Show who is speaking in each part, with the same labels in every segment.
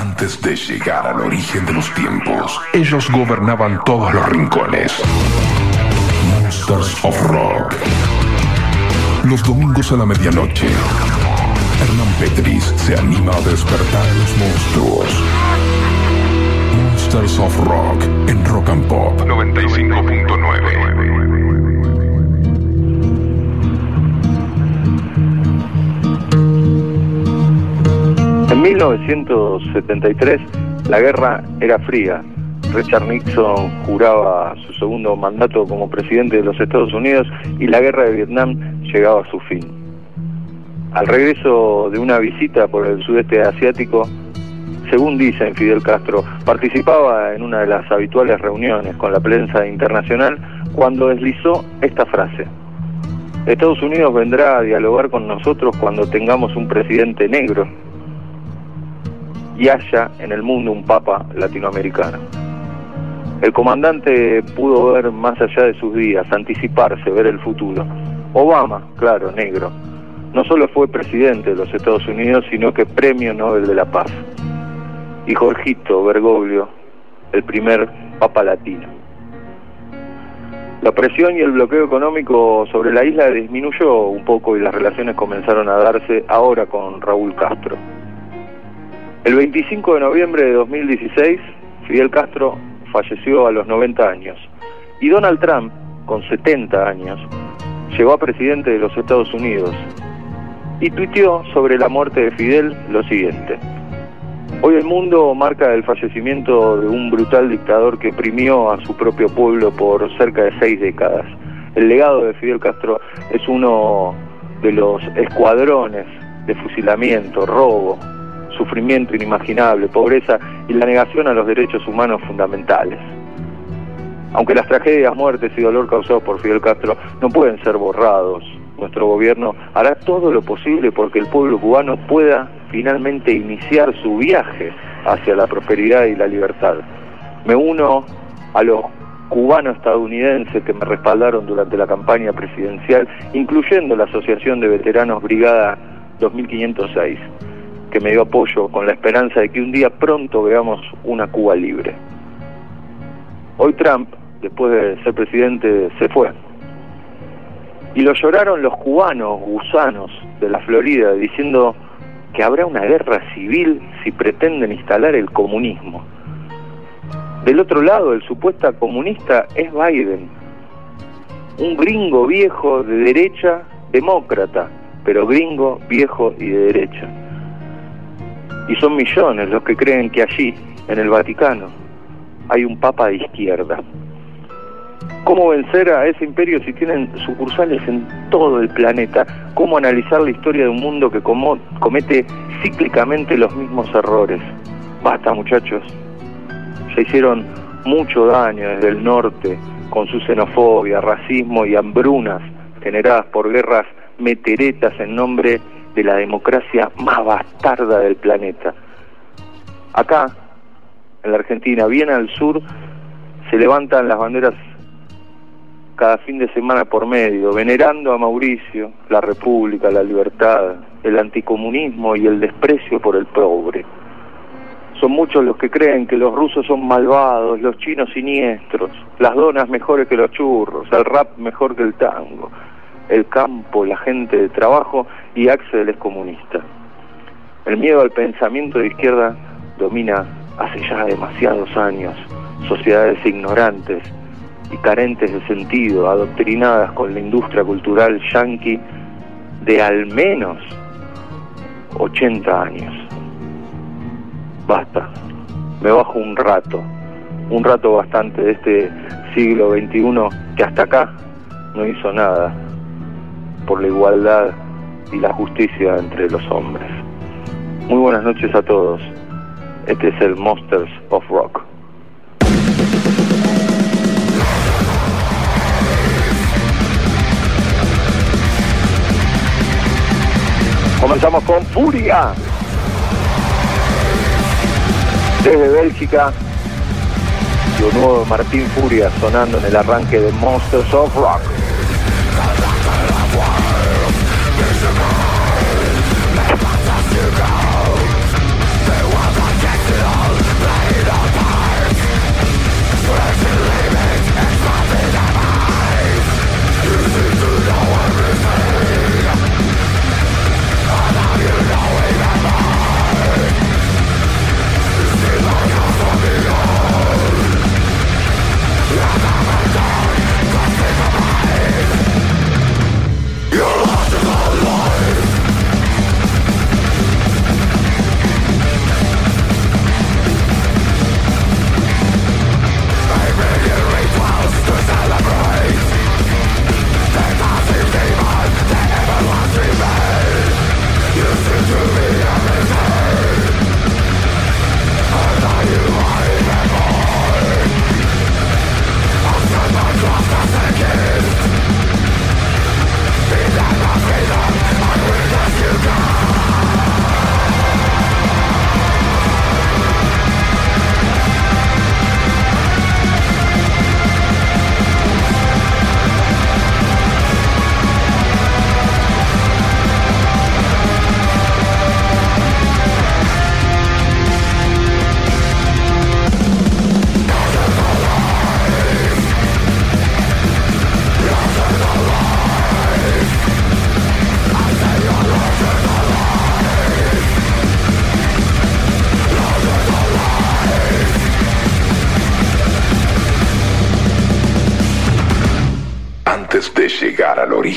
Speaker 1: Antes de llegar al origen de los tiempos, ellos gobernaban todos los rincones. Monsters of Rock. Los domingos a la medianoche, Hernán Petris se anima a despertar a los monstruos. Monsters of Rock en Rock and Pop 95.9.
Speaker 2: En 1973 la guerra era fría. Richard Nixon juraba su segundo mandato como presidente de los Estados Unidos y la guerra de Vietnam llegaba a su fin. Al regreso de una visita por el sudeste asiático, según dicen Fidel Castro, participaba en una de las habituales reuniones con la prensa internacional cuando deslizó esta frase. Estados Unidos vendrá a dialogar con nosotros cuando tengamos un presidente negro y haya en el mundo un papa latinoamericano. El comandante pudo ver más allá de sus días, anticiparse, ver el futuro. Obama, claro, negro, no solo fue presidente de los Estados Unidos, sino que premio Nobel de la Paz. Y Jorgito Bergoglio, el primer papa latino. La presión y el bloqueo económico sobre la isla disminuyó un poco y las relaciones comenzaron a darse ahora con Raúl Castro. El 25 de noviembre de 2016, Fidel Castro falleció a los 90 años y Donald Trump, con 70 años, llegó a presidente de los Estados Unidos y tuiteó sobre la muerte de Fidel lo siguiente. Hoy el mundo marca el fallecimiento de un brutal dictador que oprimió a su propio pueblo por cerca de seis décadas. El legado de Fidel Castro es uno de los escuadrones de fusilamiento, robo, sufrimiento inimaginable, pobreza y la negación a los derechos humanos fundamentales. Aunque las tragedias, muertes y dolor causados por Fidel Castro no pueden ser borrados, nuestro gobierno hará todo lo posible porque el pueblo cubano pueda finalmente iniciar su viaje hacia la prosperidad y la libertad. Me uno a los cubanos estadounidenses que me respaldaron durante la campaña presidencial, incluyendo la Asociación de Veteranos Brigada 2506 que me dio apoyo con la esperanza de que un día pronto veamos una Cuba libre. Hoy Trump, después de ser presidente, se fue. Y lo lloraron los cubanos gusanos de la Florida diciendo que habrá una guerra civil si pretenden instalar el comunismo. Del otro lado, el supuesto comunista es Biden, un gringo viejo de derecha, demócrata, pero gringo, viejo y de derecha. Y son millones los que creen que allí, en el Vaticano, hay un papa de izquierda. ¿Cómo vencer a ese imperio si tienen sucursales en todo el planeta? ¿Cómo analizar la historia de un mundo que comete cíclicamente los mismos errores? Basta muchachos, se hicieron mucho daño desde el norte con su xenofobia, racismo y hambrunas generadas por guerras meteretas en nombre de la democracia más bastarda del planeta. Acá, en la Argentina, bien al sur, se levantan las banderas cada fin de semana por medio, venerando a Mauricio, la República, la libertad, el anticomunismo y el desprecio por el pobre. Son muchos los que creen que los rusos son malvados, los chinos siniestros, las donas mejores que los churros, el rap mejor que el tango el campo, la gente de trabajo y Axel es comunista. El miedo al pensamiento de izquierda domina hace ya demasiados años sociedades ignorantes y carentes de sentido, adoctrinadas con la industria cultural yanqui de al menos 80 años. Basta, me bajo un rato, un rato bastante de este siglo XXI que hasta acá no hizo nada por la igualdad y la justicia entre los hombres. Muy buenas noches a todos. Este es el Monsters of Rock. Comenzamos con Furia. Desde Bélgica, y un nuevo Martín Furia sonando en el arranque de Monsters of Rock.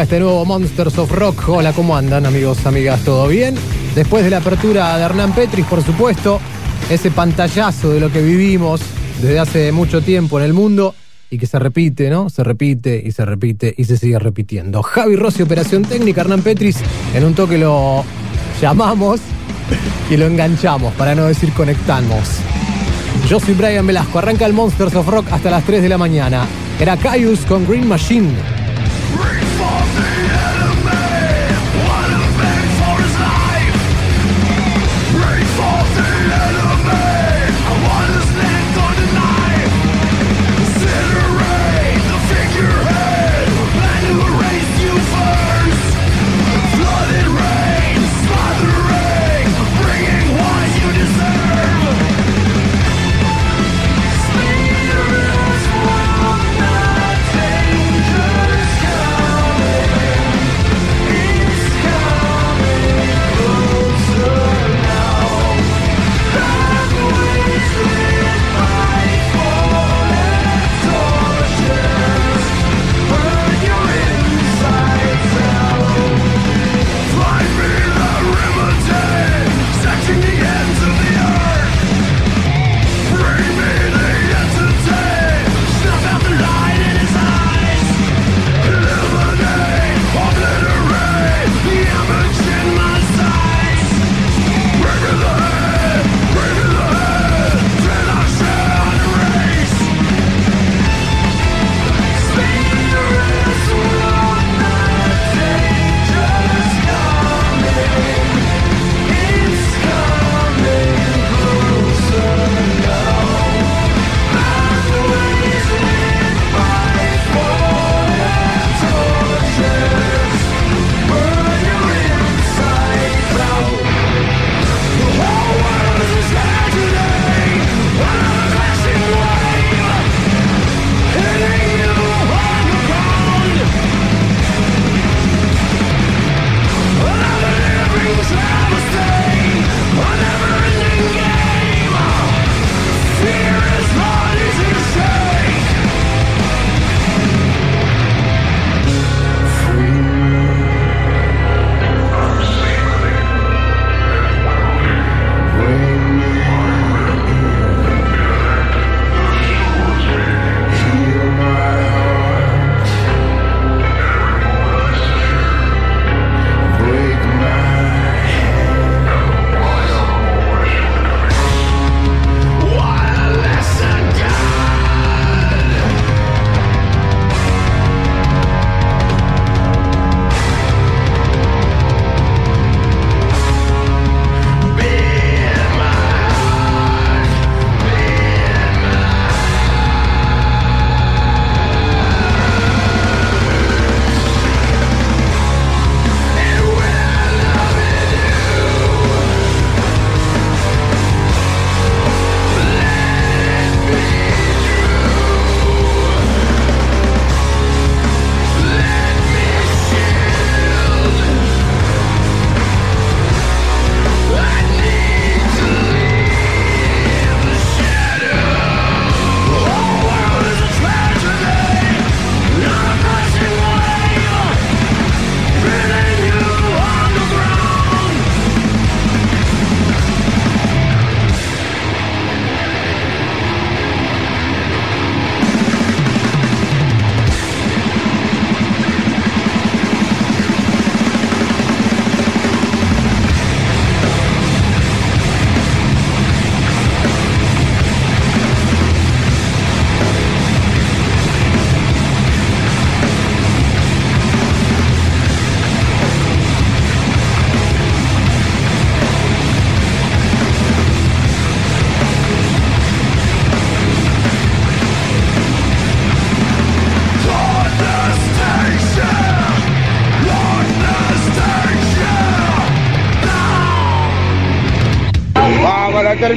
Speaker 3: Este nuevo Monsters of Rock. Hola, ¿cómo andan amigos, amigas? ¿Todo bien? Después de la apertura de Hernán Petris, por supuesto, ese pantallazo de lo que vivimos desde hace mucho tiempo en el mundo y que se repite, ¿no? Se repite y se repite y se sigue repitiendo. Javi Rossi, Operación Técnica, Hernán Petris, en un toque lo llamamos y lo enganchamos, para no decir conectamos. Yo soy Brian Velasco, arranca el Monsters of Rock hasta las 3 de la mañana. Era Caius con Green Machine.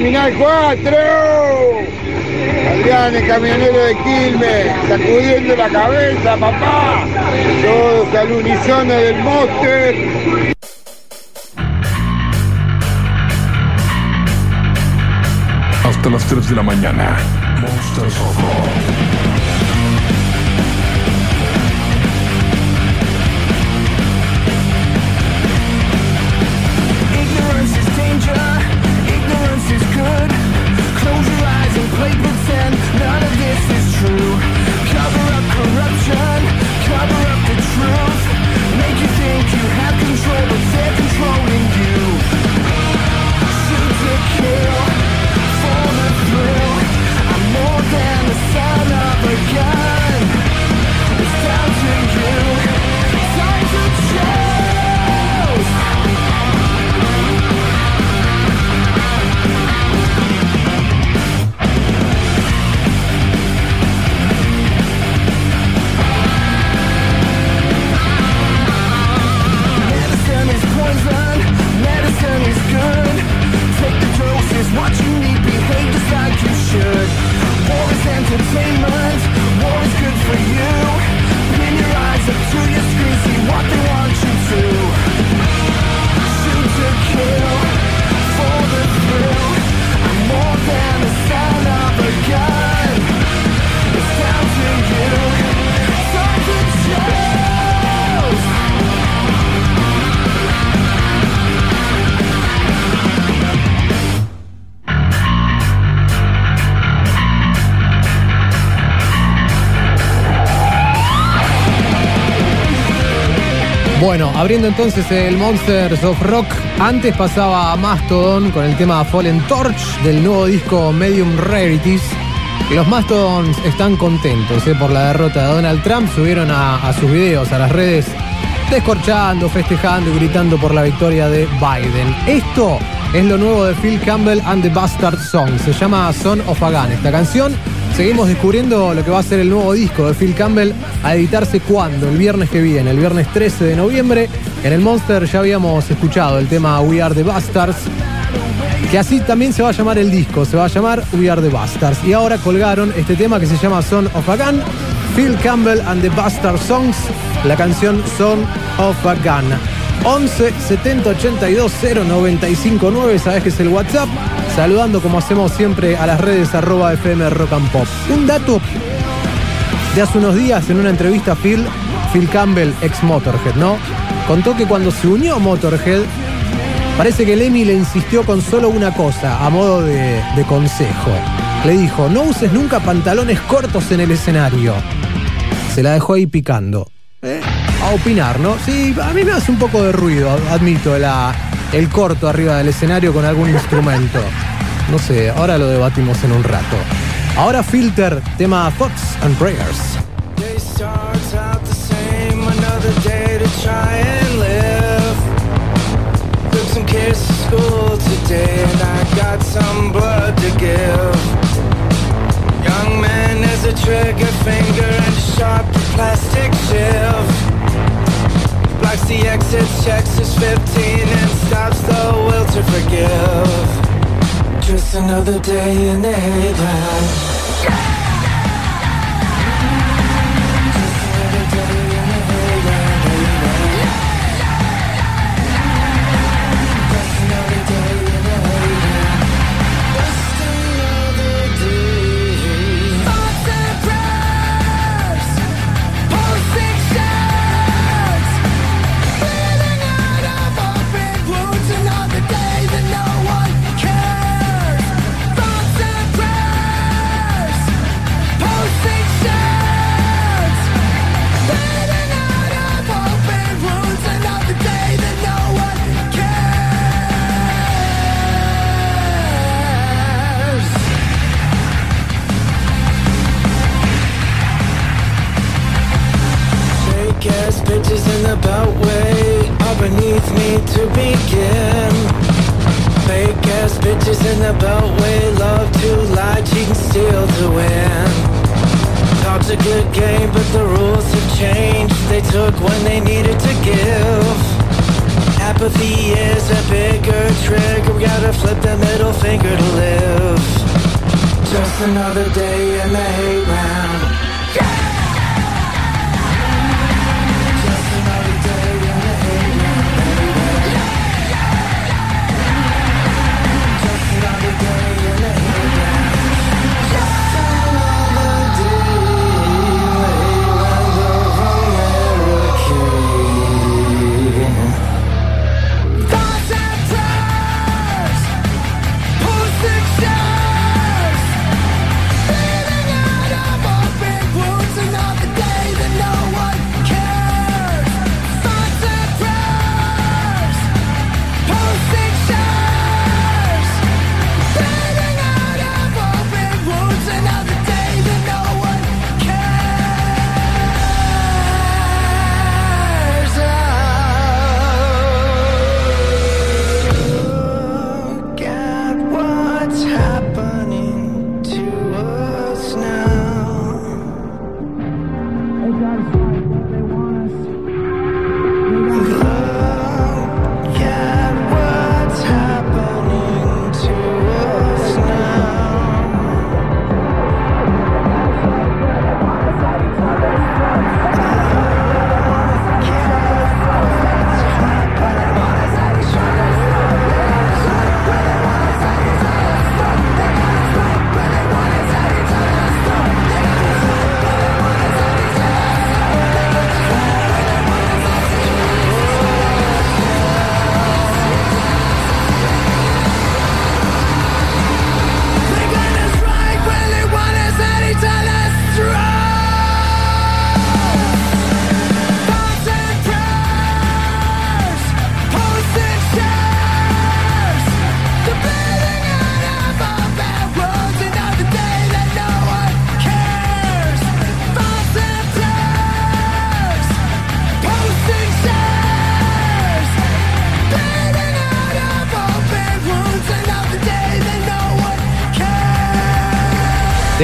Speaker 4: Terminal 4. Adrián, el camionero de Quilmes, sacudiendo la cabeza, papá. Todos al unísono del Monster.
Speaker 5: Hasta las 3 de la mañana. Monsters of what you need Behave just like you should. War is entertainment. War is good for you.
Speaker 6: Bueno, abriendo entonces el Monsters of Rock, antes pasaba a Mastodon con el tema Fallen Torch del nuevo disco Medium Rarities. Los Mastodons están contentos eh, por la derrota de Donald Trump, subieron a, a sus videos a las redes descorchando, festejando y gritando por la victoria de Biden. Esto es lo nuevo de Phil Campbell and the Bastard Song, se llama Son of a Gun. Esta canción Seguimos descubriendo lo que va a ser el nuevo disco de Phil Campbell a editarse cuando, el viernes que viene, el viernes 13 de noviembre. En el Monster ya habíamos escuchado el tema We Are the Bastards, que así también se va a llamar el disco, se va a llamar We Are the Bastards. Y ahora colgaron este tema que se llama Son of a Gun, Phil Campbell and the Bastard Songs, la canción Son of a Gun. 11 70 82 0 95 9, sabes que es el WhatsApp saludando como hacemos siempre a las redes arroba FM Rock and Pop. Un dato de hace unos días en una entrevista a Phil, Phil Campbell, ex Motorhead, ¿no? Contó que cuando se unió Motorhead, parece que Lemmy le insistió con solo una cosa, a modo de, consejo. Le dijo, no uses nunca pantalones cortos en el escenario. Se la dejó ahí picando. ¿Eh? A opinar, ¿no? Sí, a mí me hace un poco de ruido, admito, la, el corto arriba del escenario con algún instrumento. No sé, ahora lo debatimos en un rato. Ahora Filter, tema Thoughts and Prayers. Young man a trigger finger and a sharp plastic. Blocks the exit, checks his 15 and stops the will to forgive. Just another day in the haven.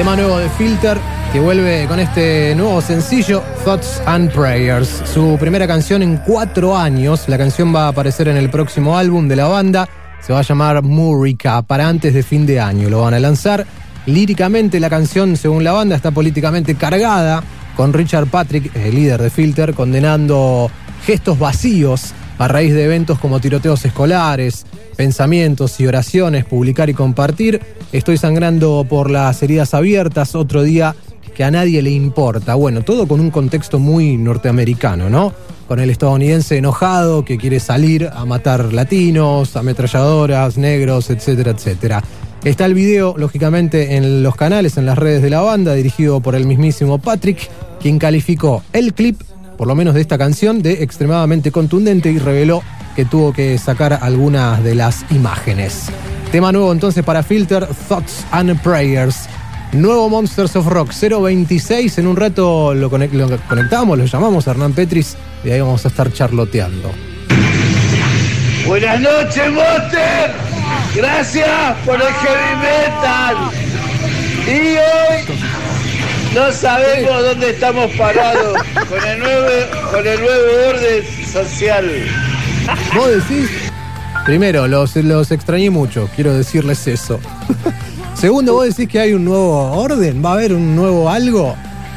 Speaker 3: Tema nuevo de Filter que vuelve con este nuevo sencillo, Thoughts and Prayers. Su primera canción en cuatro años. La canción va a aparecer en el próximo álbum de la banda. Se va a llamar Murica. Para antes de fin de año lo van a lanzar. Líricamente la canción, según la banda, está políticamente cargada. Con Richard Patrick, el líder de Filter, condenando gestos vacíos a raíz de eventos como tiroteos escolares, pensamientos y oraciones, publicar y compartir. Estoy sangrando por las heridas abiertas, otro día que a nadie le importa. Bueno, todo con un contexto muy norteamericano, ¿no? Con el estadounidense enojado que quiere salir a matar latinos, ametralladoras, negros, etcétera, etcétera. Está el video, lógicamente, en los canales, en las redes de la banda, dirigido por el mismísimo Patrick, quien calificó el clip por lo menos de esta canción, de extremadamente contundente y reveló tuvo que sacar algunas de las imágenes. Tema nuevo entonces para Filter, Thoughts and Prayers. Nuevo Monsters of Rock 026. En un rato lo conectamos, lo llamamos a Hernán Petris y ahí vamos a estar charloteando.
Speaker 7: Buenas noches, Monster. Gracias por el heavy metal. Y hoy no sabemos dónde estamos parados con el nuevo, con el nuevo orden social.
Speaker 3: Vos decís, primero, los, los extrañé mucho, quiero decirles eso. Segundo, vos decís que hay un nuevo orden, va a haber un nuevo algo,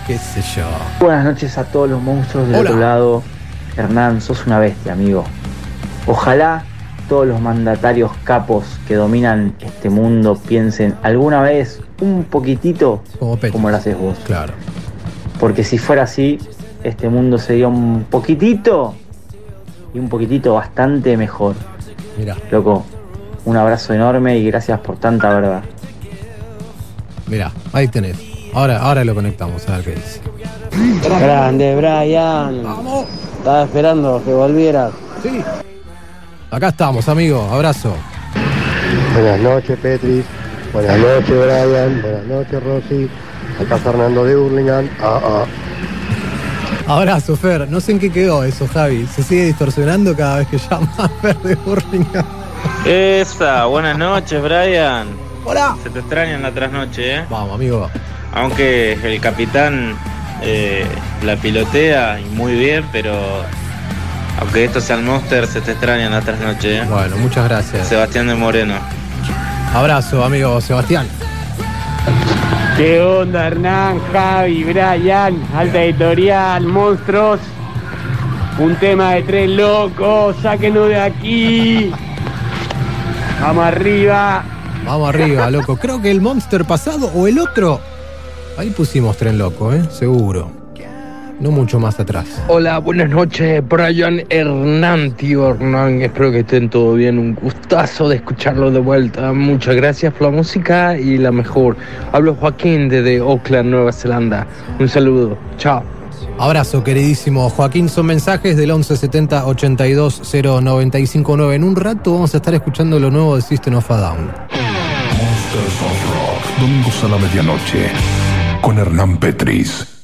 Speaker 3: qué sé yo.
Speaker 8: Buenas noches a todos los monstruos del
Speaker 3: Hola.
Speaker 8: otro lado. Hernán, sos una bestia, amigo. Ojalá todos los mandatarios capos que dominan este mundo piensen alguna vez un poquitito
Speaker 3: Como
Speaker 8: como lo haces vos.
Speaker 3: Claro.
Speaker 8: Porque si fuera así, este mundo sería un poquitito y un poquitito bastante mejor.
Speaker 3: Mira,
Speaker 8: Loco, un abrazo enorme y gracias por tanta verdad.
Speaker 3: mira, ahí tenés. Ahora, ahora lo conectamos a ver qué dice.
Speaker 9: Grande, Brian.
Speaker 3: ¡Vamos!
Speaker 9: Estaba esperando que volvieras.
Speaker 3: Sí. Acá estamos, amigo. Abrazo.
Speaker 10: Buenas noches, Petri. Buenas noches, Brian. Buenas noches, Rosy. Acá Fernando de Burlingame. Ah, ah.
Speaker 3: Abrazo, Fer. No sé en qué quedó eso, Javi. Se sigue distorsionando cada vez que llama a Fer de Burlingame.
Speaker 11: Esa, buenas noches, Brian.
Speaker 3: Hola.
Speaker 11: Se te extraña en la trasnoche, ¿eh?
Speaker 3: Vamos, amigo.
Speaker 11: Aunque el capitán eh, la pilotea y muy bien, pero aunque esto sea el Monster, se te extraña en la trasnoche, ¿eh?
Speaker 3: Bueno, muchas gracias.
Speaker 11: Sebastián de Moreno.
Speaker 3: Abrazo, amigo Sebastián.
Speaker 12: ¿Qué onda, Hernán, Javi, Brian? Alta editorial, monstruos. Un tema de tres locos, sáquenos de aquí. Vamos arriba.
Speaker 3: Vamos arriba, loco. Creo que el Monster pasado o el otro. Ahí pusimos tren loco, ¿eh? Seguro. No mucho más atrás.
Speaker 13: Hola, buenas noches, Brian Hernán, tío Hernán. Espero que estén todo bien. Un gustazo de escucharlo de vuelta. Muchas gracias por la música y la mejor. Hablo Joaquín desde Auckland, Nueva Zelanda. Un saludo. Chao.
Speaker 3: Abrazo, queridísimo Joaquín. Son mensajes del 1170 82 0959. En un rato vamos a estar escuchando lo nuevo de System of a Down.
Speaker 14: Monsters of Rock. Domingos a la medianoche. Con Hernán Petris.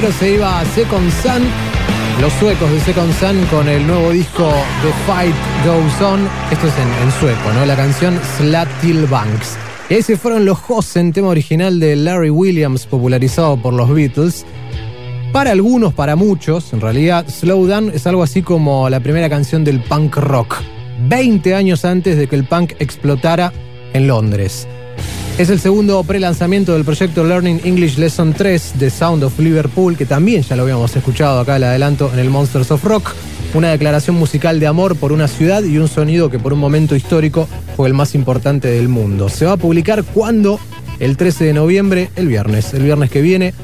Speaker 15: Se
Speaker 3: iba a Second Sun, los suecos de Second Sun con el nuevo disco The Fight Goes On. Esto es en, sueco, ¿no? La canción Slatil Banks. Y ahí se fueron los Hosen, tema original de Larry Williams, popularizado por los Beatles. Para algunos, para muchos, en realidad, Slow Down es algo así como la primera canción del punk rock. 20 años antes de que el punk explotara en Londres. Es el segundo pre-lanzamiento del proyecto Learning English Lesson 3 de Sound of Liverpool, que también ya lo habíamos escuchado acá, el adelanto, en el Monsters of Rock. Una declaración musical de amor por una ciudad y un sonido que por un momento histórico fue el más importante del mundo. Se va a publicar cuando el 13 de noviembre, el viernes, el viernes que viene,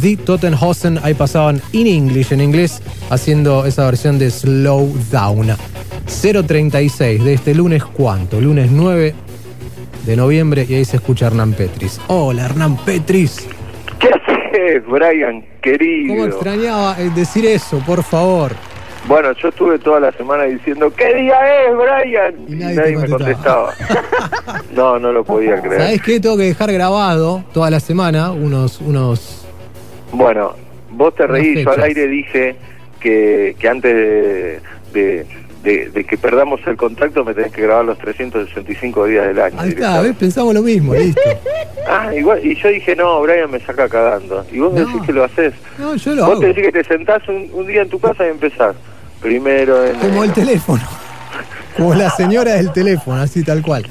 Speaker 3: The Tottenhausen, ahí pasaban in English, en inglés, haciendo esa versión de Slow Down. 036 de este lunes, ¿cuánto? Lunes 9 de noviembre y ahí se escucha Hernán Petris. Hola Hernán Petris.
Speaker 2: ¿Qué haces, Brian, querido?
Speaker 3: ¿Cómo extrañaba eh, decir eso, por favor?
Speaker 2: Bueno, yo estuve toda la semana diciendo, ¿qué día es, Brian? Y nadie, me contestaba. no, no lo podía creer.
Speaker 3: ¿Sabes qué? Tengo que dejar grabado toda la semana unos, unos
Speaker 2: Bueno, vos te reís, yo al aire dije que, que antes de, de- de- de que perdamos el contacto me tenés que grabar los 365 días del año.
Speaker 3: Ahí está. ¿ves? Pensamos lo mismo, listo.
Speaker 2: Ah, igual, y yo dije, no, Brian me saca cagando. Y vos
Speaker 3: No.
Speaker 2: decís que lo haces.
Speaker 3: No, yo lo
Speaker 2: vos
Speaker 3: hago.
Speaker 2: te decís que te sentás un, un día en tu casa y empezás. Primero en...
Speaker 3: Como el teléfono. Como la señora del teléfono, así tal cual.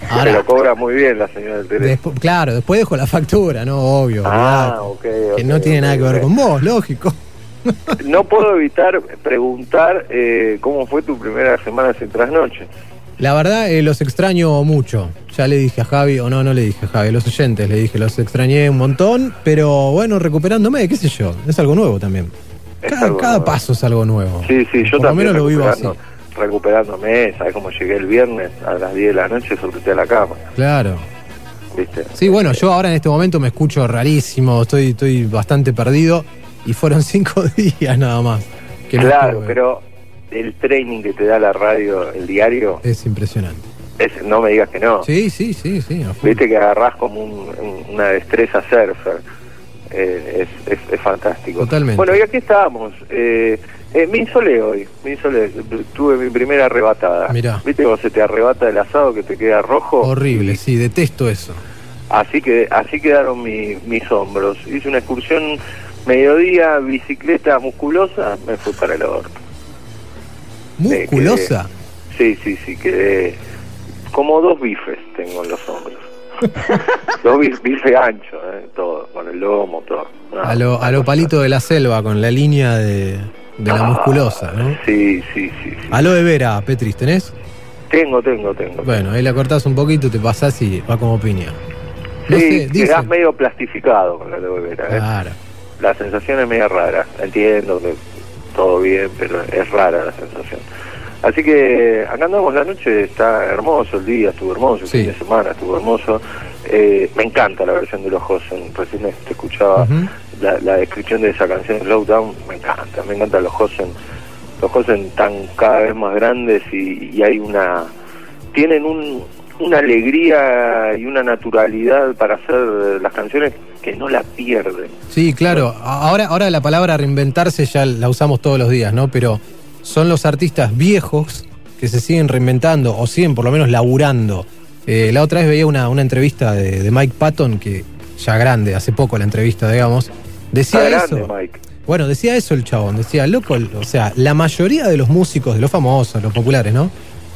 Speaker 2: Se
Speaker 3: Ahora,
Speaker 2: lo cobra muy bien la señora del teléfono.
Speaker 3: claro, después dejo la factura, ¿no? Obvio.
Speaker 2: Ah,
Speaker 3: olvidate.
Speaker 2: ok,
Speaker 3: Que no tiene nada que ver con vos, lógico.
Speaker 2: No puedo evitar preguntar eh, cómo fue tu primera semana sin trasnoche.
Speaker 3: La verdad, eh, los extraño mucho. Ya le dije a Javi, o no, no le dije a Javi, a los oyentes le dije, los extrañé un montón, pero bueno, recuperándome, qué sé yo, es algo nuevo también. Cada,
Speaker 2: algo
Speaker 3: cada
Speaker 2: nuevo.
Speaker 3: paso es algo nuevo.
Speaker 2: Sí, sí, yo
Speaker 3: Por lo
Speaker 2: también
Speaker 3: menos lo vivo así.
Speaker 2: recuperándome, ¿sabes cómo llegué el viernes a las 10 de la noche? Solté a la cama,
Speaker 3: Claro.
Speaker 2: ¿viste?
Speaker 3: Sí, bueno, yo ahora en este momento me escucho rarísimo, estoy, estoy bastante perdido y fueron cinco días nada más. que
Speaker 2: claro, pero el training que te da la radio, el diario,
Speaker 3: Es impresionante.
Speaker 2: es, no me digas que no.
Speaker 3: Sí, sí, sí, sí.
Speaker 2: Viste que agarrás como un- un- una destreza surfer. Eh, es, es, es fantástico.
Speaker 3: Totalmente.
Speaker 2: Bueno, y aquí estábamos. Eh, eh, me insolé hoy, me insolé. Tuve mi primera arrebatada.
Speaker 3: Mirá.
Speaker 2: ¿Viste cómo se te arrebata el asado que te queda rojo?
Speaker 3: Horrible, sí, detesto eso.
Speaker 2: Así que así quedaron mi- mis hombros. Hice una excursión mediodía, bicicleta musculosa, me fui para el orto. Me
Speaker 3: Musculosa.
Speaker 2: quedé- sí, sí, sí, quedé como dos bifes tengo en los hombros. dos bif- bifes anchos, eh, todo, con el lomo, todo. No,
Speaker 3: A lo, a lo palito de la selva, con la línea de, de la
Speaker 2: Ah,
Speaker 3: musculosa, ¿no?
Speaker 2: Sí, sí, sí, sí.
Speaker 3: A lo de vera, Petris, ¿tenés?
Speaker 2: Tengo, tengo, tengo.
Speaker 3: Bueno, ahí la cortás un poquito, te pasás y va como piña. No
Speaker 2: sí,
Speaker 3: sé,
Speaker 2: quedás medio plastificado con la aloe vera, ¿eh?
Speaker 3: Claro.
Speaker 2: La sensación es media rara. Entiendo que todo bien, pero es rara la sensación. Así que acá andamos la noche, está hermoso el día, estuvo hermoso, el
Speaker 3: Sí.
Speaker 2: fin de semana estuvo hermoso. Eh, me encanta la versión de los Hosen, recién te escuchaba la, la descripción de esa canción, Slow Down, me encanta, me encantan los Hosen. Los Hosen están cada vez más grandes y, y hay una... tienen un, una alegría y una naturalidad para hacer las canciones que no la pierden.
Speaker 3: Sí, claro. Ahora, ahora la palabra reinventarse ya la usamos todos los días, ¿no? Pero son los artistas viejos que se siguen reinventando o siguen por lo menos laburando. Eh, la otra vez veía una, una entrevista de, de Mike Patton, que ya grande, hace poco la entrevista, digamos. Decía eso.
Speaker 2: Mike.
Speaker 3: Bueno, decía eso el chabón, decía, loco, o sea, la mayoría de los músicos, de los famosos, los populares, ¿no?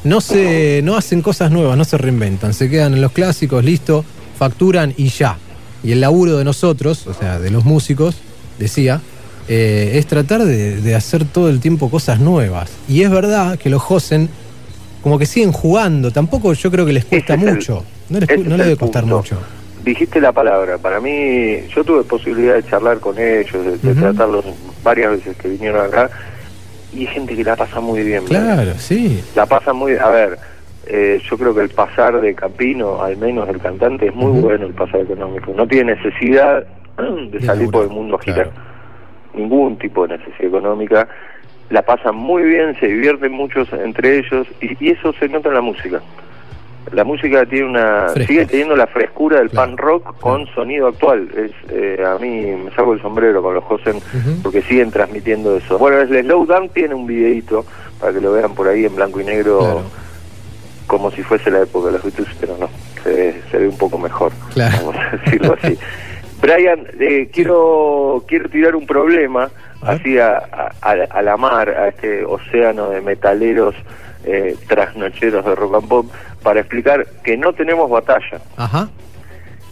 Speaker 3: No se, no hacen cosas nuevas, no se reinventan, se quedan en los clásicos, listo, facturan y ya. Y el laburo de nosotros, o sea, de los músicos, decía, eh, es tratar de, de hacer todo el tiempo cosas nuevas. Y es verdad que los Josen como que siguen jugando, tampoco yo creo que les cuesta
Speaker 2: el-
Speaker 3: mucho, no, les, no debe costar
Speaker 2: punto.
Speaker 3: mucho.
Speaker 2: Dijiste la palabra, para mí, yo tuve posibilidad de charlar con ellos, de, tratarlos varias veces que vinieron acá, y hay gente que la pasa muy bien. ¿verdad?
Speaker 3: Claro, sí.
Speaker 2: La pasa muy A ver, eh, yo creo que el pasar de Campino, al menos el cantante, es muy bueno el pasar económico. No tiene necesidad de
Speaker 3: De
Speaker 2: salir por el mundo a
Speaker 3: claro.
Speaker 2: girar. Ningún tipo de necesidad económica. La pasan muy bien, se divierten muchos entre ellos, y, y eso se nota en la música. La música tiene una
Speaker 3: Fresca.
Speaker 2: sigue teniendo la frescura del
Speaker 3: Claro,
Speaker 2: punk rock con sonido actual. Es eh, a mí me saco el sombrero con los Josen porque siguen transmitiendo eso. Bueno, el Slowdown tiene un videito para que lo vean por ahí en blanco y negro
Speaker 3: Claro.
Speaker 2: como si fuese la época de los Beatles, pero no, se ve, se ve un poco mejor, vamos a decirlo así. Brian, eh, quiero quiero tirar un problema así a, a- a- a la mar, a este océano de metaleros eh, trasnocheros de rock and pop, para explicar que no tenemos batalla,
Speaker 3: Ajá.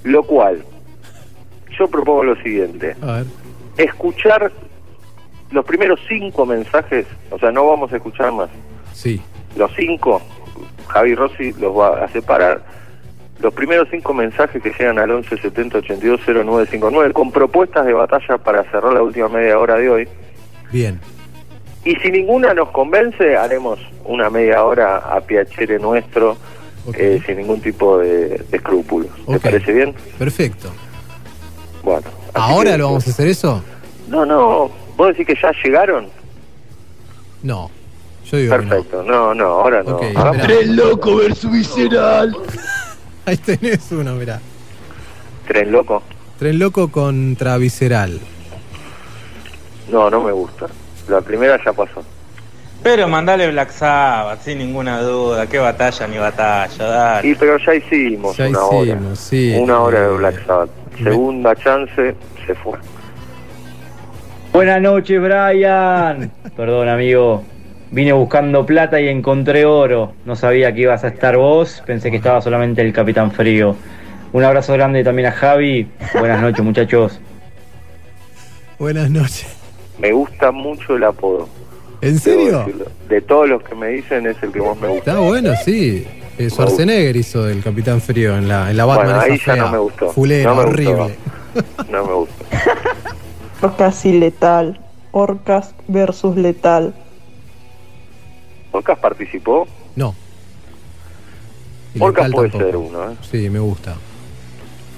Speaker 2: lo cual yo propongo lo siguiente,
Speaker 3: A ver.
Speaker 2: escuchar los primeros cinco mensajes, o sea, no vamos a escuchar más,
Speaker 3: Sí.
Speaker 2: los cinco, Javi Rossi los va a separar. Los primeros cinco mensajes que llegan al 11 70 82 0959 con propuestas de batalla para cerrar la última media hora de hoy.
Speaker 3: Bien.
Speaker 2: Y si ninguna nos convence, haremos una media hora a piacere nuestro, Eh, sin ningún tipo de, de escrúpulos. ¿Te parece bien?
Speaker 3: Perfecto.
Speaker 2: Bueno.
Speaker 3: ¿Ahora
Speaker 2: que-
Speaker 3: lo vamos a hacer eso?
Speaker 2: No, no. ¿Vos decís que ya llegaron?
Speaker 3: No. Yo digo que no.
Speaker 2: Perfecto. No, no, ahora no.
Speaker 3: Ok,
Speaker 2: Hagamos-
Speaker 3: esperá.
Speaker 7: Tren loco versus visceral.
Speaker 3: Ahí tenés uno, mirá.
Speaker 2: Tren loco.
Speaker 3: Tren loco contra visceral.
Speaker 2: No, no me gusta. La primera ya pasó.
Speaker 11: Pero mandale Black Sabbath, sin ninguna duda. Qué batalla ni batalla, dale.
Speaker 2: Y pero ya hicimos
Speaker 3: Ya
Speaker 2: una
Speaker 3: hicimos,
Speaker 2: hora.
Speaker 3: sí.
Speaker 2: Una hora de Black Sabbath.
Speaker 3: me-
Speaker 2: Segunda chance, se fue.
Speaker 8: Buenas noches, Brian. Perdón, amigo. Vine buscando plata y encontré oro. No sabía que ibas a estar vos. Pensé que estaba solamente el Capitán Frío. Un abrazo grande también a Javi. Buenas noches, muchachos.
Speaker 3: Buenas noches.
Speaker 2: Me gusta mucho el apodo.
Speaker 3: ¿En serio?
Speaker 2: De todos los que me dicen es el que más me gusta.
Speaker 3: Está bueno, sí. Eh, Schwarzenegger hizo del Capitán Frío en la, en la Batman.
Speaker 2: Bueno, ahí
Speaker 3: esa
Speaker 2: ya no me gustó.
Speaker 3: Fulera,
Speaker 2: No me
Speaker 3: horrible.
Speaker 2: gustó. No me gusta.
Speaker 16: Orcas y letal. Orcas versus letal.
Speaker 2: ¿Orcas participó?
Speaker 3: No. Y
Speaker 2: Orcas puede
Speaker 3: tampoco.
Speaker 2: ser uno. ¿eh?
Speaker 3: Sí, me gusta.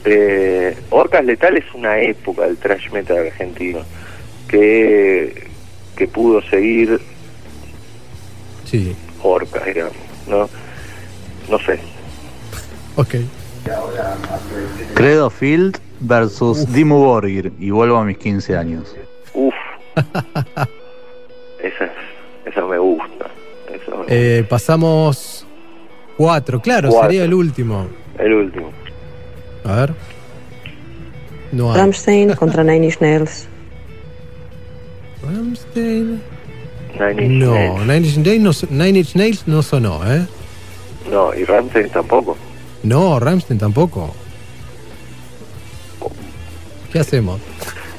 Speaker 2: Eh, Orcas Letal es una época del trash metal argentino que, que pudo seguir
Speaker 3: Sí.
Speaker 2: Orcas, digamos, ¿no? No sé.
Speaker 3: Ok.
Speaker 17: Credo Field versus Dimmu Borgir y vuelvo a mis 15 años.
Speaker 2: Uf. esa, esa me gusta. Esa me
Speaker 3: Eh, pasamos cuatro. Claro,
Speaker 2: Cuatro.
Speaker 3: sería el último.
Speaker 2: gusta. El último.
Speaker 3: A ver. No hay.
Speaker 16: Rammstein contra Nine Inch Nails.
Speaker 2: Nine Inch
Speaker 3: No,
Speaker 2: Nails.
Speaker 3: Nine Inch Nails no, Nine Inch Nails no sonó, ¿eh?
Speaker 2: No, y Ramsey tampoco.
Speaker 3: No, Rammstein tampoco. ¿Qué hacemos?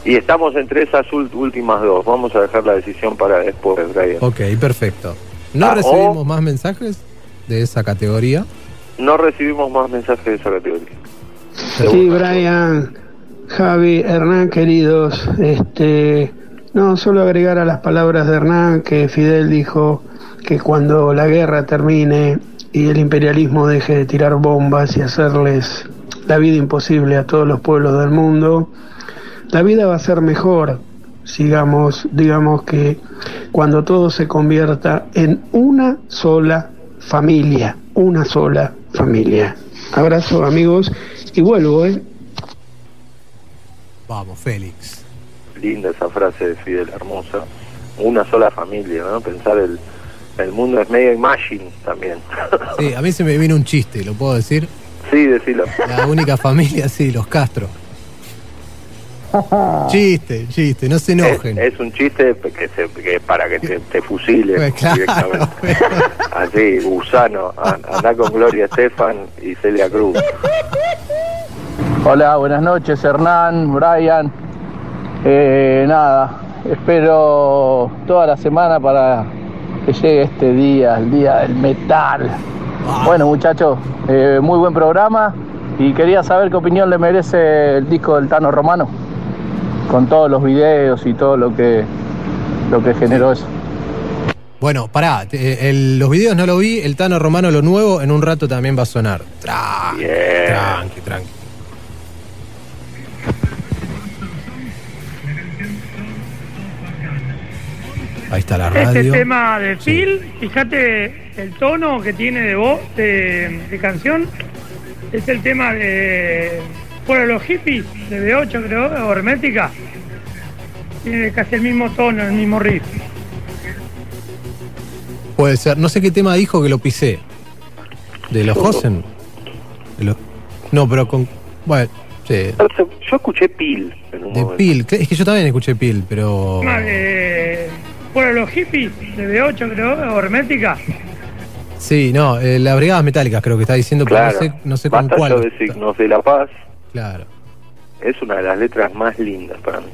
Speaker 2: Y estamos entre esas últimas dos. Vamos a dejar la decisión para después, Brian.
Speaker 3: Ok, perfecto. ¿No
Speaker 2: Ah,
Speaker 3: recibimos más mensajes de esa categoría?
Speaker 2: No recibimos más mensajes de esa categoría.
Speaker 18: Sí, Brian, Javi, Hernán, queridos, este, no, solo agregar a las palabras de Hernán que Fidel dijo que cuando la guerra termine y el imperialismo deje de tirar bombas y hacerles la vida imposible a todos los pueblos del mundo, la vida va a ser mejor, sigamos, digamos que cuando todo se convierta en una sola familia, una sola familia. Abrazo amigos y vuelvo, ¿eh?
Speaker 3: Vamos, Félix.
Speaker 2: Linda esa frase de Fidel, hermosa. Una sola familia, ¿no? Pensar el, el mundo es medio imagine también.
Speaker 3: Sí, a mí se me vino un chiste, ¿lo puedo decir?
Speaker 2: sí, decilo.
Speaker 3: La única familia, sí, los Castro. Chiste, chiste, no se enojen.
Speaker 2: Es, es un chiste que, se, que para que te, te fusiles
Speaker 3: Pues claro,
Speaker 2: directamente. Así, gusano. An- Andá con Gloria Estefan y Celia Cruz.
Speaker 17: Hola, buenas noches Hernán, Brian. Eh, nada, espero toda la semana para que llegue este día, el día del metal. Bueno muchachos, eh, muy buen programa y quería saber qué opinión le merece el disco del Tano Romano, con todos los videos y todo lo que, lo que generó eso.
Speaker 3: Bueno, pará, el- los videos no lo vi, el Tano Romano lo nuevo, en un rato también va a sonar. Tranqui, tranqui, tranqui. Ahí está la
Speaker 19: Este
Speaker 3: radio.
Speaker 19: tema de Phil, fíjate el tono que tiene de voz, de, de canción, es el tema de Fuera los hippies, de B8 creo, o Hermética. Tiene casi el mismo tono, el mismo riff.
Speaker 3: Puede ser. No sé qué tema dijo que lo pisé. ¿De los Hosen? De los- No, pero con. Bueno, sí.
Speaker 2: Yo escuché Pil en un
Speaker 3: De
Speaker 2: momento.
Speaker 3: Pil. Es que yo también escuché Pil, pero.
Speaker 19: Tema Fuera los hippies, de B8 creo, o Hermética.
Speaker 3: Sí, no, eh, las brigadas metálicas creo que está diciendo, pero
Speaker 2: Claro.
Speaker 3: no sé, no sé con cuál.
Speaker 2: de signos de la paz.
Speaker 3: Claro.
Speaker 2: Es una de las letras más lindas para mí.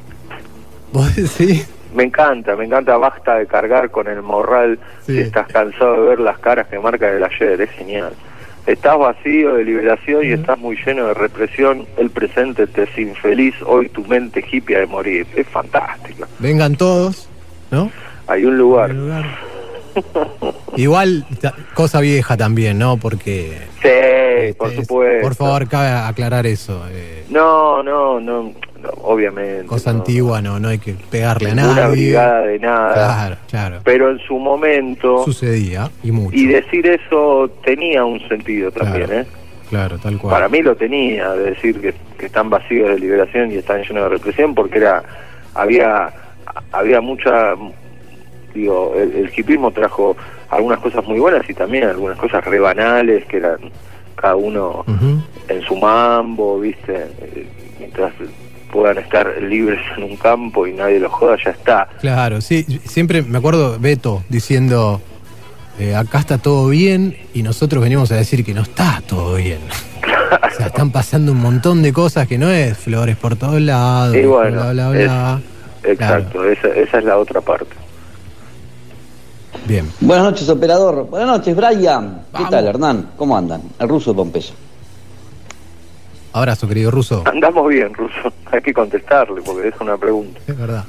Speaker 3: ¿Vos decís?
Speaker 2: Me encanta, me encanta. Basta de cargar con el morral si estás cansado de ver las caras que marca el ayer. Es genial. Estás vacío de liberación y estás muy lleno de represión. El presente te es infeliz. Hoy tu mente hippie ha de morir. Es fantástico.
Speaker 3: Vengan todos, ¿no?
Speaker 2: Hay un lugar.
Speaker 3: Igual, cosa vieja también, ¿no? Porque.
Speaker 2: Sí, por supuesto.
Speaker 3: Por favor, cabe aclarar eso. eh,
Speaker 2: No, no, no, no, obviamente.
Speaker 3: cosa
Speaker 2: no.
Speaker 3: antigua, no, no hay que pegarle a nadie.
Speaker 2: brigada de nada.
Speaker 3: Claro, claro.
Speaker 2: Pero en su momento.
Speaker 3: Sucedía, y mucho.
Speaker 2: Y decir eso tenía un sentido también, ¿eh?
Speaker 3: Claro, tal cual.
Speaker 2: Para mí lo tenía, de decir que, que están vacíos de liberación y están llenos de represión, porque era había había mucha, digo, el, el hipismo trajo algunas cosas muy buenas y también algunas cosas rebanales que eran cada uno en su mambo, ¿viste? Mientras puedan estar libres en un campo y nadie los joda, ya está.
Speaker 3: Claro, sí, siempre me acuerdo Beto diciendo, eh, acá está todo bien y nosotros venimos a decir que no está todo bien. O sea, están pasando un montón de cosas que no es flores por todos lados,
Speaker 2: Y bueno,
Speaker 3: bla, bla, bla.
Speaker 2: Exacto, esa, esa es la otra parte.
Speaker 3: Bien.
Speaker 20: Buenas noches, operador. Buenas noches, Brian. ¿Qué tal, Hernán? ¿Cómo andan? El ruso de Pompeya.
Speaker 3: Abrazo, querido ruso.
Speaker 2: Andamos bien, Ruso. Hay que contestarle porque es una pregunta.
Speaker 3: Es verdad.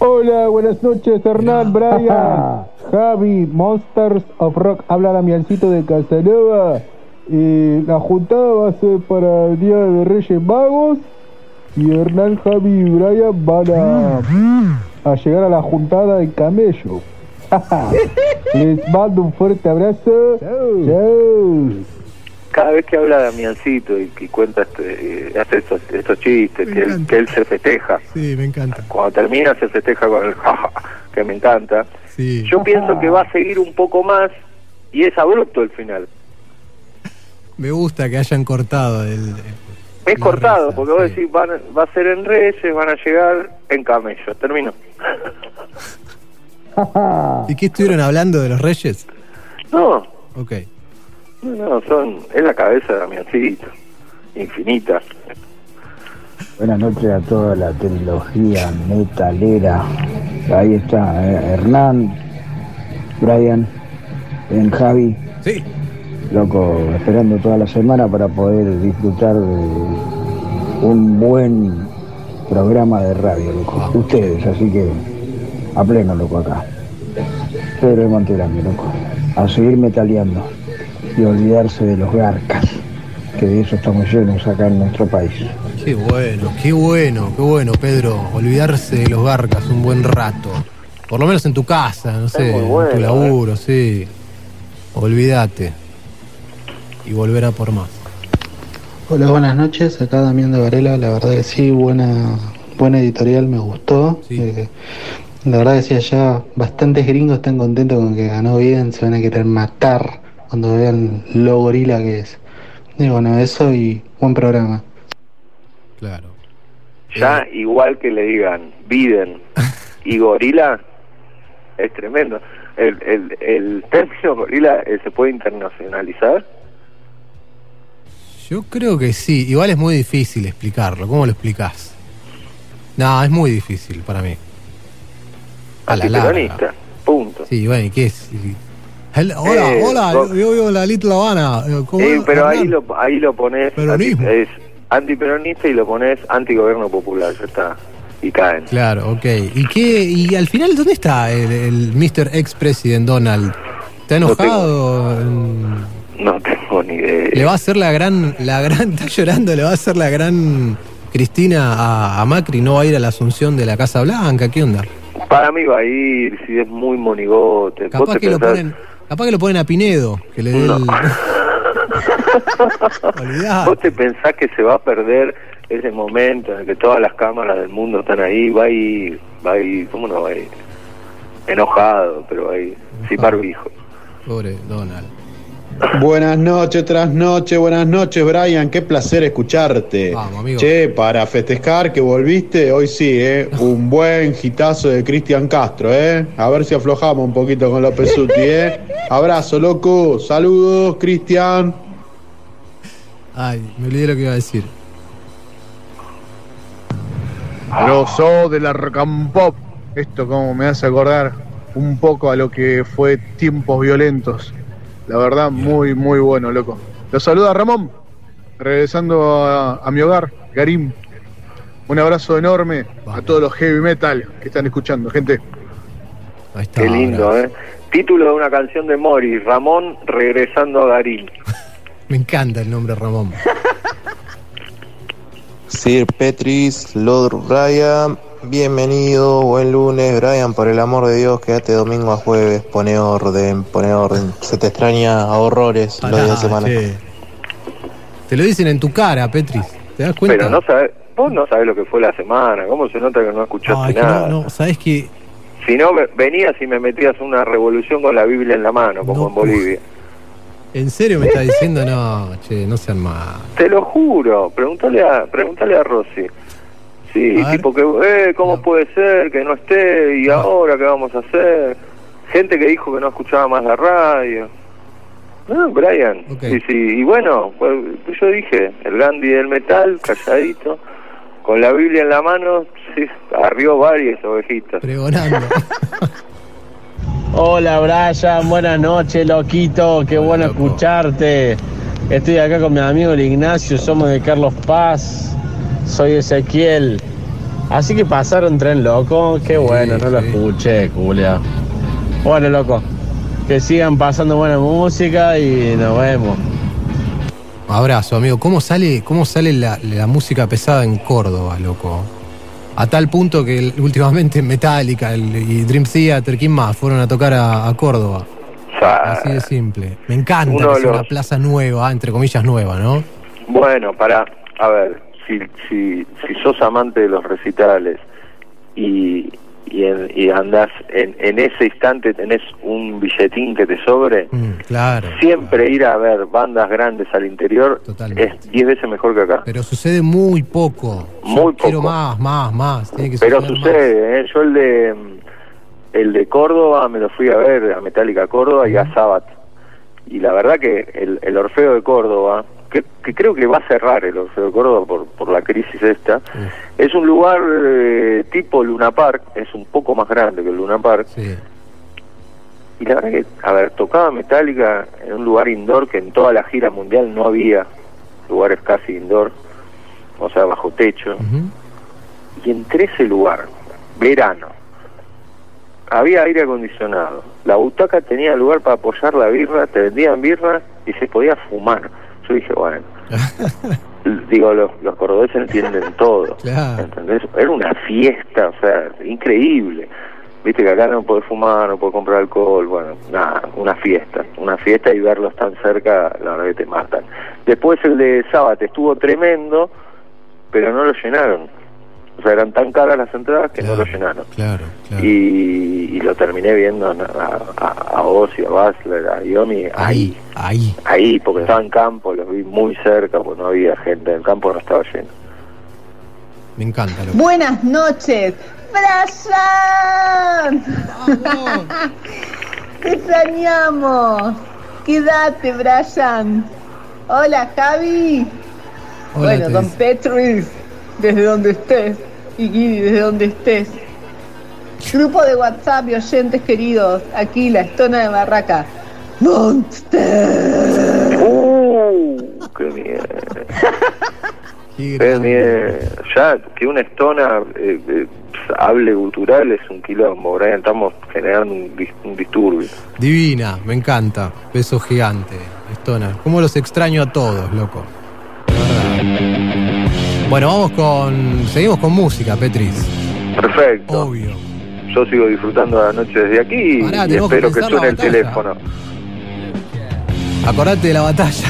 Speaker 21: Hola, buenas noches, Hernán, Brian, Javi, Monsters of Rock. Habla Damiancito de Casanova. Eh, la juntada va a ser para el Día de Reyes Magos. Y Hernán, Javi y Brian van a, a llegar a la juntada en camello. Les mando un fuerte abrazo. Chao.
Speaker 2: Cada vez que habla Damiancito y, y cuenta, este, eh, hace estos, estos chistes, que él, que él se festeja.
Speaker 3: Sí, me encanta.
Speaker 2: Cuando termina se festeja con el jaja, que me encanta.
Speaker 3: Sí.
Speaker 2: Yo pienso que va a seguir un poco más y es abrupto el final.
Speaker 3: Me gusta que hayan cortado el...
Speaker 2: Es cortado, porque vos decís, van, a- va a ser en Reyes, van a llegar en camello. Termino.
Speaker 3: ¿Y qué estuvieron hablando de los reyes?
Speaker 2: No,
Speaker 3: Ok.
Speaker 2: no, no, son, es la cabeza de Damiancito, infinita.
Speaker 22: Buenas noches a toda la trilogía metalera. Ahí está eh, Hernán, Brian, en Javi.
Speaker 3: Sí.
Speaker 22: Loco, esperando toda la semana para poder disfrutar de un buen programa de radio, loco. Ustedes, así que a pleno, loco, acá. Pedro de Monterami, loco. A seguir metaleando y olvidarse de los garcas, que de eso estamos llenos acá en nuestro país.
Speaker 3: Qué bueno, qué bueno, qué bueno, Pedro. Olvidarse de los garcas un buen rato. Por lo menos en tu casa, no sé,
Speaker 2: muy
Speaker 3: en
Speaker 2: bueno,
Speaker 3: tu laburo, sí. Olvídate. Y volver a por más.
Speaker 23: Hola, buenas noches. Acá Damián de Varela. La verdad que sí, buena, buena editorial, me gustó. Eh, la verdad que sí, allá bastantes gringos están contentos con que ganó bien. Se van a querer matar cuando vean lo gorila que es. Y bueno, eso y buen programa.
Speaker 3: Claro.
Speaker 2: Ya igual que le digan Biden y gorila, es tremendo. El, el, el término gorila eh, se puede internacionalizar.
Speaker 3: Yo creo que sí. Igual es muy difícil explicarlo. ¿Cómo lo explicás? No, es muy difícil para mí. A la larga.
Speaker 2: Antiperonista, punto.
Speaker 3: Sí, bueno, ¿y qué es? Hola,
Speaker 2: Eh,
Speaker 3: hola,
Speaker 2: vos-
Speaker 3: yo vivo en la Little Habana. Eh, ¿cómo
Speaker 2: Eh,
Speaker 3: es,
Speaker 2: pero ahí lo, ahí lo pones,
Speaker 3: Peronismo.
Speaker 2: anti- es antiperonista y lo pones antigobierno popular, ya está. Y caen.
Speaker 3: Claro, ok. ¿Y qué? ¿Y al final dónde está el, el Mr. Ex-President Donald? ¿Está
Speaker 2: No
Speaker 3: enojado?
Speaker 2: No tengo ni idea.
Speaker 3: ¿Le va a hacer la gran, la gran, está llorando, le va a hacer la gran Cristina a, a Macri? ¿No va a ir a la asunción de la Casa Blanca? ¿Qué onda?
Speaker 2: Para mí va a ir, si es muy monigote. ¿Vos
Speaker 3: Capaz que, lo
Speaker 2: pensás-
Speaker 3: ponen, capaz que lo ponen a Pinedo, que le dé el... Olvidá.
Speaker 2: ¿Vos te pensás que se va a perder ese momento en el que todas las cámaras del mundo están ahí? Va a ir, va a ir, ¿cómo no va a ir? Enojado, pero va a ir, sin barbijo.
Speaker 3: Pobre Donald.
Speaker 24: Buenas noches tras noche, buenas noches Brian, qué placer escucharte.
Speaker 3: Vamos, amigo.
Speaker 24: Che, para festejar que volviste, hoy sí, ¿eh? un buen hitazo de Cristian Castro, ¿eh? A ver si aflojamos un poquito con López Uti, ¿eh? Abrazo, loco, saludos, Cristian.
Speaker 3: Ay, me olvidé lo que iba a decir.
Speaker 21: Grosso de la rock and pop. Esto como me hace acordar un poco a lo que fue tiempos violentos. La verdad, muy, muy bueno, loco. Los saluda Ramón, regresando a, a mi hogar, Garim. Un abrazo enorme a todos los heavy metal que están escuchando, gente.
Speaker 2: Qué lindo, ¿eh? Título de una canción de Morris, Ramón regresando a Garín.
Speaker 3: Me encanta el nombre Ramón.
Speaker 25: Sir Petris, Lord Brian, bienvenido, buen lunes, Brian, por el amor de Dios, quédate domingo a jueves, pone orden, pone orden, se te extraña a horrores los días de semana.
Speaker 3: che. Te lo dicen en tu cara, Petris. ¿Te das cuenta?
Speaker 2: Pero no sabes, vos no sabés lo que fue la semana, cómo se nota que no escuchaste
Speaker 3: Ay, que
Speaker 2: nada.
Speaker 3: no, no, ¿sabes qué?
Speaker 2: Si no, ve- venías y me metías una revolución con la Biblia en la mano, como en Bolivia.
Speaker 3: ¿En serio me estás diciendo? No, che, no sean más.
Speaker 2: Te lo juro, pregúntale a, pregúntale a Rosy. Sí,
Speaker 3: A ver.
Speaker 2: tipo que, eh, ¿cómo puede ser que no esté? ¿Y ahora qué vamos a hacer? Gente que dijo que no escuchaba más la radio. No, Brian. Y, sí, y bueno, pues, yo dije, el Gandhi del metal, calladito, con la Biblia en la mano, sí, arrió varias ovejitas.
Speaker 3: Pregonando.
Speaker 7: Hola Brian, buenas noches, loquito, qué bueno escucharte. Estoy acá con mi amigo el Ignacio, somos de Carlos Paz, soy Ezequiel. Así que pasaron tren loco, qué bueno, no lo escuché, Julia. Bueno, loco, que sigan pasando buena música y nos vemos.
Speaker 3: Abrazo, amigo. ¿Cómo sale, cómo sale la, la música pesada en Córdoba, loco? A tal punto que el- últimamente Metallica el- y Dream Theater, ¿quién más? Fueron a tocar a, a Córdoba. Así de simple. Me encanta
Speaker 2: Uno
Speaker 3: que
Speaker 2: de
Speaker 3: sea una
Speaker 2: los-
Speaker 3: plaza nueva, entre comillas nueva, ¿no?
Speaker 2: Bueno, para, a ver, si, si, si sos amante de los recitales y, y, en- y andás en, en ese instante tenés un billetín que te sobre,
Speaker 3: Mm, claro.
Speaker 2: siempre ir a ver bandas grandes al interior es 10 veces mejor que acá.
Speaker 3: Pero sucede muy poco. Yo
Speaker 2: Muy
Speaker 3: Quiero
Speaker 2: poco.
Speaker 3: más, más, más. Tiene que
Speaker 2: Pero sucede, ¿eh? yo el de el de Córdoba me lo fui a ver a Metallica Córdoba y a Sabbath. Y la verdad que el, el Orfeo de Córdoba, que, que creo que va a cerrar el Orfeo de Córdoba por, por la crisis esta, es un lugar eh, tipo Luna Park, es un poco más grande que el Luna Park. Y la verdad que, a ver, tocaba Metallica en un lugar indoor que en toda la gira mundial no había lugares casi indoor, o sea, bajo techo. Y entre ese lugar, verano, había aire acondicionado, la butaca tenía lugar para apoyar la birra, te vendían birra y se podía fumar. Yo dije, bueno, digo, los, los cordobeses entienden todo. ¿entendés? Era una fiesta, o sea, increíble. Viste que acá no podés fumar, no podés comprar alcohol, bueno, nada, una fiesta, una fiesta y verlos tan cerca, la verdad que te matan. Después el de Sábado estuvo tremendo, pero no lo llenaron. O sea, eran tan caras las entradas que no lo llenaron.
Speaker 3: Claro,
Speaker 2: Y, y lo terminé viendo a, a, a Ozzy, a Basler, a Yomi ahí,
Speaker 3: ahí,
Speaker 2: ahí, porque estaba en campo, los vi muy cerca, pues no había gente, el campo no estaba lleno.
Speaker 3: Me encanta. Loco.
Speaker 26: Buenas noches, Brian. Te extrañamos. Quédate, Brian. Hola, Javi.
Speaker 3: Hola,
Speaker 26: bueno, don. Petruis, desde donde estés. Y Guidi, desde donde estés. Grupo de WhatsApp y oyentes queridos. Aquí, la estona de Barraca. Monster.
Speaker 2: ¡Uh! ¡Qué miedo! ¡Qué miedo! Ya que una estona eh, eh, hable gutural es un quilombo, Brian. Estamos generando un, dis- un disturbio.
Speaker 3: Divina, me encanta. Beso gigante. Estona. ¿Cómo los extraño a todos, loco? De verdad. Bueno, vamos con. Seguimos con música, Petris.
Speaker 2: Perfecto.
Speaker 3: Obvio.
Speaker 2: Yo sigo disfrutando la noche desde aquí
Speaker 3: Pará,
Speaker 2: y espero que,
Speaker 3: que
Speaker 2: suene el teléfono.
Speaker 3: Acordate de la batalla.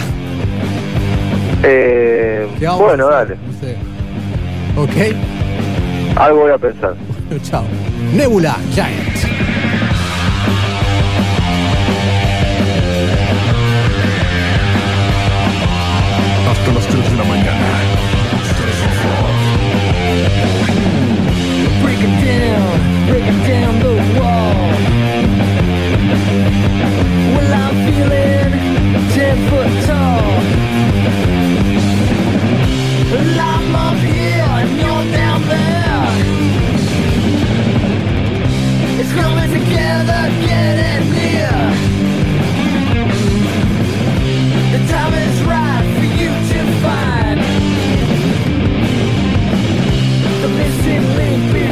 Speaker 2: Eh, bueno, dale.
Speaker 3: No sé. Ok.
Speaker 2: Algo voy a pensar.
Speaker 3: Chao. Nebula Giant.
Speaker 6: Living,
Speaker 5: living.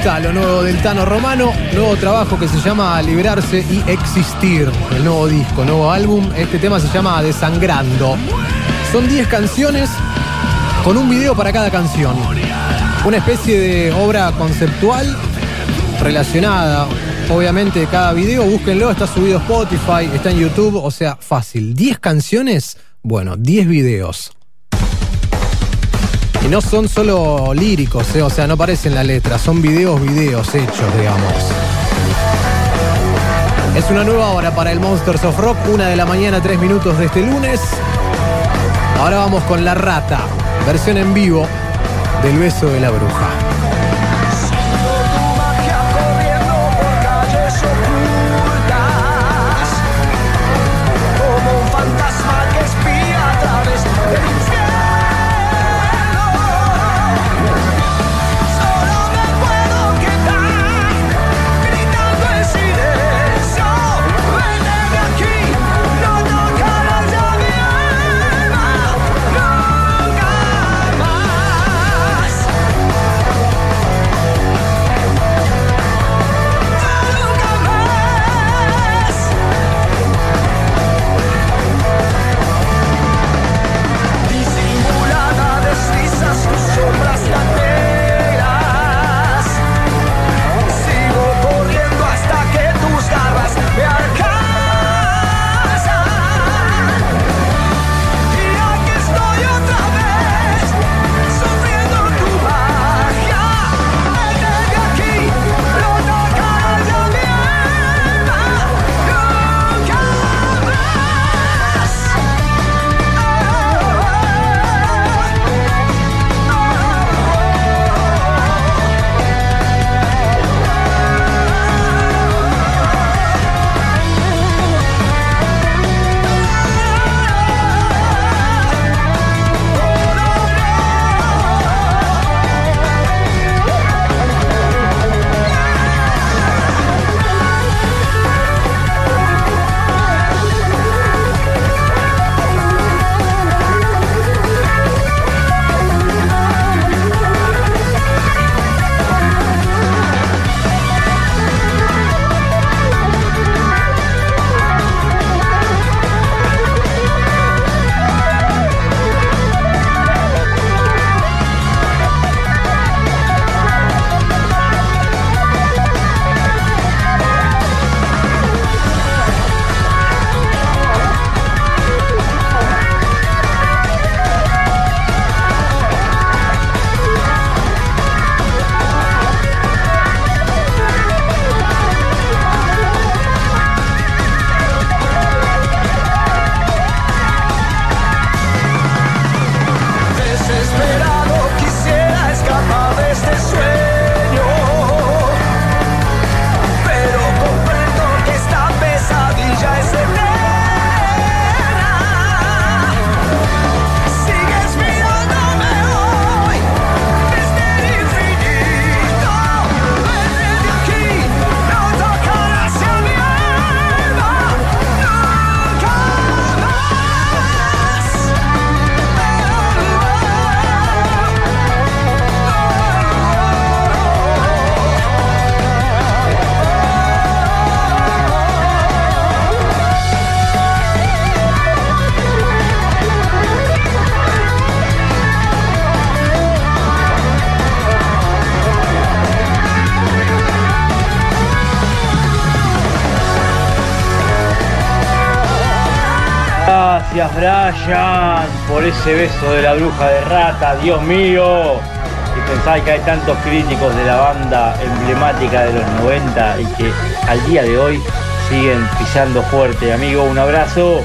Speaker 5: Está lo nuevo del Tano Romano, nuevo trabajo que se llama Liberarse y Existir, el nuevo disco, nuevo álbum. Este tema se llama Desangrando. Son 10 canciones con un video para cada canción. Una especie de obra conceptual relacionada, obviamente, cada video. Búsquenlo, está subido Spotify, está en YouTube, o sea, fácil. 10 canciones, bueno, 10 videos. No son solo líricos, eh, o sea, no aparecen la letra, son videos, videos hechos, digamos. Es una nueva hora para el Monsters of Rock, una de la mañana, tres minutos de este lunes. Ahora vamos con La Rata, versión en vivo del beso de la bruja.
Speaker 8: Gracias Brian por ese beso de la bruja de rata, Dios mío. Y pensáis que hay tantos críticos de la banda emblemática de los 90 y que al día de hoy siguen pisando fuerte. Amigo, un abrazo.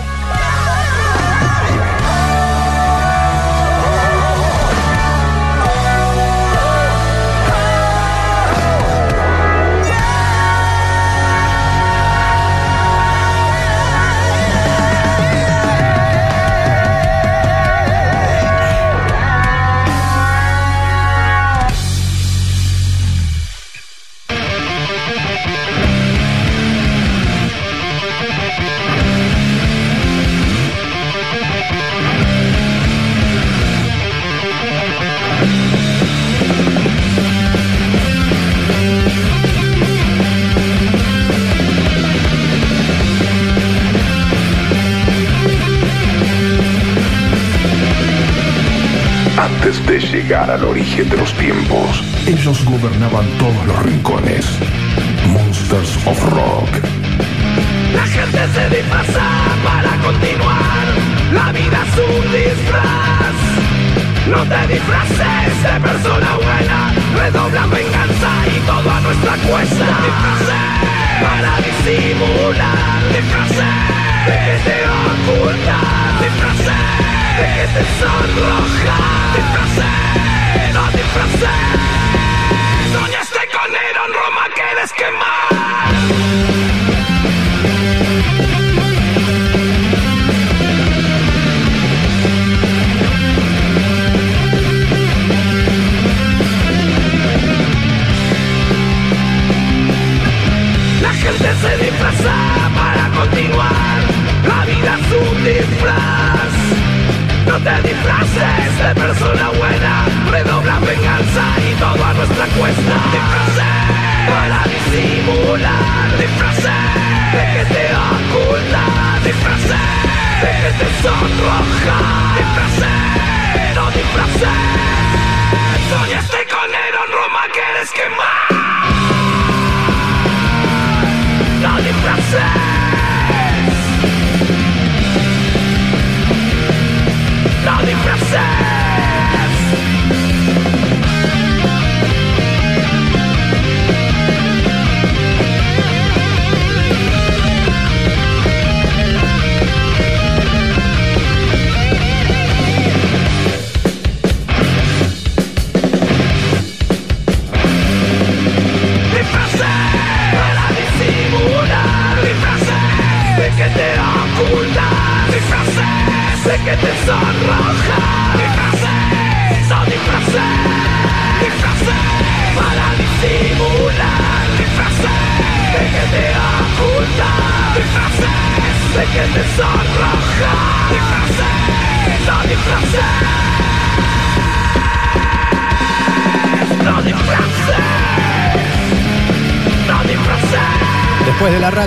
Speaker 1: Llegar al origen de los tiempos, ellos gobernaban todos los rincones. Monsters of Rock.
Speaker 6: La gente se disfraza para continuar. La vida es un disfraz. No te disfraces de persona buena. Redobla venganza y todo a nuestra cuesta. Disfraces para disimular. Disfraces de ocultas. Disfraces de que te sonrojas. Disfraces, no. Soñaste con Nerón, Roma quieres quemar. Gente se disfraza para continuar. La vida es un disfraz. No te disfraces de persona buena. Redobla venganza y todo a nuestra cuesta. Disfraces para disimular. Disfraces de que te ocultas. Disfraces de que te sonroja. Disfraces, no disfraces. Soñaste con Nerón, Roma quieres quemar. No disfraces.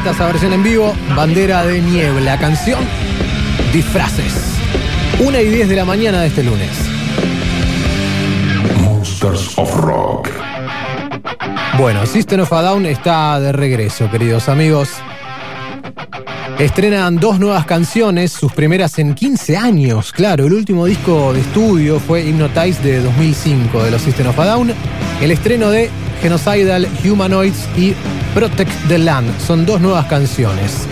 Speaker 3: Rata, esa versión en vivo, Bandera de Niebla, canción Disfraces. Una y 10 de la mañana de este lunes.
Speaker 1: Monsters of Rock.
Speaker 3: Bueno, System of a Down está de regreso, queridos amigos. Estrenan dos nuevas canciones, sus primeras en 15 años. Claro, el último disco de estudio fue Hypnotize de 2005 de los System of a Down. El estreno de Genocidal, Humanoids y Protect the Land son dos nuevas canciones.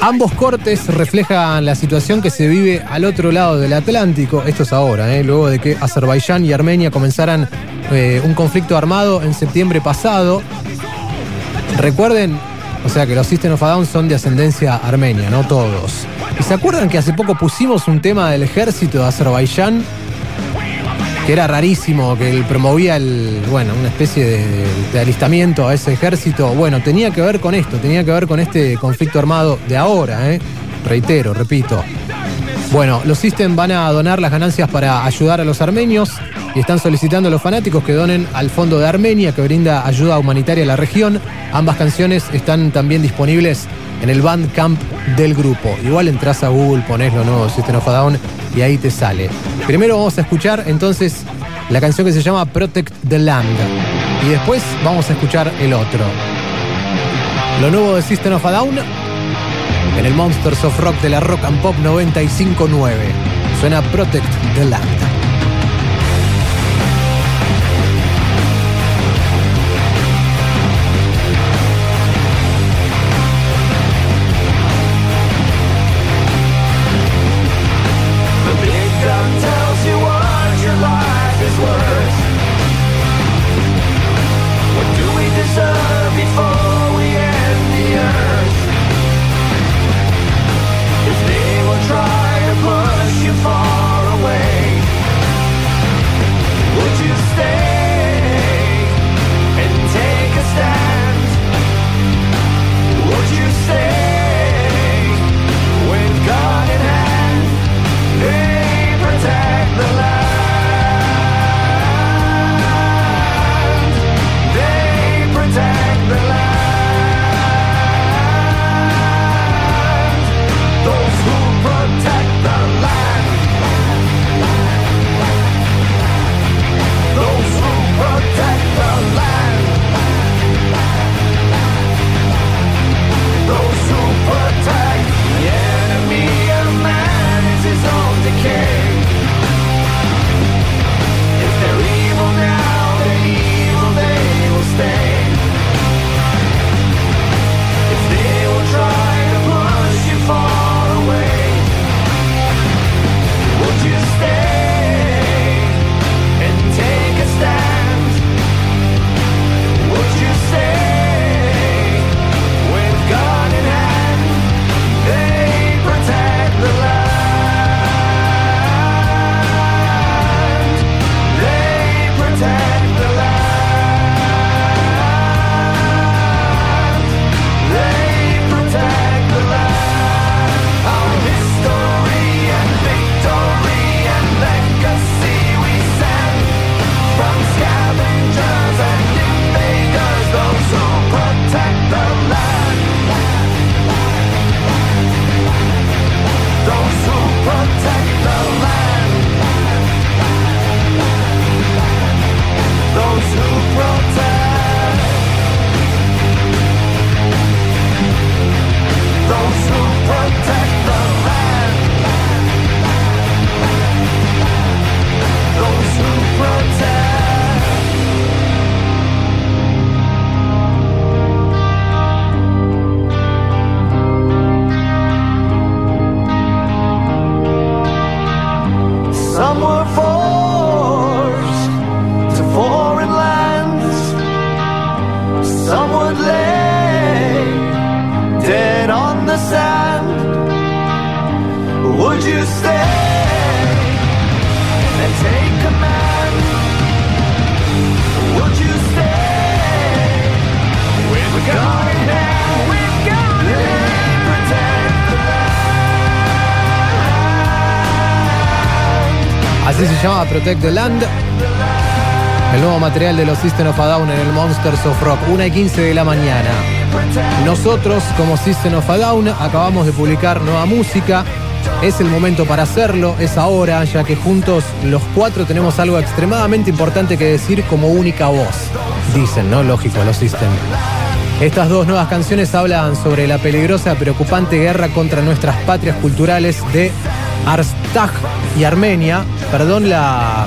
Speaker 3: Ambos cortes reflejan la situación que se vive al otro lado del Atlántico. Esto es ahora, ¿eh? luego de que Azerbaiyán y Armenia comenzaran eh, un conflicto armado en septiembre pasado. Recuerden, o sea que los System of a Down son de ascendencia armenia, no todos. ¿Y se acuerdan que hace poco pusimos un tema del ejército de Azerbaiyán? Que era rarísimo, que él promovía el, bueno, una especie de, alistamiento a ese ejército. Bueno, tenía que ver con esto, tenía que ver con este conflicto armado de ahora, ¿eh? Reitero, repito. Bueno, los System van a donar las ganancias para ayudar a los armenios y están solicitando a los fanáticos que donen al Fondo de Armenia que brinda ayuda humanitaria a la región. Ambas canciones están también disponibles en el Bandcamp del grupo. Igual entras a Google, pones lo nuevo System of a Down y ahí te sale. Primero vamos a escuchar entonces la canción que se llama Protect the Land y después vamos a escuchar el otro. Lo nuevo de System of a Down en el Monsters of Rock de la Rock and Pop 95.9. Suena Protect the Land. Así se llama Protect the Land. El nuevo material de los System of a Down en el Monsters of Rock, 1 y 15 de la mañana. Nosotros, como System of a Down, acabamos de publicar nueva música. Es el momento para hacerlo, es ahora, ya que juntos los cuatro tenemos algo extremadamente importante que decir como única voz. Dicen, ¿no? Lógico, los System. Estas dos nuevas canciones hablan sobre la peligrosa, preocupante guerra contra nuestras patrias culturales de Artsaj y Armenia. Perdón la,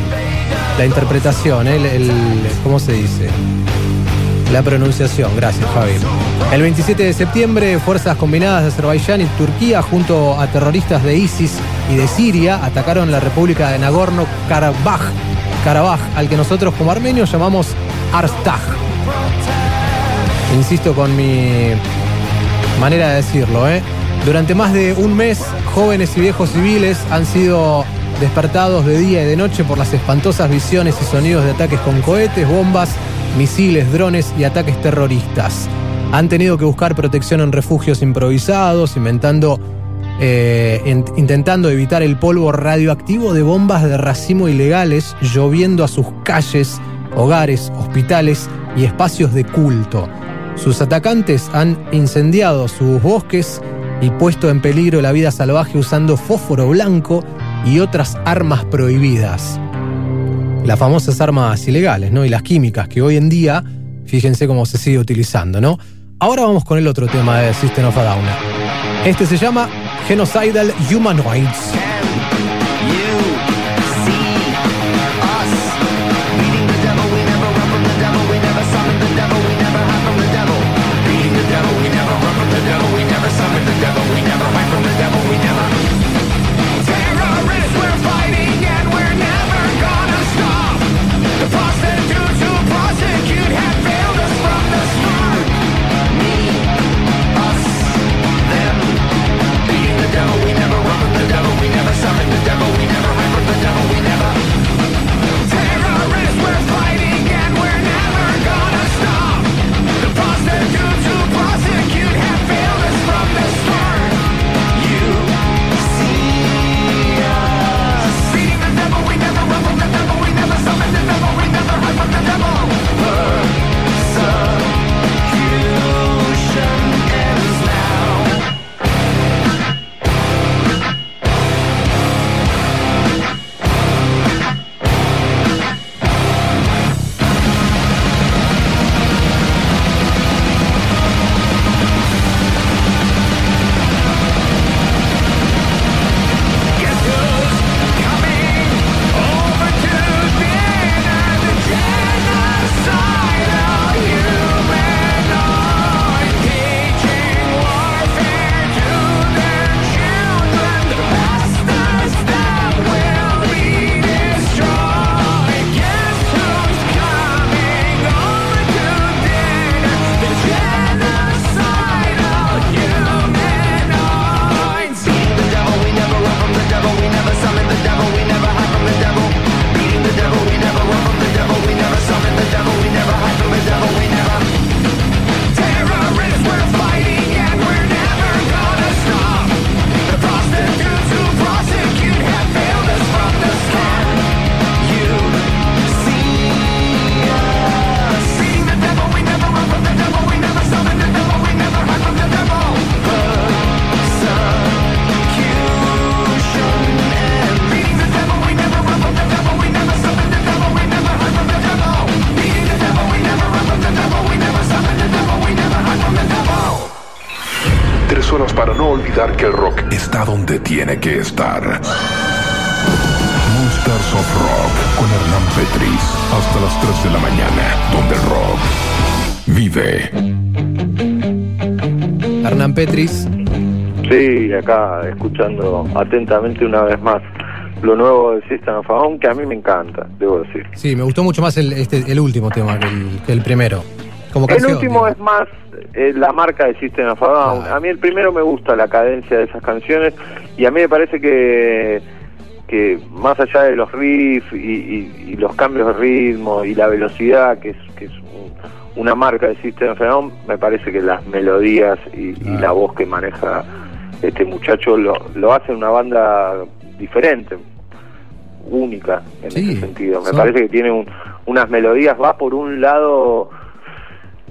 Speaker 3: la interpretación, ¿eh? el, ¿cómo se dice? La pronunciación, gracias Javi. El 27 de septiembre, fuerzas combinadas de Azerbaiyán y Turquía, junto a terroristas de ISIS y de Siria, atacaron la República de Nagorno-Karabaj, Karabaj, al que nosotros como armenios llamamos Artsaj. Insisto con mi manera de decirlo, ¿eh? Durante más de un mes, jóvenes y viejos civiles han sido despertados de día y de noche por las espantosas visiones y sonidos de ataques con cohetes, bombas, misiles, drones y ataques terroristas. Han tenido que buscar protección en refugios improvisados, inventando, eh, in- intentando evitar el polvo radioactivo de bombas de racimo ilegales lloviendo a sus calles, hogares, hospitales y espacios de culto. Sus atacantes han incendiado sus bosques y puesto en peligro la vida salvaje usando fósforo blanco y otras armas prohibidas. Las famosas armas ilegales, ¿no? Y las químicas que hoy en día, fíjense cómo se sigue utilizando, ¿no? Ahora vamos con el otro tema de System of a Down. Este se llama Genocidal Humanoids.
Speaker 6: Tres
Speaker 2: acá escuchando atentamente una vez más lo nuevo de System of Down, que a mí me encanta, debo decir.
Speaker 3: Sí, me gustó mucho más el, este, el último tema que el, que el primero. Como
Speaker 2: El último es más eh, la marca de System of a Down. A mí el primero me gusta la cadencia de esas canciones y a mí me parece que, que más allá de los riffs y, y- y los cambios de ritmo y la velocidad, que es, que es un- una marca de System of Down, me parece que las melodías y, y la voz que maneja este muchacho lo, lo hace una banda diferente. única en
Speaker 3: Sí,
Speaker 2: ese sentido. Me
Speaker 3: son-
Speaker 2: parece que tiene un- unas melodías, va por un lado,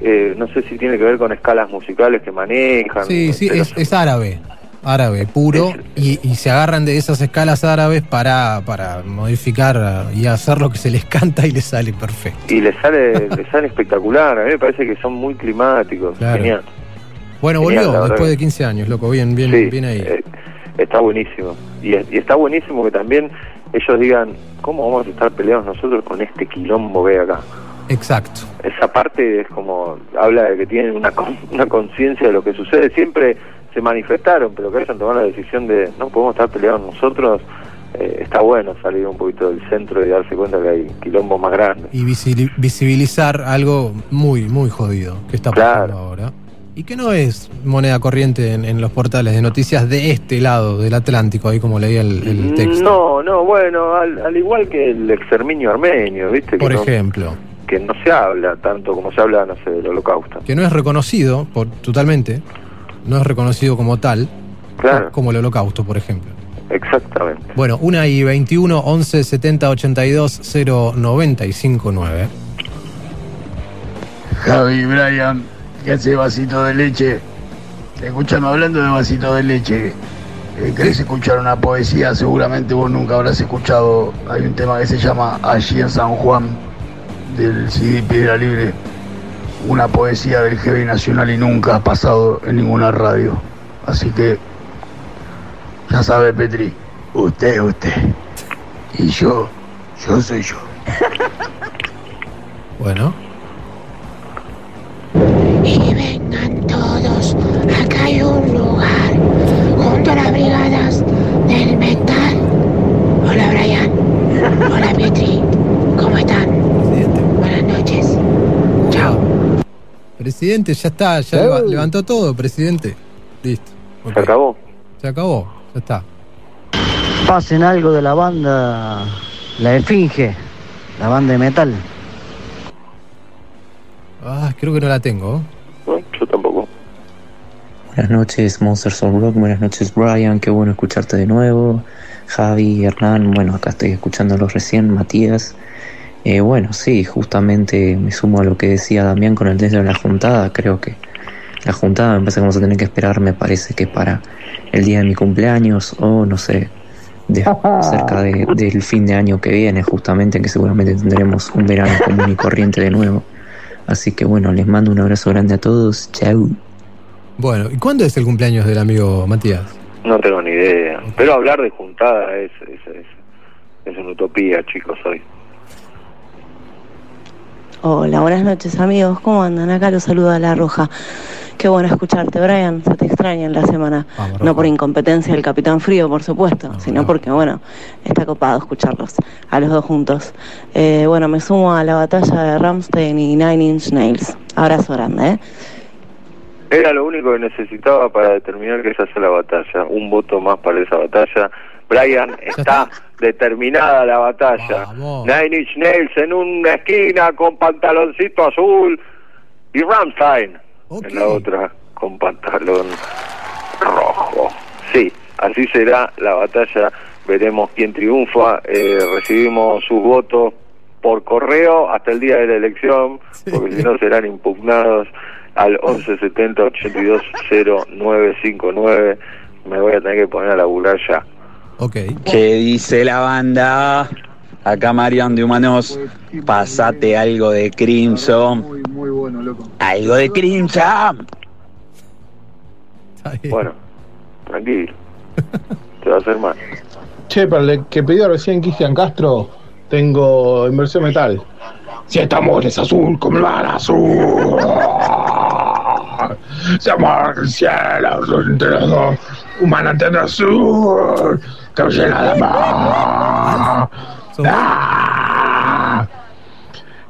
Speaker 2: eh, no sé si tiene que ver con escalas musicales que manejan.
Speaker 3: Sí, sí, es, es árabe. Árabe puro y, y se agarran de esas escalas árabes para, para modificar y hacer lo que se les canta y les sale perfecto.
Speaker 2: Y le sale, le sale espectacular, a mí me parece que son muy climáticos,
Speaker 3: Claro.
Speaker 2: genial.
Speaker 3: Bueno, volvió
Speaker 2: verdad
Speaker 3: después de 15 años, loco, bien, bien,
Speaker 2: Sí,
Speaker 3: bien ahí.
Speaker 2: eh, está buenísimo. Y, es- y está buenísimo que también ellos digan, ¿cómo vamos a estar peleados nosotros con este quilombo que hay acá?
Speaker 3: Exacto.
Speaker 2: Esa parte es como, habla de que tienen una, una conciencia de lo que sucede. Siempre se manifestaron, pero que hayan tomado la decisión de no podemos estar peleados nosotros. eh, está bueno salir un poquito del centro y darse cuenta que hay quilombos más grandes.
Speaker 3: Y visibilizar algo muy, muy jodido que está pasando ahora. Y que no es moneda corriente en, en los portales de noticias de este lado del Atlántico, ahí como leía el, el texto.
Speaker 2: No, no, bueno, al, al igual que el exterminio armenio, ¿viste?
Speaker 3: Por
Speaker 2: que no-
Speaker 3: ejemplo,
Speaker 2: que no se habla tanto como se habla, no sé, del holocausto.
Speaker 3: que no es reconocido por, totalmente, no es reconocido como tal,
Speaker 2: Claro.
Speaker 3: como el holocausto, por ejemplo.
Speaker 2: Exactamente.
Speaker 3: Bueno, una y 21, 11, 70, 82, 0, 95, 9.
Speaker 27: Javi, Brian, ¿qué hace vasito de leche? Escúchame hablando de vasito de leche. eh, ¿Querés escuchar una poesía? Seguramente vos nunca habrás escuchado. Hay un tema que se llama Allí en San Juan, del CD Piedra Libre. Una poesía del heavy nacional y nunca ha pasado en ninguna radio. Así que, ya sabe, Petri, usted es usted. Y yo, yo soy yo.
Speaker 3: Bueno,
Speaker 6: vengan todos, acá hay un lugar, junto a las brigadas del metal. Hola Brian, hola Petri, ¿cómo están? Buenas noches. Chao.
Speaker 3: presidente, ya está, ya leva- levantó todo, presidente. Listo.
Speaker 2: Se acabó.
Speaker 3: Se acabó, ya está.
Speaker 28: Pasen algo de la banda La Esfinge, la banda de metal.
Speaker 3: Ah, creo que no la tengo.
Speaker 29: Buenas noches, Monsters of Rock. Buenas noches, Brian. Qué bueno escucharte de nuevo. Javi, Hernán. Bueno, acá estoy escuchándolos recién. Matías. Eh, bueno, sí, justamente me sumo a lo que decía Damián con el tema de la juntada. Creo que la juntada me parece que vamos a tener que esperar, me parece que para el día de mi cumpleaños o no sé, de- cerca de- del fin de año que viene, justamente, que seguramente tendremos un verano común y corriente de nuevo. Así que bueno, les mando un abrazo grande a todos. Chau.
Speaker 3: Bueno, ¿y cuándo es el cumpleaños del amigo Matías?
Speaker 2: No tengo ni idea. Pero hablar de juntada es, es, es, es una utopía, chicos, hoy.
Speaker 16: Hola, buenas noches amigos, ¿cómo andan? Acá los saluda La Roja. Qué bueno escucharte, Brian, se te extraña en la semana. No por incompetencia del Capitán Frío, por supuesto, sino porque, bueno, está copado escucharlos a los dos juntos. Eh, bueno, me sumo a la batalla de Ramstein y Nine Inch Nails. Abrazo grande, ¿eh?
Speaker 2: Era lo único que necesitaba para determinar que esa sea la batalla. Un voto más para esa batalla. Brian, está determinada la batalla. Nine Inch Nails en una esquina con pantaloncito azul y Ramstein en la otra con pantalón rojo. Sí, así será la batalla. Veremos quién triunfa. Eh, recibimos sus votos por correo hasta el día de la elección, porque si no serán impugnados al 1170 82 0959. Me voy a tener que poner a laburar ya.
Speaker 3: Ok.
Speaker 30: ¿Qué dice la banda? Acá Marian de Humanos, pasate algo de Crimson.
Speaker 17: Muy bueno, loco.
Speaker 30: Algo de Crimson.
Speaker 2: Bueno, tranquilo. Te va a hacer mal.
Speaker 21: Che, para el que pidió recién Cristian Castro, tengo inversión metal. Si amor es azul como el mar azul. Se amor el cielo entre los dos. Humana antena azul. Que llena de. Ah.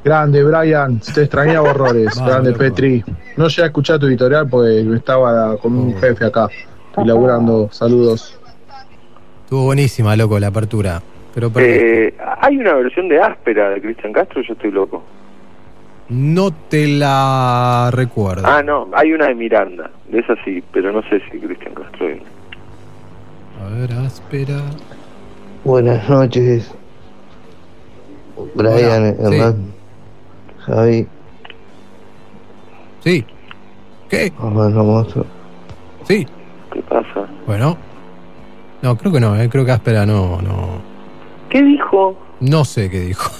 Speaker 21: Grande, Brian. Te extrañaba horrores. Grande. Petri. No llegué a escuchar tu editorial porque estaba con un jefe acá. Y laburando. Saludos.
Speaker 3: Estuvo buenísima, loco, la apertura. Pero.
Speaker 2: Eh, hay una versión de áspera de Cristian Castro, yo estoy loco.
Speaker 3: No te la recuerdo.
Speaker 2: Ah, no, hay una de Miranda, de esa sí, pero no sé si Cristian Castro.
Speaker 3: A ver, áspera.
Speaker 31: Buenas noches,
Speaker 32: Brian,
Speaker 3: Hola.
Speaker 32: Hernán, Javi,
Speaker 3: Sí. ¿Qué?
Speaker 32: monstruo.
Speaker 3: Sí.
Speaker 2: ¿Qué pasa?
Speaker 3: Bueno. No, creo que no, eh, creo que Áspera no, no.
Speaker 2: ¿Qué dijo?
Speaker 3: No sé qué dijo.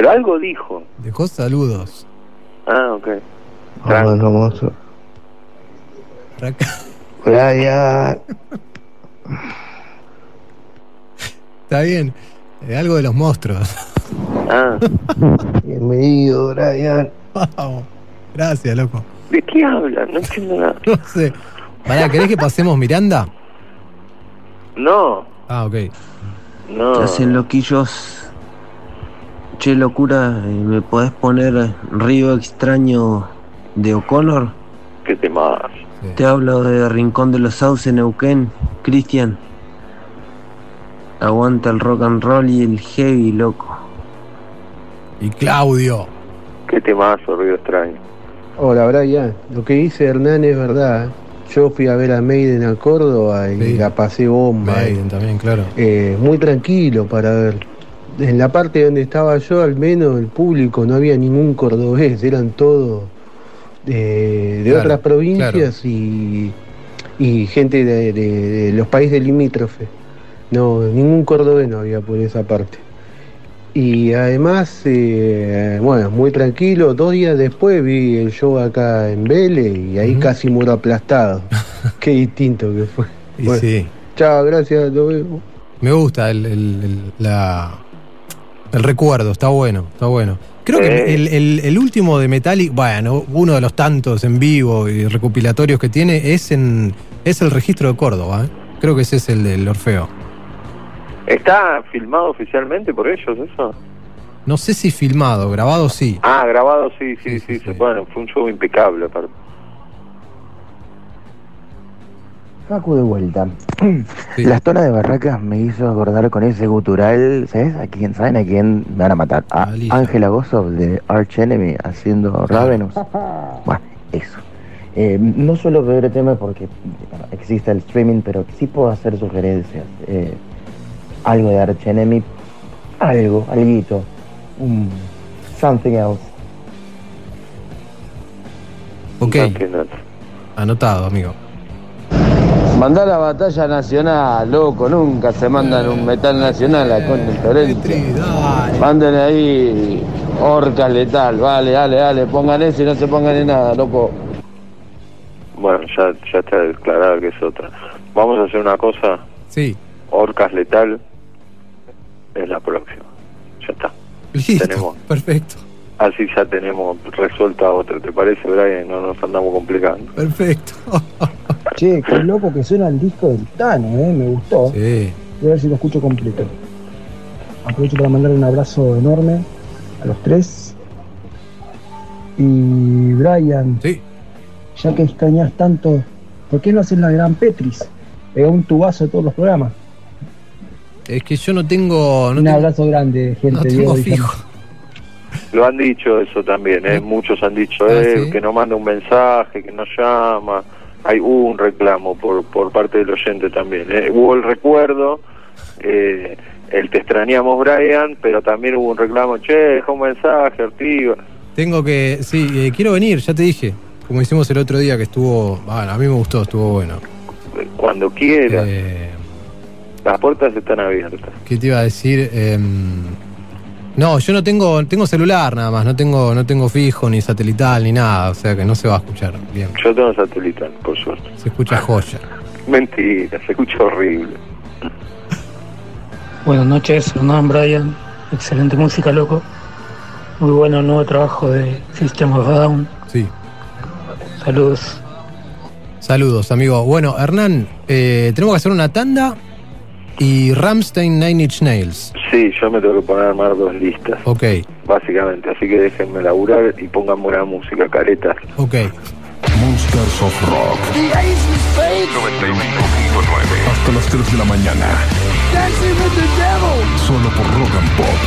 Speaker 2: Pero algo dijo.
Speaker 3: Dejó saludos.
Speaker 2: Ah, ok.
Speaker 32: Vamos a monstruo. Brian,
Speaker 3: Está bien. Eh, algo de los monstruos.
Speaker 2: Ah.
Speaker 32: bienvenido, Brian.
Speaker 3: Vamos. Gracias, loco.
Speaker 2: ¿De qué hablan? No entiendo nada.
Speaker 3: No sé. Pará, ¿querés que pasemos Miranda?
Speaker 2: No,
Speaker 3: Ah, ok.
Speaker 2: no.
Speaker 32: ¿Qué hacen loquillos? Che, locura, ¿y ¿me podés poner Río Extraño de O'Connor?
Speaker 2: ¿Qué te más?
Speaker 32: Te hablo de Rincón de los Sauces, Neuquén, Cristian. Aguanta el rock and roll y el heavy, loco.
Speaker 3: Y Claudio.
Speaker 2: ¿Qué temazo, ruido extraño?
Speaker 33: Hola Brian, lo que dice Hernán es verdad. ¿eh? Yo fui a ver a Maiden a Córdoba y la pasé bomba.
Speaker 3: Maiden también, claro.
Speaker 33: Eh, muy tranquilo para ver. En la parte donde estaba yo, al menos el público, no había ningún cordobés, eran todos de, de
Speaker 3: Claro,
Speaker 33: otras provincias y, y gente de, de- de los países limítrofes. No, ningún cordobés no había por esa parte. Y además, eh, bueno, muy tranquilo. Dos días después vi el show acá en Vélez y ahí casi muero aplastado. Qué distinto que fue.
Speaker 3: Y
Speaker 33: Bueno,
Speaker 3: sí.
Speaker 33: Chao, gracias. nos vemos.
Speaker 3: Me gusta el, el, el- la, el recuerdo, está bueno, está bueno. Creo que el, el- el último de Metallic, bueno, uno de los tantos en vivo y recopilatorios que tiene es en es el registro de Córdoba. ¿eh? Creo que ese es el del Orfeo.
Speaker 2: ¿Está filmado oficialmente por ellos eso?
Speaker 3: No sé si filmado, grabado sí.
Speaker 2: Ah, grabado, sí, sí, sí. sí. Bueno, fue un show impecable, aparte.
Speaker 34: Facu de vuelta. La zona de Barracas me hizo acordar con ese gutural, ¿sabes? ¿A quién saben a quién me van a matar? A Ángela Gossov de Arch Enemy haciendo Ravenous. Bueno, eso. Eh, no suelo ver temas porque bueno, existe el streaming, pero sí puedo hacer sugerencias. Eh, algo de Arch Enemy, algo, alguito, something else.
Speaker 3: Ok. Anotado, amigo.
Speaker 7: Mandá la batalla nacional, loco, nunca se mandan un metal nacional a con Manden ahí orca letal, vale, dale, dale, pongan eso y no se pongan en nada, loco.
Speaker 2: Bueno, ya, ya está declarado que es otra. Vamos a hacer una cosa.
Speaker 3: Sí.
Speaker 2: Orcas Letal es la próxima. Ya está.
Speaker 3: Listo,
Speaker 2: Tenemos,
Speaker 3: perfecto,
Speaker 2: así ya tenemos resuelta otra. ¿Te parece, Brian? No nos andamos complicando.
Speaker 3: perfecto.
Speaker 35: Che, qué loco que suena el disco del Tano, ¿eh? me gustó.
Speaker 3: Sí.
Speaker 35: Voy a ver si lo escucho completo. Aprovecho para mandar un abrazo enorme a los tres. Y Brian, ya que extrañas tanto, ¿por qué no haces la gran Petris? Pega un tubazo de todos los programas.
Speaker 3: Es que yo no tengo. No
Speaker 35: un
Speaker 3: tengo-
Speaker 35: abrazo grande, gente.
Speaker 3: no tengo fijo.
Speaker 2: Lo han dicho eso también, ¿eh? Muchos han dicho
Speaker 3: Ah,
Speaker 2: eh,
Speaker 3: ¿sí?
Speaker 2: que no manda un mensaje, que no llama. Hay hubo un reclamo por por parte del oyente también. ¿eh? Hubo el recuerdo, eh, el te extrañamos Brian, pero también hubo un reclamo, che, deja un mensaje, Ortiga.
Speaker 3: Tengo que. Sí, eh, quiero venir, ya te dije. Como hicimos el otro día que estuvo. Bueno, a mí me gustó, estuvo bueno.
Speaker 2: Cuando quiera.
Speaker 3: Eh,
Speaker 2: Las puertas están abiertas.
Speaker 3: ¿Qué te iba a decir? No, yo no tengo, tengo celular nada más, no tengo, no tengo fijo, ni satelital, ni nada, o sea que no se va a escuchar bien.
Speaker 2: Yo tengo satelital, por suerte.
Speaker 3: Se escucha joya.
Speaker 2: Mentira, se escucha horrible.
Speaker 31: Buenas noches, Hernán Brian. Excelente música, loco. Muy bueno el nuevo trabajo de System of a Down.
Speaker 3: Sí.
Speaker 31: Saludos.
Speaker 3: Saludos, amigo. Bueno, Hernán, eh, tenemos que hacer una tanda y Ramstein Nine Inch Nails.
Speaker 2: Sí, yo me tengo que poner a armar dos listas,
Speaker 3: Ok,
Speaker 2: básicamente. Así que déjenme laburar y pongan buena música, caretas.
Speaker 3: ok.
Speaker 1: Monsters of Rock. 95.9. Hasta las 3 de la mañana.
Speaker 6: Dancing with the devil.
Speaker 1: Solo por Rock and Pop.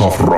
Speaker 10: Monsters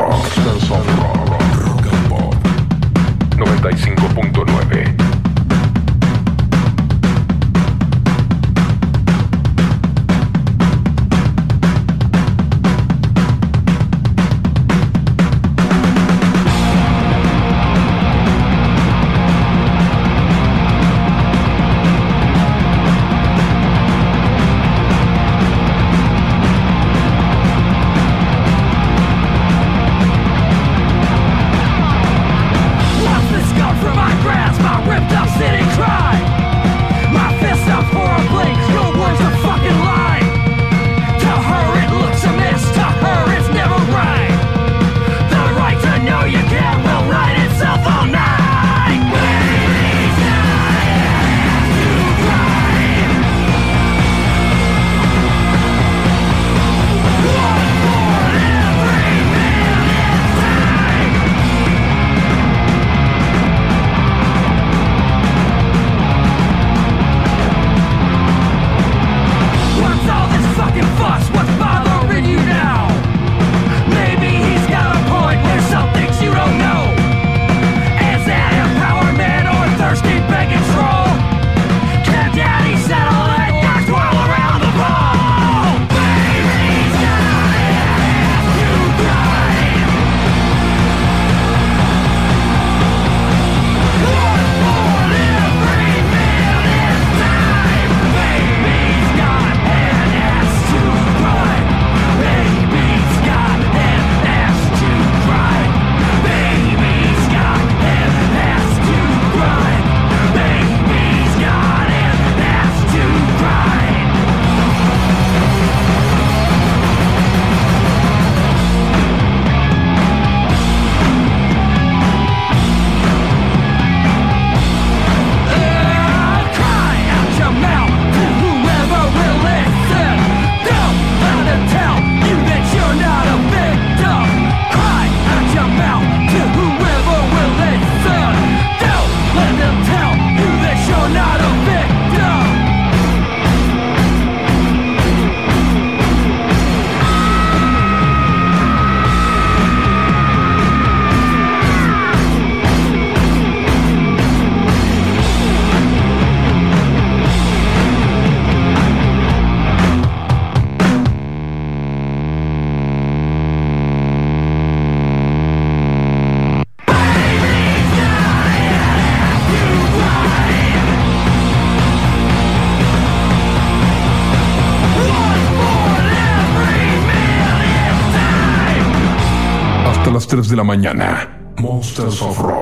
Speaker 10: de la mañana. Monsters of Rock.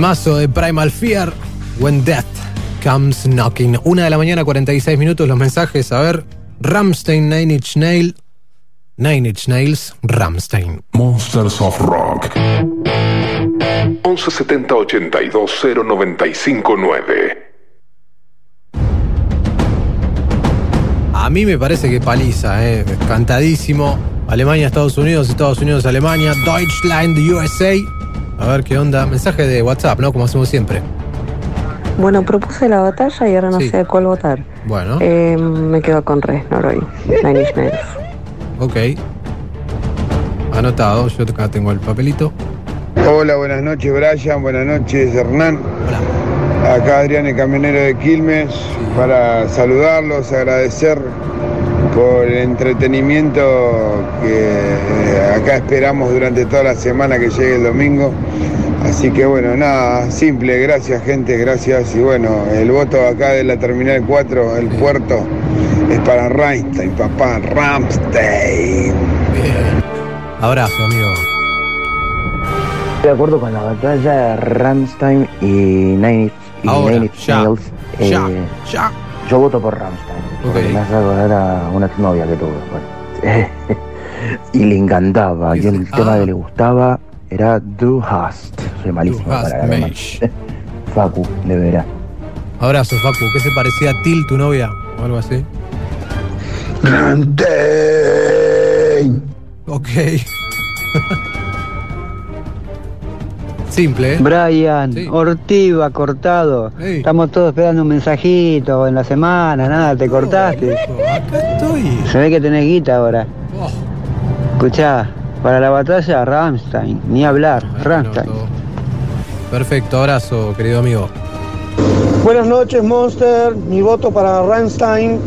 Speaker 3: Temazo de Primal Fear, When Death Comes Knocking. Una de la mañana, 46 minutos, los mensajes. A ver, Ramstein, Nine Inch Nail. Nine Inch Nails, Ramstein.
Speaker 10: Monsters of Rock. 1170 82 0959.
Speaker 3: A mí me parece que paliza, eh. Cantadísimo. Alemania, Estados Unidos, Estados Unidos, Alemania, Deutschland, USA. A ver qué onda. Mensaje de WhatsApp, ¿no? Como hacemos siempre.
Speaker 36: Bueno, propuse la batalla y ahora no
Speaker 3: Sí.
Speaker 36: sé cuál votar.
Speaker 3: Bueno,
Speaker 36: Eh, me quedo con Reznor hoy. Nine Inch Nails.
Speaker 3: ok. Anotado, yo acá tengo el papelito.
Speaker 4: Hola, buenas noches Brian, buenas noches Hernán. Acá Adrián, el camionero de Quilmes, para saludarlos, agradecer por el entretenimiento que eh, acá esperamos durante toda la semana que llegue el domingo. Así que bueno, nada, simple, gracias gente, gracias. Y bueno, el voto acá de la Terminal 4, el puerto, es para Rammstein, papá, Ramstein.
Speaker 3: Abrazo, amigo.
Speaker 22: Estoy de acuerdo con la batalla de Rammstein y Nine
Speaker 3: Ahora,
Speaker 22: Nine
Speaker 3: ya,
Speaker 22: Nails.
Speaker 3: ya,
Speaker 22: Eh,
Speaker 3: ya.
Speaker 22: Yo voto por Rammstein. Porque me hace acordar a una exnovia que tuve. bueno. y le encantaba. Y el tema que le gustaba era Du hast. Soy malísimo
Speaker 3: Du hast
Speaker 22: para. Facu, de verá.
Speaker 3: Abrazo, Facu. ¿Qué se parecía a Til, tu novia? O algo así. Ok. Simple, ¿eh?
Speaker 8: Brian, Ortiva, cortado. Estamos todos esperando un mensajito en la semana, nada, te cortaste.
Speaker 3: Acá estoy.
Speaker 8: Se ve que tenés guita ahora. Escuchá, para la batalla, Ramstein, ni hablar, Ramstein.
Speaker 3: Perfecto, abrazo, querido amigo.
Speaker 37: Buenas noches, Monster. Mi voto para Rammstein.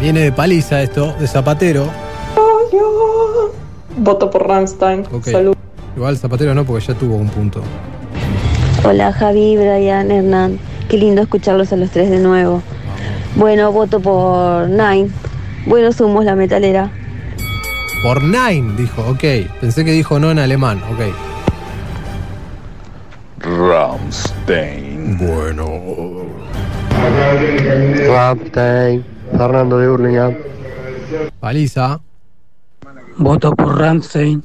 Speaker 3: Viene de paliza esto, de zapatero.
Speaker 13: Voto por Rammstein.
Speaker 3: Ok.
Speaker 13: Salud.
Speaker 3: Igual zapatero no, porque ya tuvo un punto.
Speaker 38: Hola Javi, Brian, Hernán. Qué lindo escucharlos a los tres de nuevo. Bueno, voto por Nine. Buenos humos, la metalera.
Speaker 3: Por Nine, dijo, ok. Pensé que dijo no en alemán, ok.
Speaker 10: Ramstein.
Speaker 3: Bueno.
Speaker 32: Ramstein, Fernando de Hurlingham.
Speaker 3: Paliza.
Speaker 39: Voto por Ramstein.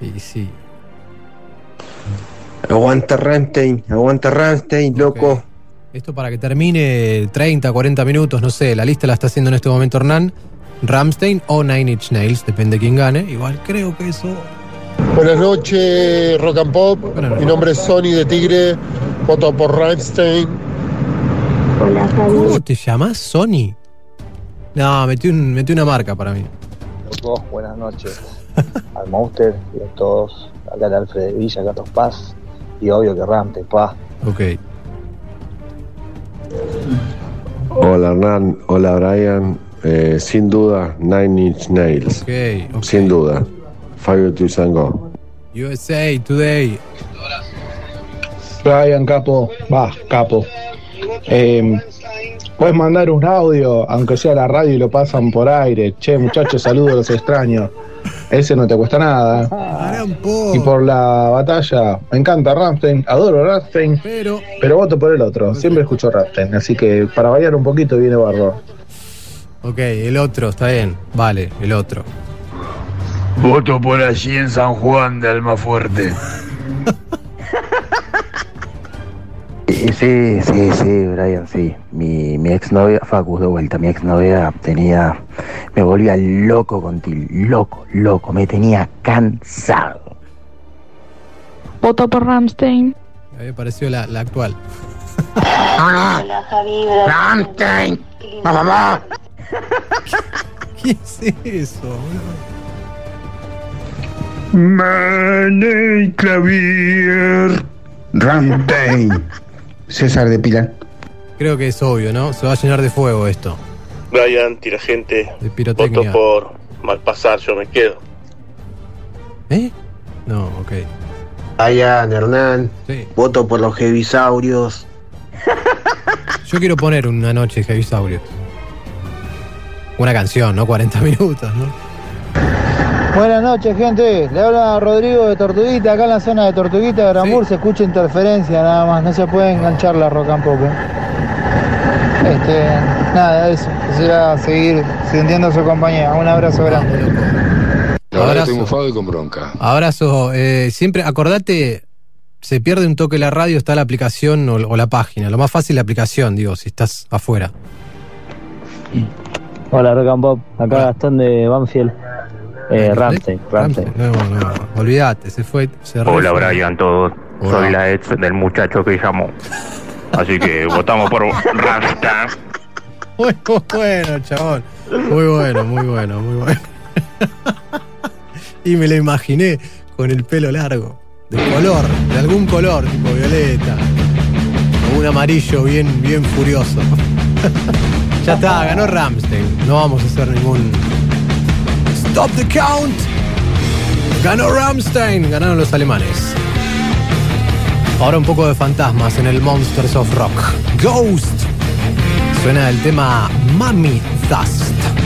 Speaker 3: Y sí.
Speaker 32: Aguanta Ramstein, aguanta Ramstein, loco.
Speaker 3: Esto para que termine 30, 40 minutos, no sé. La lista la está haciendo en este momento Hernán. Ramstein o Nine Inch Nails, depende de quién gane. Igual creo que eso.
Speaker 40: Buenas noches, Rock and Pop. Mi nombre es Sony de Tigre. Voto por Rammstein.
Speaker 38: Hola
Speaker 3: ¿Cómo te llamas? Sony. No, metí, un, metí una marca para mí.
Speaker 41: Chicos, buenas noches. Al Monster y a todos. Acá de Alfred de Villa, Gatos Paz. Y obvio que Ramte, pa.
Speaker 3: Ok.
Speaker 32: Hola Hernán, hola Brian. Eh, sin duda, Nine Inch Nails.
Speaker 3: Ok, ok.
Speaker 32: Sin duda. Fire to Sango.
Speaker 3: USA Today.
Speaker 24: Brian, capo, va, capo. Eh, puedes mandar un audio, aunque sea a la radio y lo pasan por aire. Che, muchachos, saludos, los extraño. Ese no te cuesta nada. Y por la batalla, me encanta Ramstein, adoro Ramstein,
Speaker 3: pero,
Speaker 24: pero voto por el otro. Siempre escucho Ramstein, así que para variar un poquito viene barro.
Speaker 3: Ok, el otro, está bien. Vale, el otro.
Speaker 42: Voto por allí en San Juan de Almafuerte.
Speaker 22: Sí, sí, sí, Brian, sí. Mi, mi exnovia, Facus de vuelta, mi exnovia tenía, me volvía loco con Til, loco, loco, me tenía cansado.
Speaker 38: Voto por Ramstein.
Speaker 3: Me pareció la, la actual.
Speaker 38: Hola
Speaker 32: Ramstein. Mamá.
Speaker 3: ¿Qué es eso?
Speaker 32: Money Clavier. Ramstein. César de Pilar.
Speaker 3: Creo que es obvio, ¿no? Se va a llenar de fuego esto.
Speaker 43: Brian, tira gente.
Speaker 3: De pirotecnia.
Speaker 43: Voto por Malpasar, yo me quedo.
Speaker 3: ¿Eh? No, ok.
Speaker 32: Brian, Hernán.
Speaker 3: Sí.
Speaker 32: Voto por los Jevisaurios.
Speaker 3: Yo quiero poner una noche de Javisaurios. Una canción, ¿no? 40 minutos, ¿no?
Speaker 44: Buenas noches, gente. Le habla Rodrigo de Tortuguita. Acá en la zona de Tortuguita de Granbur se escucha interferencia nada más. No se puede enganchar la rock and pop. ¿eh? Este, nada, eso. Quisiera seguir sintiendo su compañía. Un abrazo grande.
Speaker 3: Abrazo.
Speaker 45: estoy mufado y con bronca.
Speaker 3: Abrazo. eh, siempre, acordate, se pierde un toque la radio, está la aplicación o, o la página. Lo más fácil la aplicación, digo, si estás afuera.
Speaker 8: Hola, Rock and Pop. Acá Gastón de Banfield. Eh, Ramsey, Ramsey.
Speaker 3: No, no, olvídate, se fue. Se
Speaker 46: Hola Brian, todos. Soy la ex del muchacho que llamó. Así que votamos por Ramstein.
Speaker 3: Muy bueno, chabón. Muy bueno, muy bueno, muy bueno. y me lo imaginé con el pelo largo, de color, de algún color, tipo violeta. O un amarillo bien, bien furioso. ya está, ganó Ramstein. No vamos a hacer ningún. Stop the count. Ganó Ramstein. Ganaron los alemanes. Ahora un poco de fantasmas en el Monsters of Rock. Ghost. Suena el tema Mami Dust.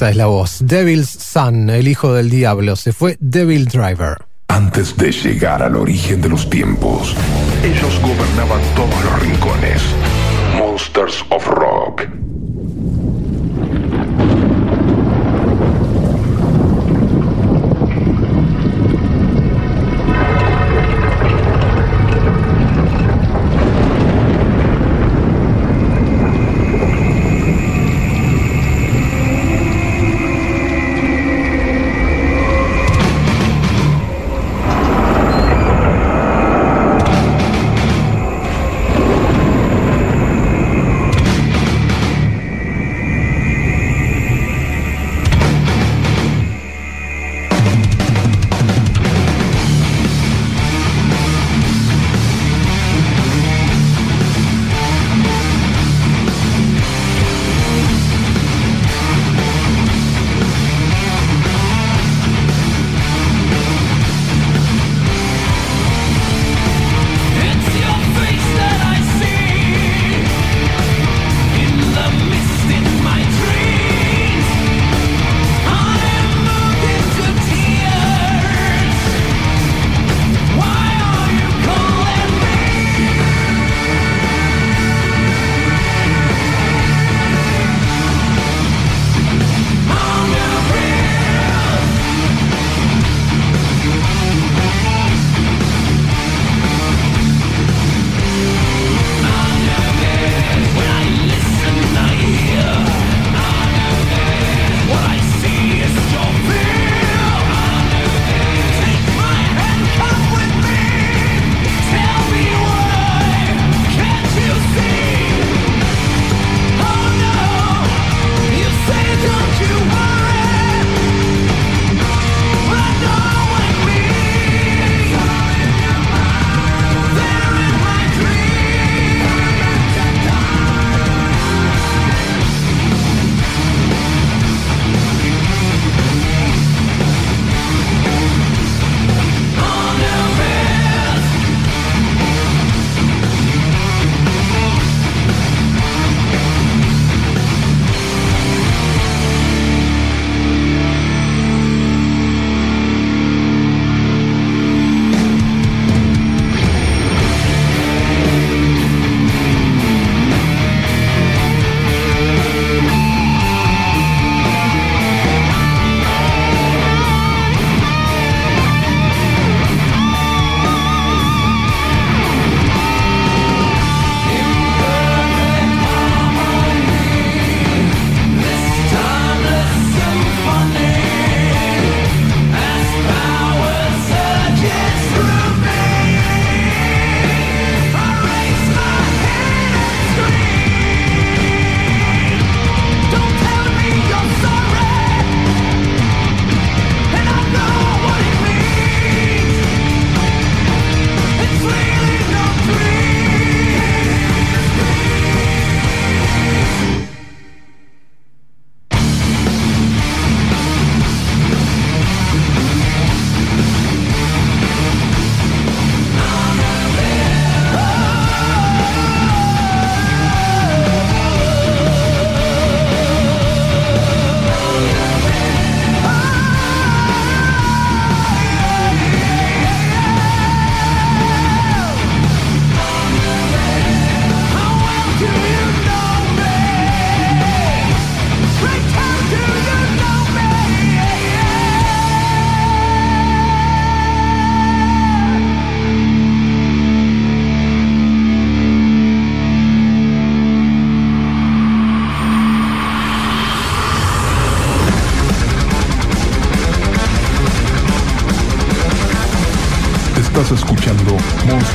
Speaker 3: Esa es la voz. Devil's Son, el hijo del diablo. Se fue Devil Driver.
Speaker 47: Antes de llegar al origen de los tiempos, ellos gobernaban todos los rincones. Monsters of Rock.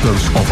Speaker 47: Monsters of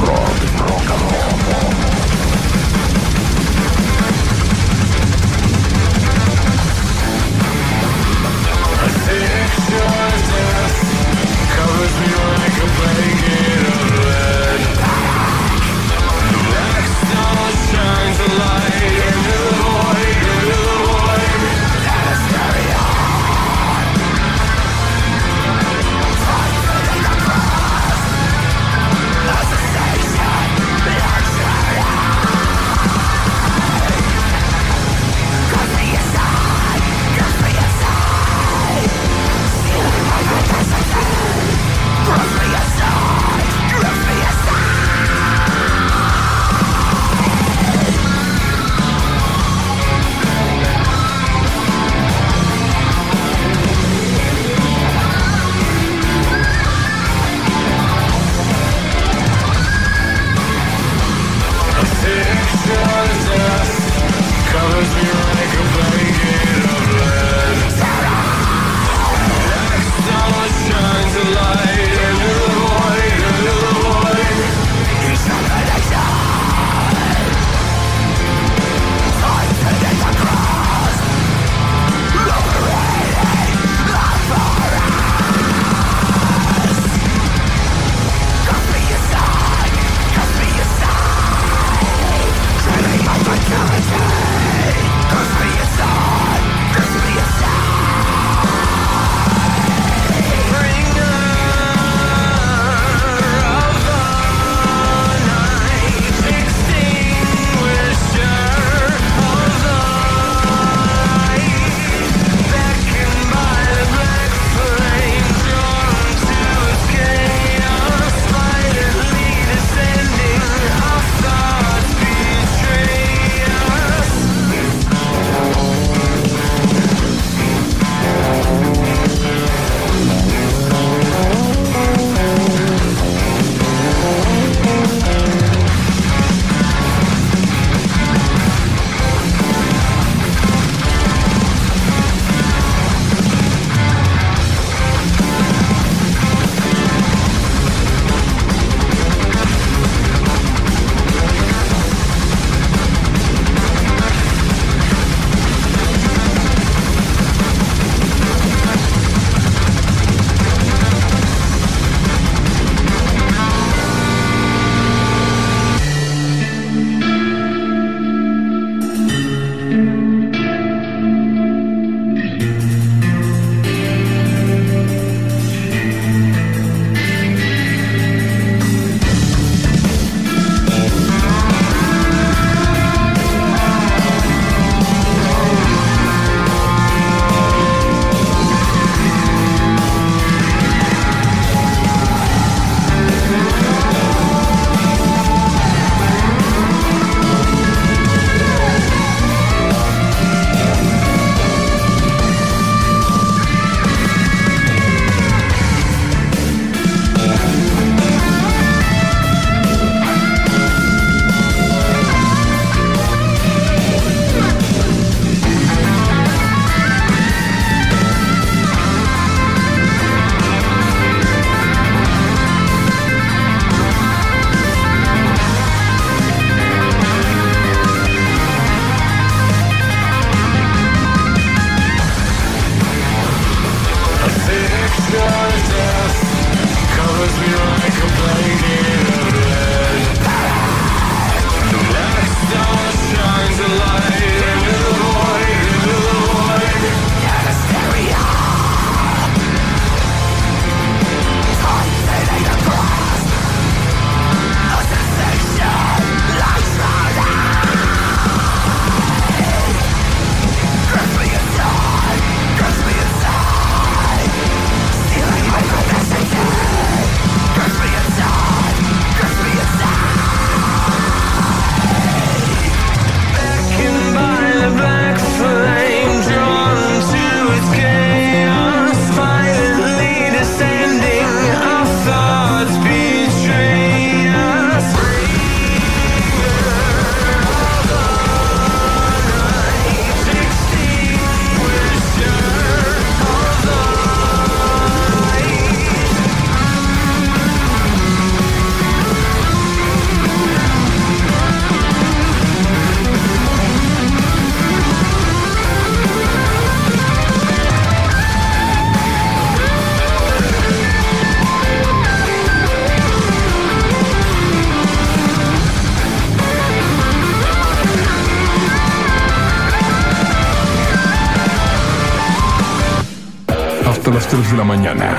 Speaker 10: la mañana.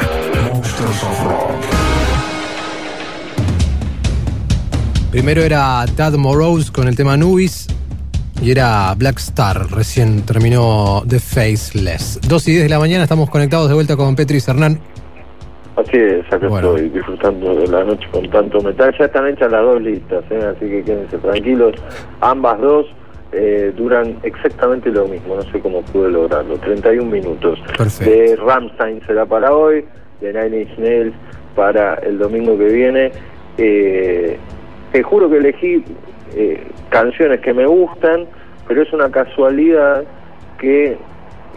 Speaker 10: Monsters of Rock.
Speaker 3: Primero era Tad Morose con el tema Nubis y era Black Star. Recién terminó The Faceless. 2 y 10 de la mañana estamos conectados de vuelta con Petri Hernán.
Speaker 2: Así es, acá estoy disfrutando de la noche con tanto metal. Ya están hechas las dos listas, ¿eh? así que quédense tranquilos. Ambas dos eh, duran exactamente lo mismo, no sé cómo pude lograrlo. 31 minutos. De Ramstein será para hoy, de Nine Inch Nails para el domingo que viene. Eh, te juro que elegí eh, canciones que me gustan, pero es una casualidad que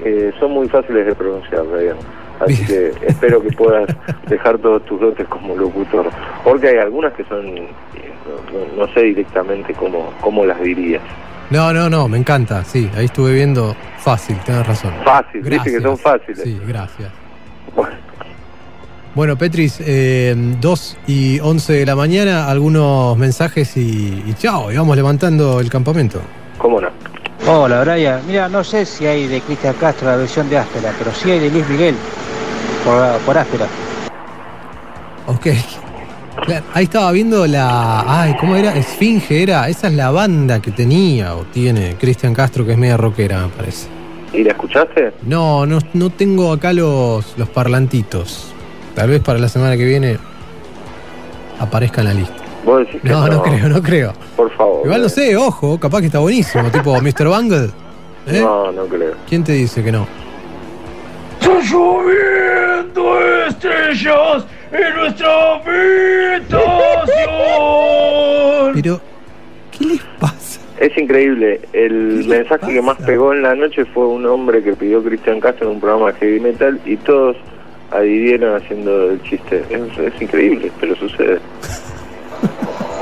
Speaker 2: eh, son muy fáciles de pronunciar. Así que espero que puedas dejar todos tus dotes como locutor, porque hay algunas que son, eh, no, no sé directamente cómo, cómo las dirías.
Speaker 3: No, no, no, me encanta, sí, ahí estuve viendo fácil, tienes razón.
Speaker 2: Fácil, dice que
Speaker 3: Gracias.
Speaker 2: son fáciles.
Speaker 3: Sí, gracias. Bueno, Petris, eh, 2 y 11 de la mañana, algunos mensajes y, y chao, y vamos levantando el campamento.
Speaker 2: ¿Cómo no?
Speaker 48: Hola, Brian. Mira, no sé si hay de Cristian Castro la versión de Áspera, pero sí hay de Luis Miguel por, por Áspera.
Speaker 3: Ok. Claro, ahí estaba viendo la. Ay, ¿cómo era? Esfinge era. Esa es la banda que tenía o tiene Cristian Castro, que es media rockera, me parece.
Speaker 2: ¿Y la escuchaste?
Speaker 3: No, no, no tengo acá los, los parlantitos. Tal vez para la semana que viene aparezca en la lista.
Speaker 2: ¿Vos decís que
Speaker 3: No, no creo, no creo.
Speaker 2: Por favor.
Speaker 3: Igual no sé, ojo, capaz que está buenísimo, tipo Mr. Bungle. ¿Eh?
Speaker 2: No, no creo.
Speaker 3: ¿Quién te dice que no?
Speaker 6: Está lloviendo estrellas en nuestra habitación.
Speaker 3: Pero, ¿qué les pasa?
Speaker 2: Es increíble. El mensaje que más pegó en la noche fue un hombre que pidió Cristian Castro en un programa de heavy metal y todos adhirieron haciendo el chiste. Es, es increíble, pero sucede.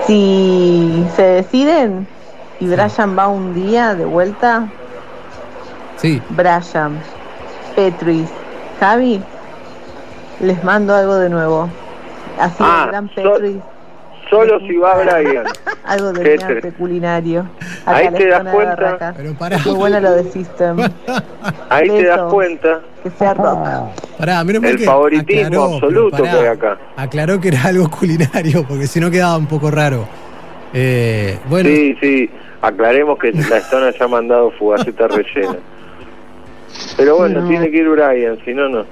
Speaker 26: Si se deciden y Brian va un día de vuelta,
Speaker 3: Sí.
Speaker 26: Brian, Petris, Javi, les mando algo de nuevo. Así
Speaker 2: Ah,
Speaker 26: el gran
Speaker 2: so-
Speaker 26: Petris,
Speaker 2: Solo si va Brian.
Speaker 26: algo de
Speaker 2: ¿Qué
Speaker 26: mi
Speaker 2: te-
Speaker 26: arte culinario. Acá
Speaker 2: Ahí te das
Speaker 26: zona
Speaker 2: cuenta.
Speaker 3: Pero pará.
Speaker 26: Muy bueno lo de System.
Speaker 2: Ahí te das cuenta
Speaker 26: Que sea rock.
Speaker 3: Pará, menos
Speaker 2: el
Speaker 3: que
Speaker 2: favoritismo
Speaker 3: aclaró,
Speaker 2: absoluto
Speaker 3: pará,
Speaker 2: que hay acá.
Speaker 3: Aclaró que era algo culinario, porque si no quedaba un poco raro. Eh, bueno,
Speaker 2: Sí, sí. Aclaremos que la Estona ya ha mandado fugaceta rellena. Pero bueno,
Speaker 18: No.
Speaker 2: tiene que ir Brian, si no, no.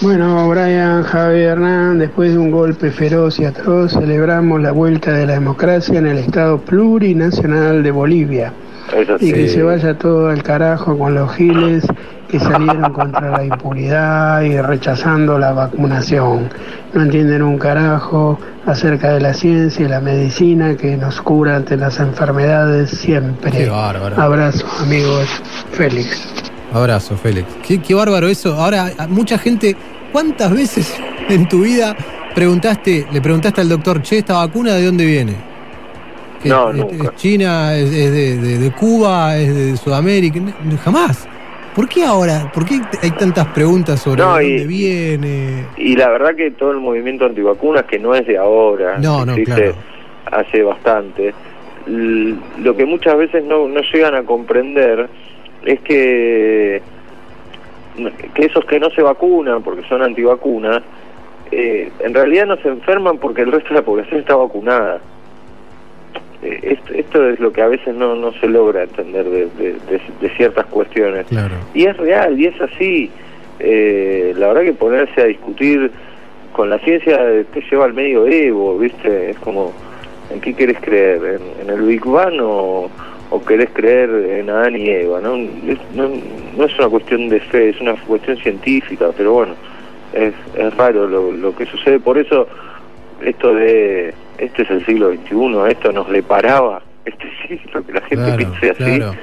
Speaker 18: Bueno, Brian Javier Hernán, después de un golpe feroz y atroz, celebramos la vuelta de la democracia en el Estado plurinacional de Bolivia.
Speaker 2: Eso
Speaker 18: Y que se vaya todo al carajo con los giles que salieron contra la impunidad y rechazando la vacunación. No entienden un carajo acerca de la ciencia y la medicina que nos cura ante las enfermedades siempre.
Speaker 3: Qué bárbaro.
Speaker 18: Abrazo, amigos. Félix.
Speaker 3: Abrazo, Félix. Qué, qué bárbaro eso. Ahora, mucha gente, ¿cuántas veces en tu vida preguntaste, le preguntaste al doctor, che, esta vacuna de dónde viene? ¿Que
Speaker 2: No,
Speaker 3: es,
Speaker 2: nunca.
Speaker 3: es China, es, es de, de- de Cuba, es de Sudamérica? Jamás. ¿Por qué ahora? ¿Por qué hay tantas preguntas sobre
Speaker 2: No,
Speaker 3: de
Speaker 2: y-
Speaker 3: dónde viene?
Speaker 2: Y la verdad que todo el movimiento antivacunas, que no es de ahora,
Speaker 3: No, no,
Speaker 2: existe
Speaker 3: claro.
Speaker 2: hace bastante, lo que muchas veces no, no llegan a comprender es que, que esos que no se vacunan porque son antivacunas, eh, en realidad no se enferman porque el resto de la población está vacunada. Eh, esto, esto es lo que a veces no, no se logra entender de, de- de- de ciertas cuestiones.
Speaker 3: Claro.
Speaker 2: Y es real, y es así. Eh, la verdad que ponerse a discutir con la ciencia te lleva al medio Evo, ¿viste? Es como, ¿en qué querés creer? ¿En, en el Big Bang o, o querés creer en Adán y Eva? ¿no? Es, no, no es una cuestión de fe, es una cuestión científica, pero bueno, es, es raro lo, lo que sucede. Por eso, esto de, este es el siglo XXI, esto nos le paraba, este siglo, que la gente
Speaker 3: Claro,
Speaker 2: piense así.
Speaker 3: claro.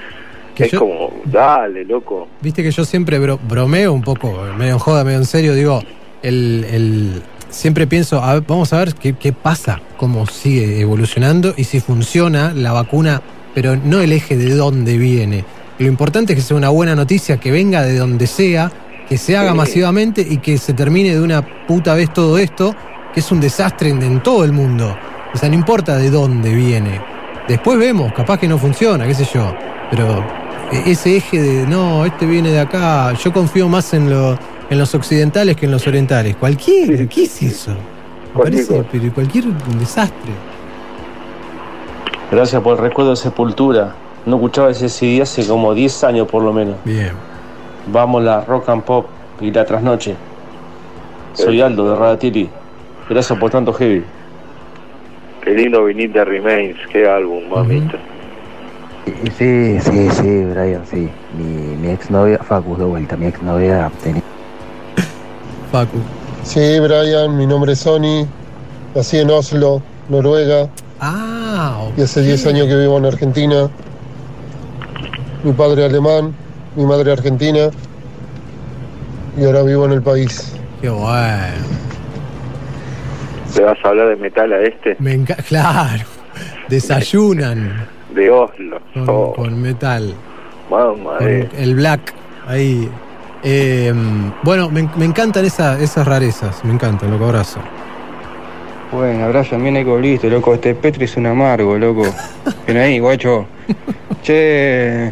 Speaker 3: Que
Speaker 2: es
Speaker 3: yo-
Speaker 2: como, dale, loco.
Speaker 3: Viste que yo siempre bro- bromeo un poco, medio en joda, medio en serio, digo, el, el- siempre pienso, a ver, vamos a ver qué, qué pasa, cómo sigue evolucionando y si funciona la vacuna, pero no el eje de dónde viene. Lo importante es que sea una buena noticia, que venga de donde sea, que se haga
Speaker 2: Sí.
Speaker 3: masivamente y que se termine de una puta vez todo esto, que es un desastre en, en todo el mundo. O sea, no importa de dónde viene. Después vemos, capaz que no funciona, qué sé yo. Pero e- ese eje de, no, este viene de acá, yo confío más en, lo- en los occidentales que en los orientales. Cualquier, ¿qué es eso? Me parece, pero cualquier desastre.
Speaker 7: Gracias por el recuerdo de Sepultura. No escuchaba ese CD hace como 10 años por lo menos.
Speaker 3: Bien.
Speaker 7: Vamos la rock and pop y la trasnoche. Soy Aldo de Radatiri. Gracias por tanto heavy.
Speaker 2: Qué lindo viniste Remains, qué álbum, mamita.
Speaker 22: Sí, sí, sí, Brian, sí. Mi, mi exnovia, Facu, de vuelta, mi exnovia tenía...
Speaker 3: Facu.
Speaker 40: Sí, Brian, mi nombre es Sony. Nací en Oslo, Noruega.
Speaker 3: Ah,
Speaker 40: Y hace 10 años que vivo en Argentina.
Speaker 49: mi padre alemán, mi madre argentina y ahora vivo en el país.
Speaker 3: Qué bueno.
Speaker 2: ¿Le vas a hablar de metal a este?
Speaker 3: Me encanta. Claro. Desayunan
Speaker 2: De Oslo.
Speaker 3: con,
Speaker 2: Oh,
Speaker 3: con metal.
Speaker 2: mamá
Speaker 3: Con
Speaker 2: de-
Speaker 3: el black ahí. Eh, bueno, me, me encantan esa- esas rarezas. Me encantan, loco. Abrazo.
Speaker 50: Bueno, Brian, bien eco listo, loco. Este Petri es un amargo, loco. Ven ahí, guacho. Che,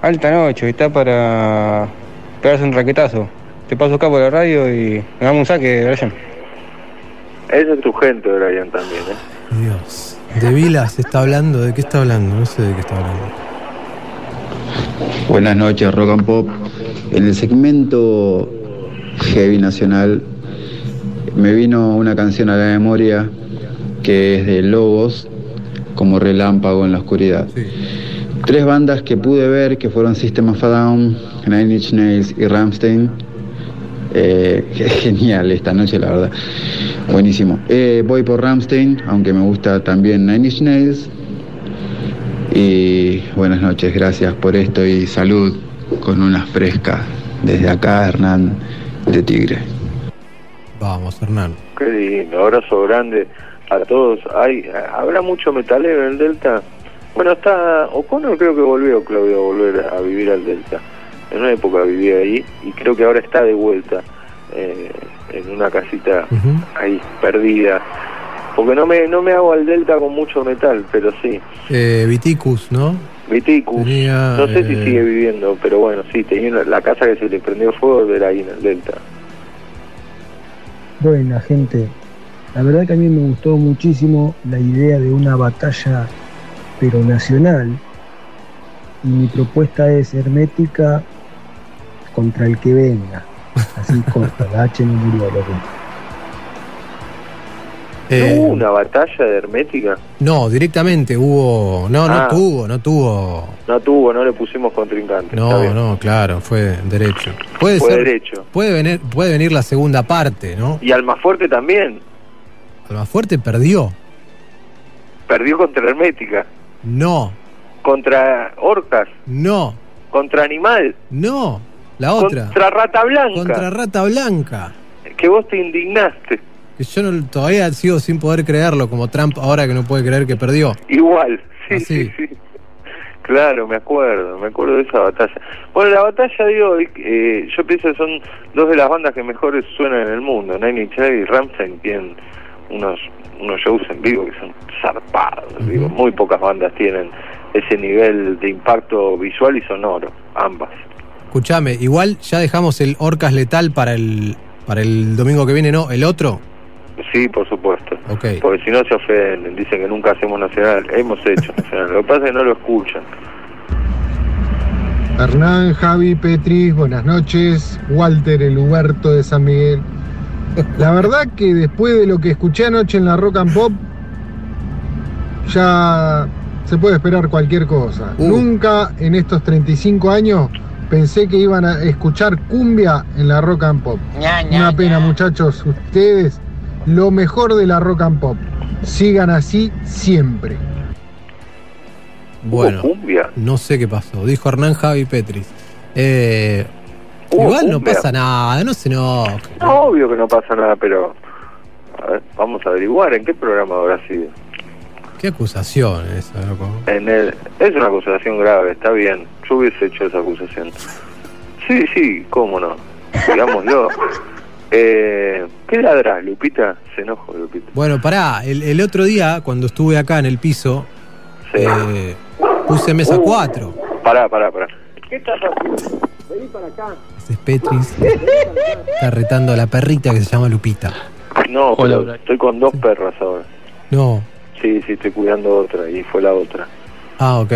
Speaker 50: alta noche, está para pegarse un raquetazo. Te paso acá por la radio y me damos un saque, Brian.
Speaker 2: Esa es tu gente, Brian, también, ¿eh?
Speaker 3: Dios. De Vilas está hablando. ¿De qué está hablando? No sé de qué está hablando.
Speaker 51: Buenas noches, Rock and Pop. En el segmento Heavy Nacional me vino una canción a la memoria que es de Lobos, como relámpago en la oscuridad. Tres bandas que pude ver que fueron System of a Down, Nine Inch Nails y Rammstein. Eh, genial esta noche, la verdad. Buenísimo. Eh, voy por Rammstein, aunque me gusta también Nine Inch Nails. Y buenas noches, gracias por esto y salud con una fresca. Desde acá, Hernán de Tigre.
Speaker 3: Vamos, Hernán.
Speaker 2: Qué lindo, abrazo grande a todos. Hay, ¿Habrá mucho metalero en el Delta? Bueno, está O'Connor creo que volvió, Claudio, a volver a vivir al Delta. En una época vivía ahí y creo que ahora está de vuelta eh, en una casita ahí, perdida. Porque no me, no me hago al Delta con mucho metal, pero sí.
Speaker 3: Eh, Viticus, ¿no?
Speaker 2: Viticus,
Speaker 3: Tenía,
Speaker 2: no sé si
Speaker 3: eh,
Speaker 2: sigue viviendo, pero bueno, sí, tenía una- la casa que se le prendió fuego era ahí en el Delta.
Speaker 52: Buena gente, la verdad que a mí me gustó muchísimo la idea de una batalla pero nacional y mi propuesta es hermética contra el que venga. Así corta, la H no murió, loco.
Speaker 3: Eh,
Speaker 2: ¿No hubo una batalla de Hermética?
Speaker 3: No, directamente hubo. No, no
Speaker 2: Ah.
Speaker 3: tuvo, no tuvo.
Speaker 2: No tuvo, no le pusimos contrincante.
Speaker 3: No, no, claro, fue derecho. Puede
Speaker 2: Fue
Speaker 3: ser.
Speaker 2: derecho.
Speaker 3: Puede venir, puede venir la segunda parte, ¿no?
Speaker 2: Y Almafuerte también.
Speaker 3: Almafuerte perdió.
Speaker 2: Perdió contra Hermética.
Speaker 3: No,
Speaker 2: Contra Orcas.
Speaker 3: no,
Speaker 2: Contra Animal.
Speaker 3: no. La otra.
Speaker 2: Contra Rata Blanca.
Speaker 3: Contra Rata Blanca.
Speaker 2: Que vos te indignaste.
Speaker 3: Yo no- todavía sigo sin poder creerlo, como Trump ahora que no puede creer que perdió.
Speaker 2: Igual. Sí,
Speaker 3: Así.
Speaker 2: sí, sí. Claro, me acuerdo, me acuerdo de esa batalla. Bueno, la batalla de hoy, eh, yo pienso que son dos de las bandas que mejores suenan en el mundo. Nine Inch Nails y Rammstein tienen unos unos shows en vivo que son zarpados. Digo, muy pocas bandas tienen ese nivel de impacto visual y sonoro, ambas.
Speaker 3: Escuchame, igual ya dejamos el Orcas Letal para el para el domingo que viene, ¿no? ¿El otro?
Speaker 2: Sí, por supuesto. Porque si no se ofenden, dicen que nunca hacemos nacional. Hemos hecho nacional. Lo que pasa es que no lo escuchan.
Speaker 49: Hernán, Javi, Petri, buenas noches. Walter, el Huberto de San Miguel. La verdad que después de lo que escuché anoche en la Rock and Pop, ya se puede esperar cualquier cosa. Nunca en estos 35 años pensé que iban a escuchar cumbia en la Rock and Pop. Una pena, muchachos. Ustedes, lo mejor de la Rock and Pop. Sigan así siempre.
Speaker 3: Bueno,
Speaker 2: cumbia?
Speaker 3: no sé qué pasó. Dijo Hernán Javi Petris. Eh, igual no pasa nada, no se no.
Speaker 2: No, obvio que no pasa nada, pero a ver, vamos a averiguar en qué programa habrá sido.
Speaker 3: Qué acusación esa, loco.
Speaker 2: En el, es una acusación grave, está bien. Yo hubiese hecho esa acusación. Sí, sí, cómo no. Digámoslo. eh, ¿Qué ladra, Lupita? Se enojó, Lupita.
Speaker 3: Bueno, pará, el, el otro día, cuando estuve acá en el piso, eh, puse mesa
Speaker 2: Uh.
Speaker 3: 4.
Speaker 2: Pará, pará, pará. ¿Qué estás haciendo? Vení para acá.
Speaker 3: Ese es Petris. Está retando a la perrita que se llama Lupita.
Speaker 2: No,
Speaker 3: Hola,
Speaker 2: estoy con dos perras ahora.
Speaker 3: No.
Speaker 2: Sí, sí, estoy cuidando otra y fue la otra.
Speaker 3: Ah, ok.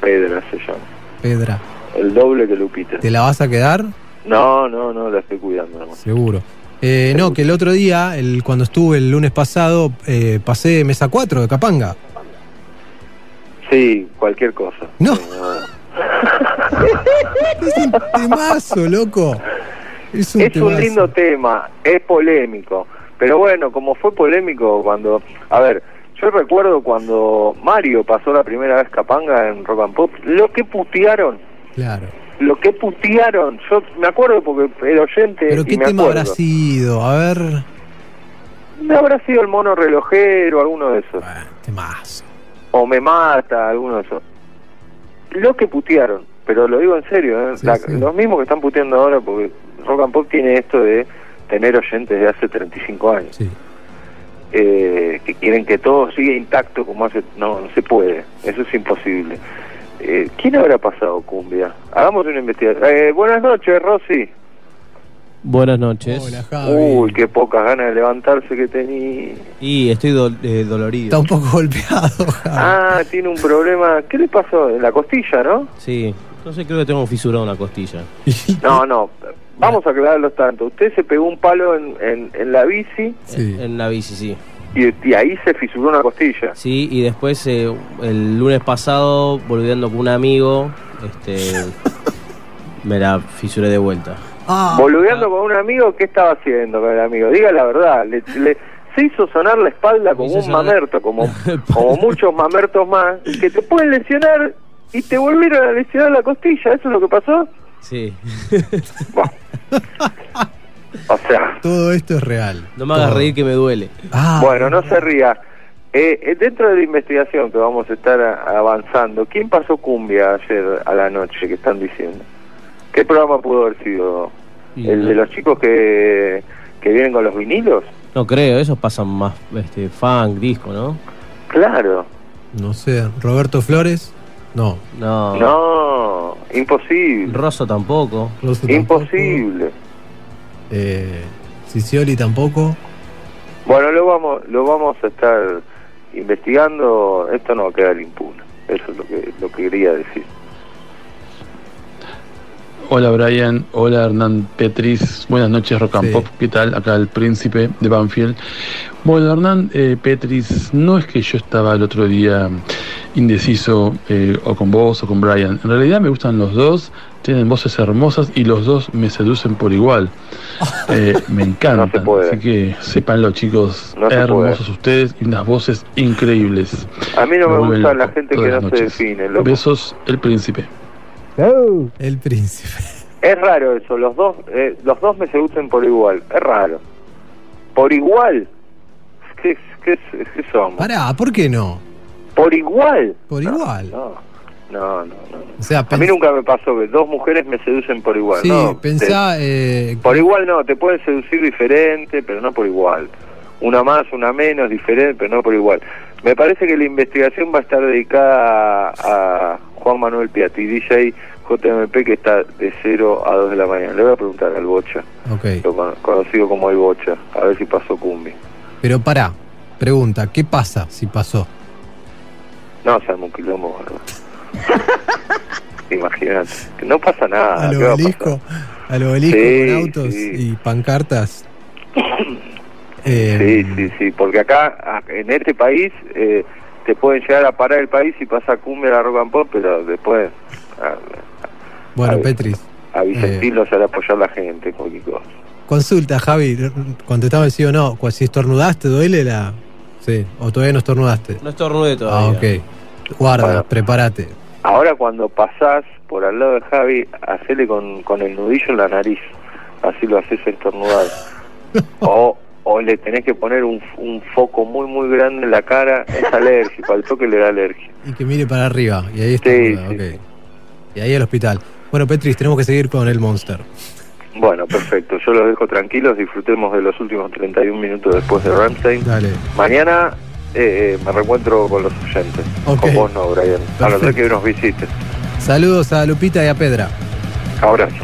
Speaker 2: Pedra se llama.
Speaker 3: Pedra.
Speaker 2: El doble que Lupita.
Speaker 3: ¿Te la vas a quedar?
Speaker 2: No, no, no, la estoy cuidando. nomás.
Speaker 3: Seguro. Eh, no, que el otro día, el, cuando estuve el lunes pasado, eh, pasé mesa 4 de Capanga.
Speaker 2: Sí, cualquier cosa.
Speaker 3: No.
Speaker 2: Sí,
Speaker 3: Es un temazo, loco. Es un
Speaker 2: es un
Speaker 3: temazo.
Speaker 2: lindo tema, es polémico. Pero bueno, como fue polémico cuando... A ver, yo recuerdo cuando Mario pasó la primera vez Capanga en Rock and Pop, lo que putearon,
Speaker 3: Claro.
Speaker 2: Lo que putearon, yo me acuerdo porque era oyente
Speaker 3: Pero ¿qué
Speaker 2: me
Speaker 3: tema
Speaker 2: acuerdo.
Speaker 3: habrá sido? A ver.
Speaker 2: No habrá sido el mono relojero, alguno de esos.
Speaker 3: Temas.
Speaker 2: O me mata, alguno de esos. Lo que putearon, pero lo digo en serio, ¿eh? La- los mismos que están puteando ahora, porque Rock and Pop tiene esto de tener oyentes de hace 35 años. Eh, que quieren que todo siga intacto como hace... No, no se puede, eso es imposible. Eh, ¿Quién habrá pasado cumbia? Hagamos una investigación. Eh, buenas noches, Rosy.
Speaker 53: Buenas noches.
Speaker 2: Uy, qué pocas ganas de levantarse que tenía.
Speaker 53: Y estoy do- eh, dolorido.
Speaker 3: Está un poco golpeado.
Speaker 2: Ah, tiene un problema. ¿Qué le pasó? En la costilla, ¿no?
Speaker 53: Sí. No sé, creo que tengo fisurado una costilla.
Speaker 2: No, no. Vamos a aclararlo tanto. Usted se pegó un palo en, en, en la bici
Speaker 53: En, en la bici, sí.
Speaker 2: Y, y ahí se fisuró una costilla.
Speaker 53: Sí, y después eh, el lunes pasado, volviendo con un amigo, este, me la fisuré de vuelta.
Speaker 3: Ah.
Speaker 2: Boludeando con un amigo, ¿qué estaba haciendo con el amigo? Diga la verdad. Le, le- se hizo sonar la espalda como un
Speaker 53: sonar-
Speaker 2: mamerto, como, como muchos mamertos más, que te pueden lesionar y te volvieron a lesionar la costilla. ¿Eso es lo que pasó?
Speaker 53: Sí.
Speaker 2: O sea,
Speaker 3: Todo esto es real.
Speaker 53: No me hagas reír que me duele.
Speaker 3: Ah.
Speaker 2: Bueno, no se ría. Eh, eh, dentro de la investigación que vamos a estar avanzando, ¿quién pasó cumbia ayer a la noche que están diciendo? ¿Qué programa pudo haber sido? ¿El de los chicos que, que vienen con los vinilos?
Speaker 53: No creo, esos pasan más este, funk, disco, ¿no?
Speaker 2: Claro.
Speaker 3: No sé. ¿Roberto Flores? No.
Speaker 53: No.
Speaker 2: No, imposible.
Speaker 53: Rosso tampoco.
Speaker 3: Rosso tampoco. Eh, Sicioli tampoco.
Speaker 2: Bueno, lo vamos, lo vamos a estar investigando. Esto no va a quedar impune. Eso es lo que, lo que quería decir.
Speaker 54: Hola Brian, hola Hernán Petris, buenas noches Rock and Pop, ¿qué tal? Acá el príncipe de Banfield. Bueno, Hernán eh, Petris, no es que yo estaba el otro día indeciso eh, o con vos o con Brian, en realidad me gustan los dos, tienen voces hermosas y los dos me seducen por igual. Eh, me encantan, así que sépanlo chicos,
Speaker 2: No
Speaker 54: hermosos ustedes y unas voces increíbles.
Speaker 2: A mí no me, gusta la gente que no se define. loco.
Speaker 54: Besos, el príncipe.
Speaker 3: El príncipe.
Speaker 2: Es raro eso, los dos, eh, los dos me seducen por igual, es raro. Por igual, ¿qué, qué, qué somos?
Speaker 3: Pará, ¿por qué no?
Speaker 2: Por igual.
Speaker 3: Por igual.
Speaker 2: No, no, no. no.
Speaker 3: O sea,
Speaker 2: A mí nunca me pasó que dos mujeres me seducen por igual.
Speaker 3: Sí,
Speaker 2: no,
Speaker 3: pensá.
Speaker 2: te-
Speaker 3: eh,
Speaker 2: por igual no, te pueden seducir diferente, pero no por igual. Una más, una menos, diferente, pero no por igual. Me parece que la investigación va a estar dedicada a, a Juan Manuel Piatti, DJ JMP, que está de 0 a 2 de la mañana. Le voy a preguntar al Bocha,
Speaker 3: ok.
Speaker 2: lo con- conocido como el Bocha, a ver si pasó Cumbi.
Speaker 3: Pero pará. Pregunta, ¿qué pasa si pasó?
Speaker 2: No, se un quilombo bárbaro. Imagínate, que no pasa nada.
Speaker 3: Al
Speaker 2: ¿qué va a
Speaker 3: obelisco. Al obelisco
Speaker 2: Sí,
Speaker 3: con autos
Speaker 2: sí.
Speaker 3: y pancartas.
Speaker 2: Sí,
Speaker 3: Eh,
Speaker 2: sí, sí, porque acá, a- en este país, eh, te pueden llegar a parar el país y pasa cumbia la rock and pop, pero después a,
Speaker 3: Bueno,
Speaker 2: Ay.
Speaker 3: Petris.
Speaker 2: a Vicentín
Speaker 3: Eh.
Speaker 2: hará apoyar la gente, cualquier cosa.
Speaker 3: Consulta, Javi. Contestame sí o no. Si estornudaste, ¿duele la...? Sí. ¿O todavía no estornudaste?
Speaker 53: No estornude
Speaker 3: Ah,
Speaker 53: todavía.
Speaker 3: ok. Guarda,
Speaker 2: Bueno.
Speaker 3: prepárate.
Speaker 2: Ahora cuando pasás por al lado de Javi, hacele con, con el nudillo en la nariz, así lo haces estornudar. o, o le tenés que poner un, un foco muy muy grande en la cara, es alérgico, al toque le da alergia.
Speaker 3: Y que mire para arriba. Y ahí está.
Speaker 2: Sí,
Speaker 3: ok. Y ahí al hospital. Bueno, Petris, tenemos que seguir con el Monster.
Speaker 2: Bueno, perfecto. Yo los dejo tranquilos. Disfrutemos de los últimos 31 minutos después de Ramstein.
Speaker 3: Dale.
Speaker 2: Mañana eh, me reencuentro con los oyentes.
Speaker 3: Ok.
Speaker 2: Con vos no, Brian. A ser
Speaker 3: Perfecto.
Speaker 2: que nos visites.
Speaker 3: Saludos a Lupita y a Pedra.
Speaker 2: Abrazo.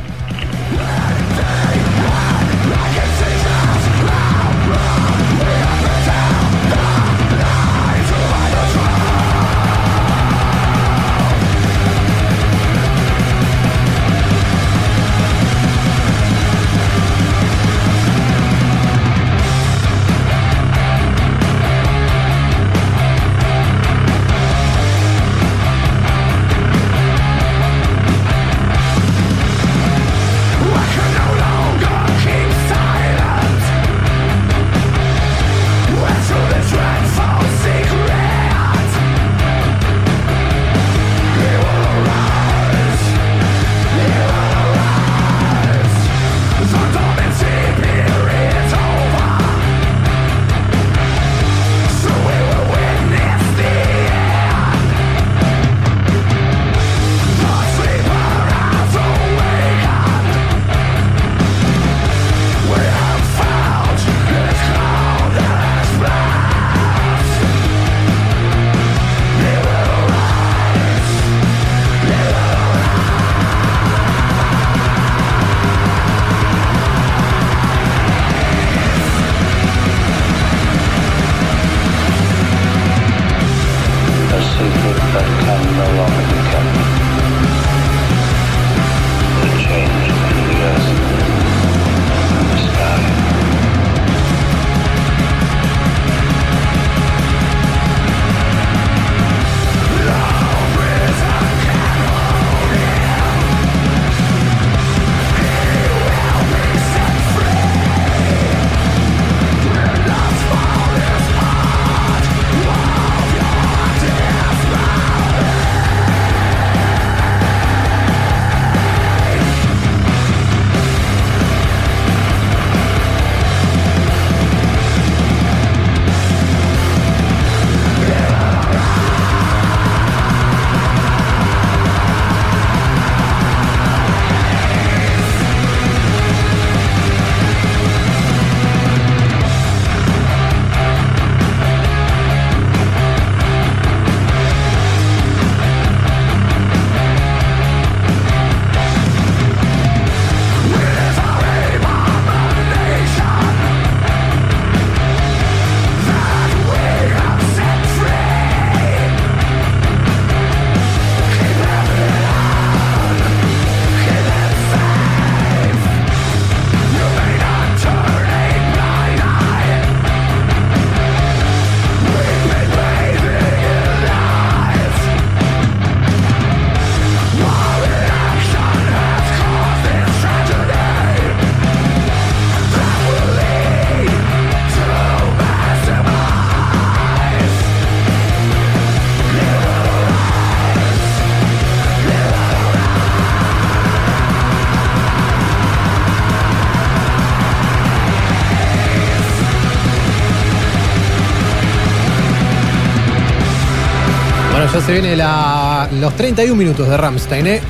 Speaker 1: Se viene la- los 31 minutos de Ramstein, ¿eh?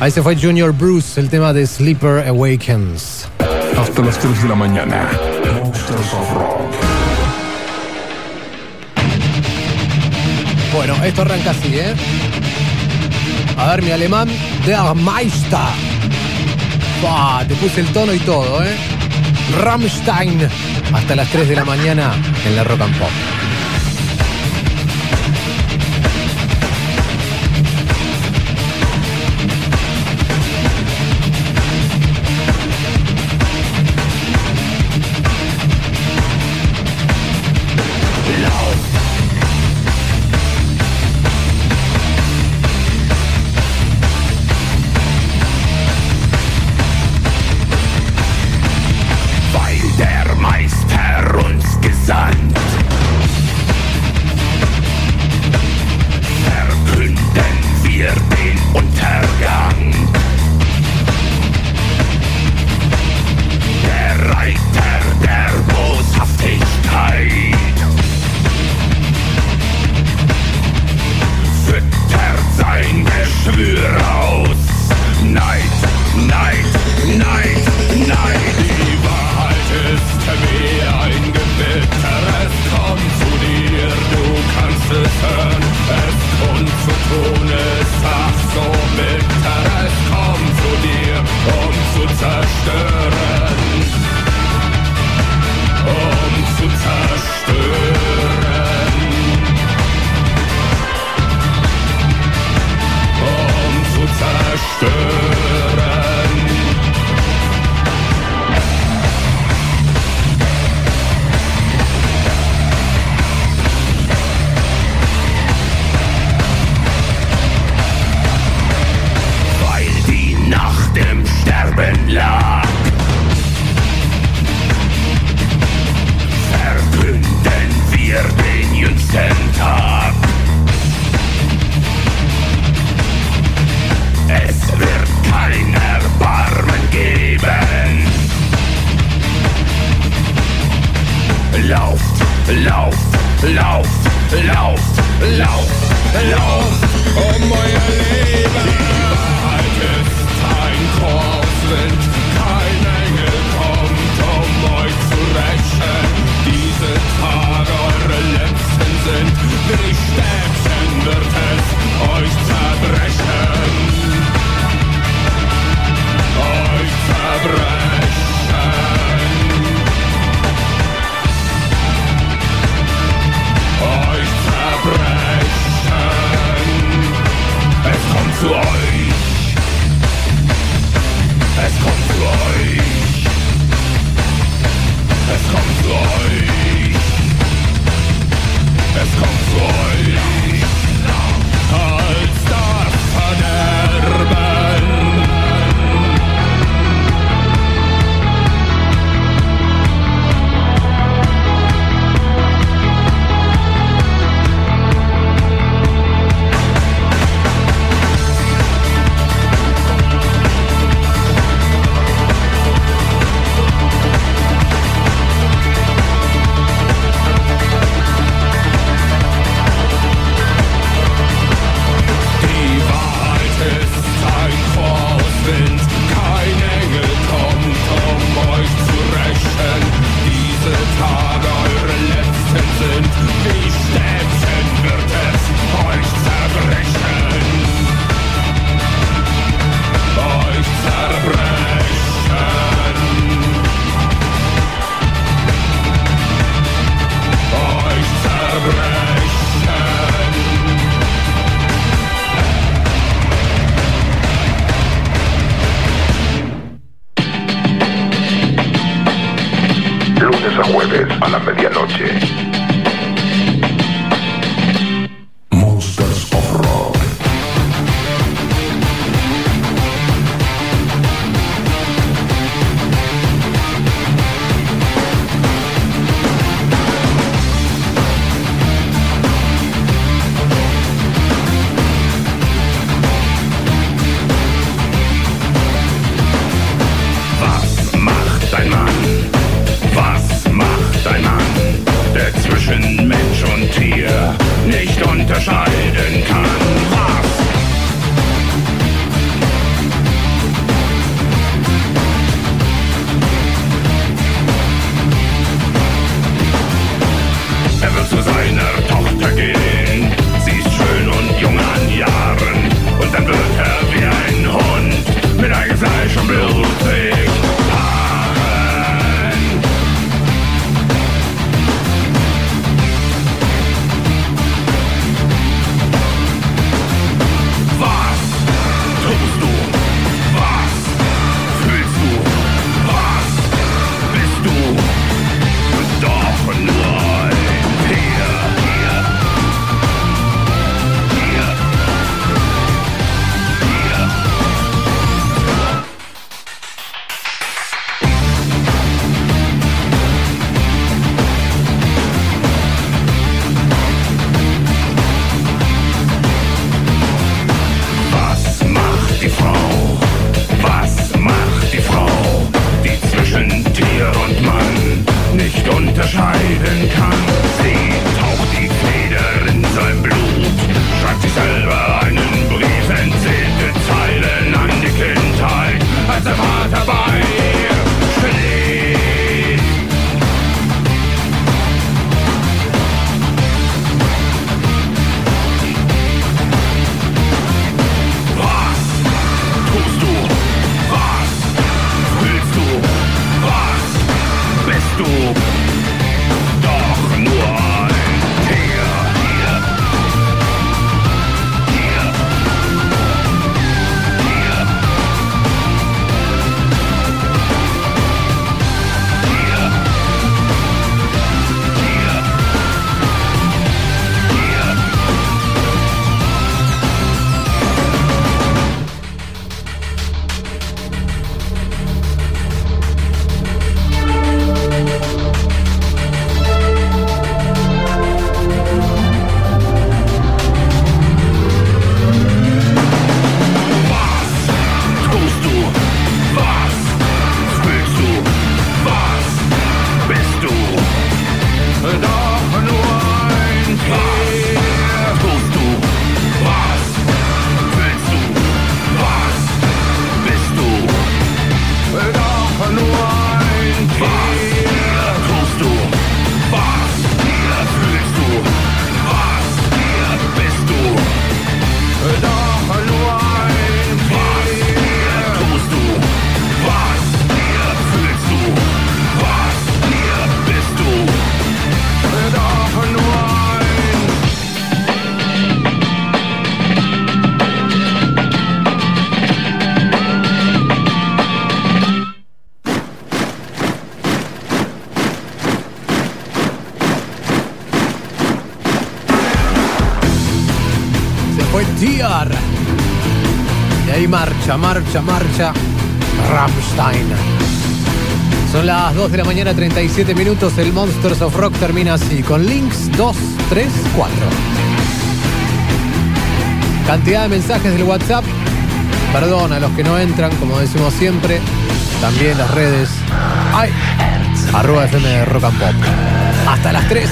Speaker 1: Ahí se fue Junior Bruce, el tema de Sleeper Awakens.
Speaker 10: Hasta las 3 de la mañana. Monsters of Rock.
Speaker 1: Bueno, esto arranca así, ¿eh? A ver, mi alemán, Der Meister. Buah, te puse el tono y todo, ¿eh? Rammstein. Hasta las 3 de la mañana en la Rock and Pop.
Speaker 3: marcha, marcha, marcha, Rammstein. Son las 2 de la mañana, 37 minutos. El Monsters of Rock termina así, con links 2, 3, 4. Cantidad de mensajes del WhatsApp. Perdón a los que no entran, como decimos siempre. También las redes. ¡Ay! Arroba FM de Rock and Pop. Hasta las 3.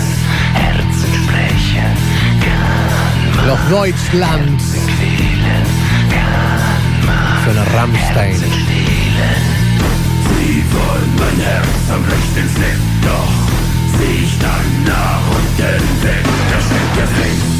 Speaker 3: Los Deutschlands. von Rammstein.
Speaker 1: Sie wollen mein Herz am rechten Fleck, doch sieh ich dann nach unten weg. Da steckt der Fleck.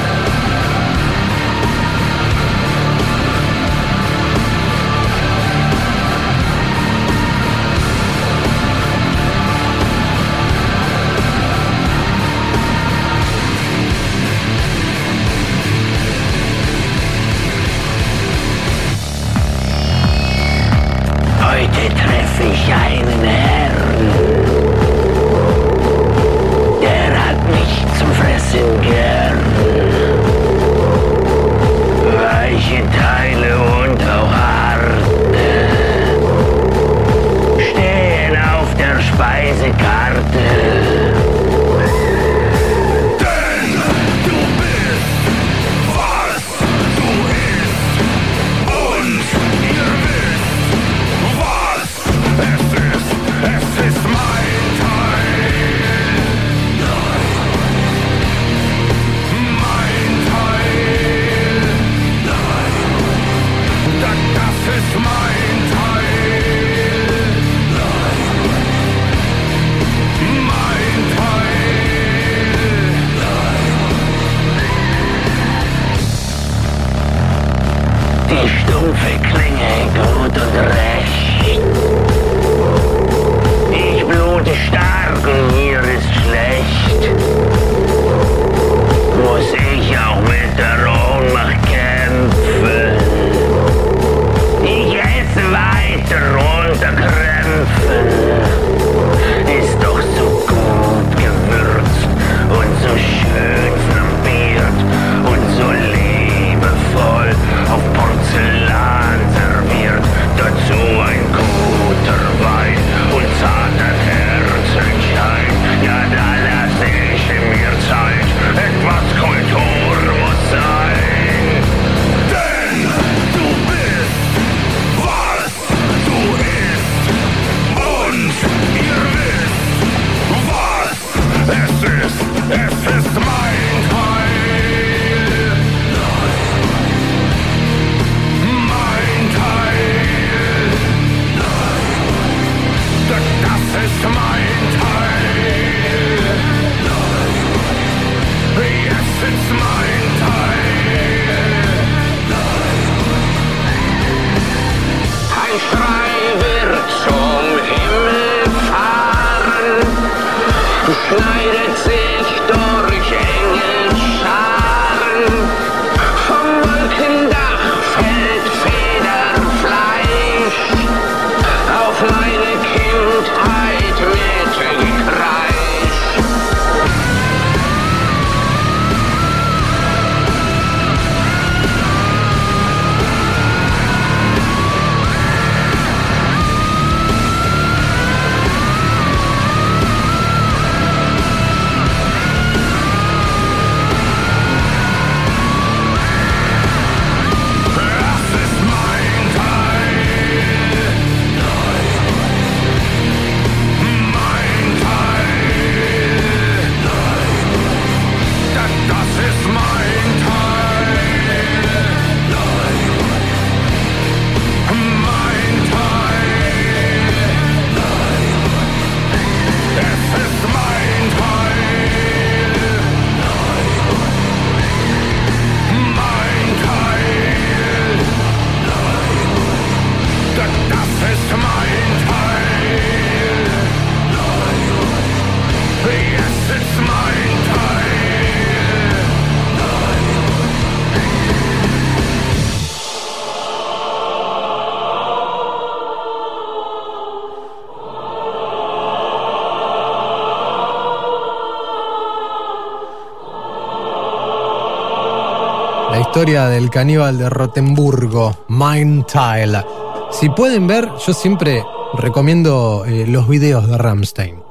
Speaker 3: del caníbal de Rotemburgo, Mind Tile. Si pueden ver, yo siempre recomiendo eh, los videos de Ramstein.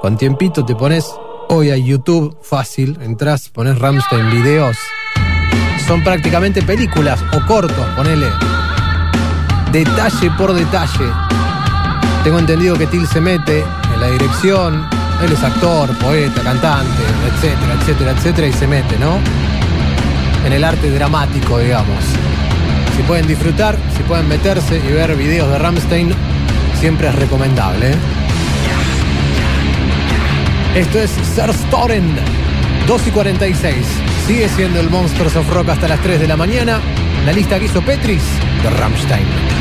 Speaker 3: Con tiempito te pones hoy a YouTube, fácil, entras, pones Ramstein videos. Son prácticamente películas o cortos, ponele. Detalle por detalle. Tengo entendido que Till se mete en la dirección. Él es actor, poeta, cantante, etcétera, etcétera, etcétera, y se mete, ¿no? En el arte dramático, digamos. Si pueden disfrutar, si pueden meterse y ver videos de Ramstein, siempre es recomendable. ¿eh? Esto es Serstoren 2 y 46. Sigue siendo el Monsters of Rock hasta las 3 de la mañana. La lista que hizo Petris de Ramstein.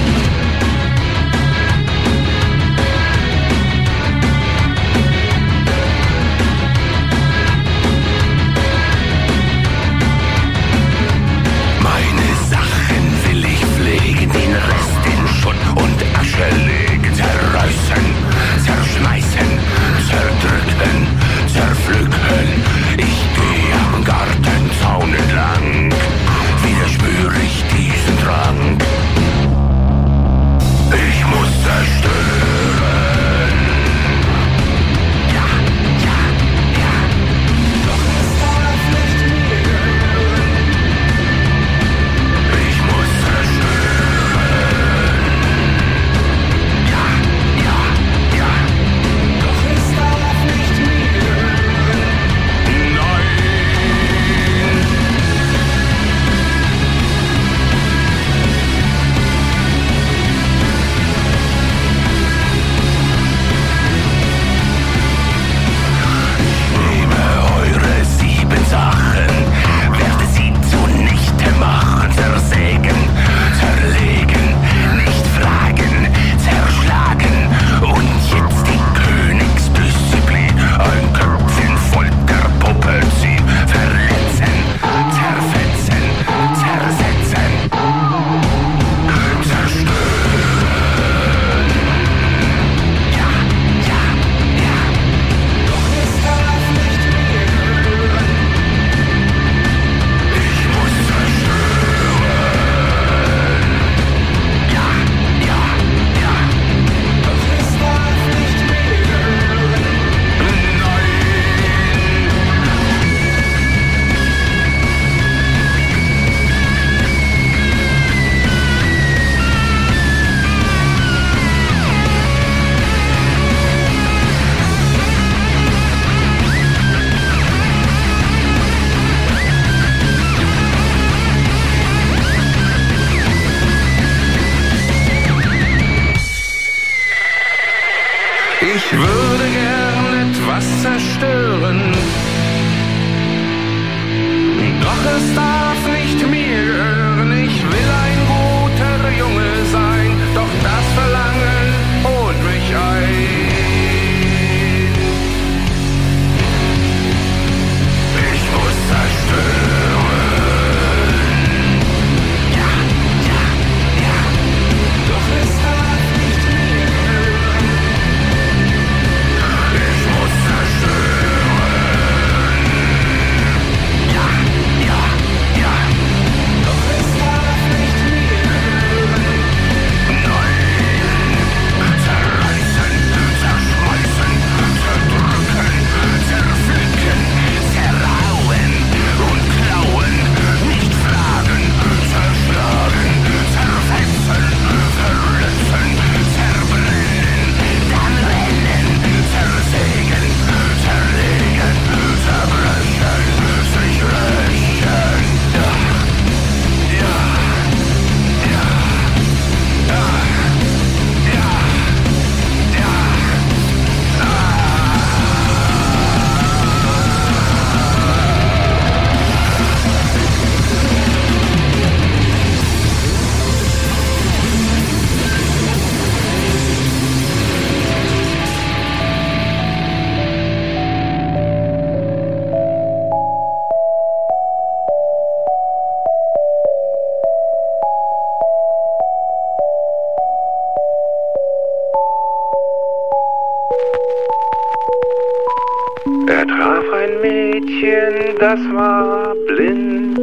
Speaker 6: Das war blind,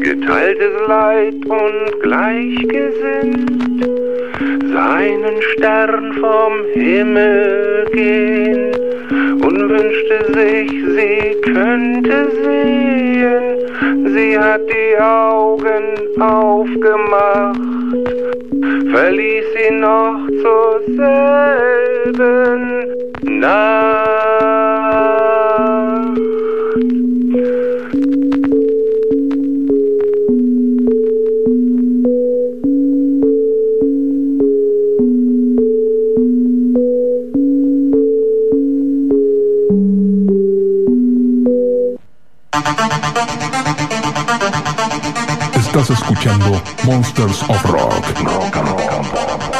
Speaker 6: geteiltes Leid und gleichgesinnt, seinen Stern vom Himmel gehen und wünschte sich, sie könnte sehen. Sie hat die Augen aufgemacht, verließ ihn noch zur selben Nacht.
Speaker 1: Estás escuchando Monsters of Rock. Rock.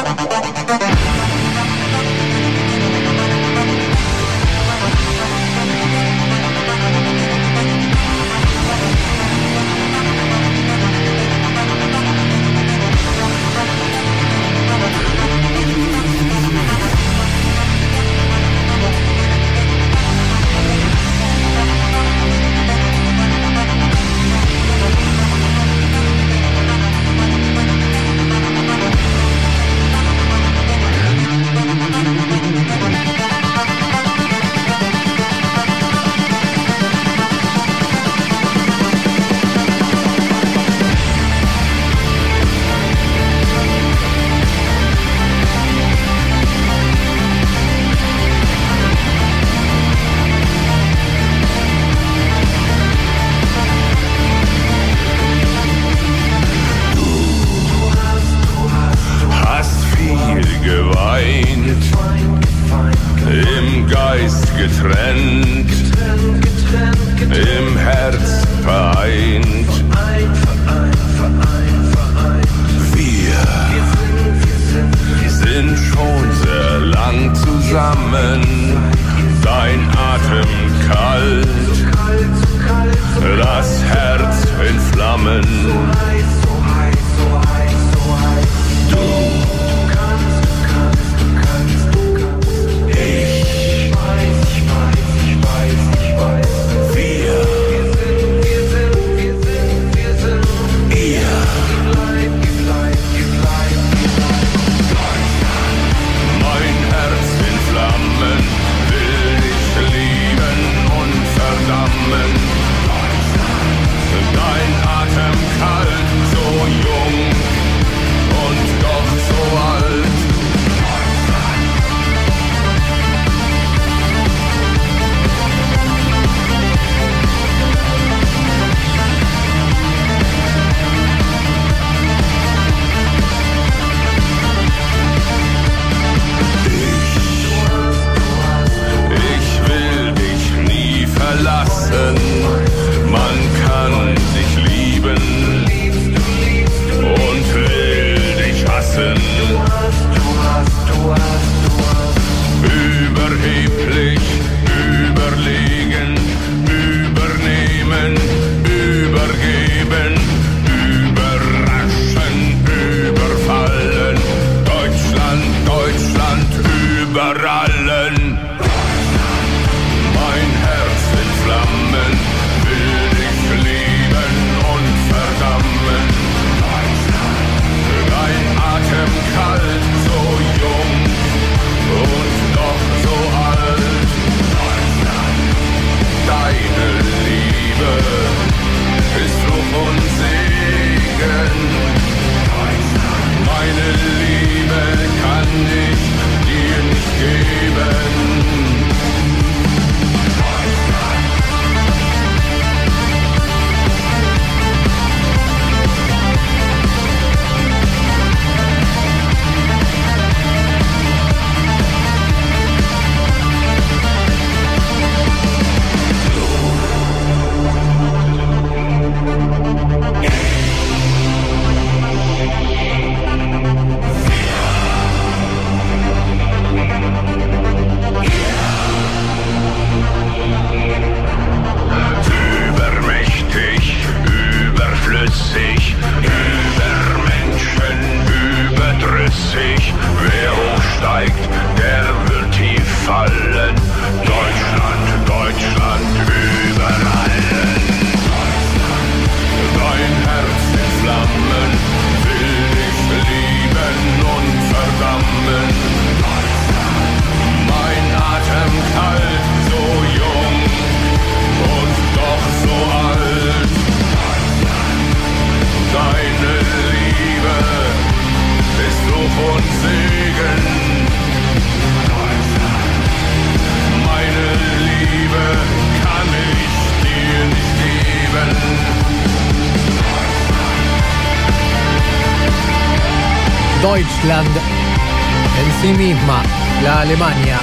Speaker 1: Misma, la Alemania,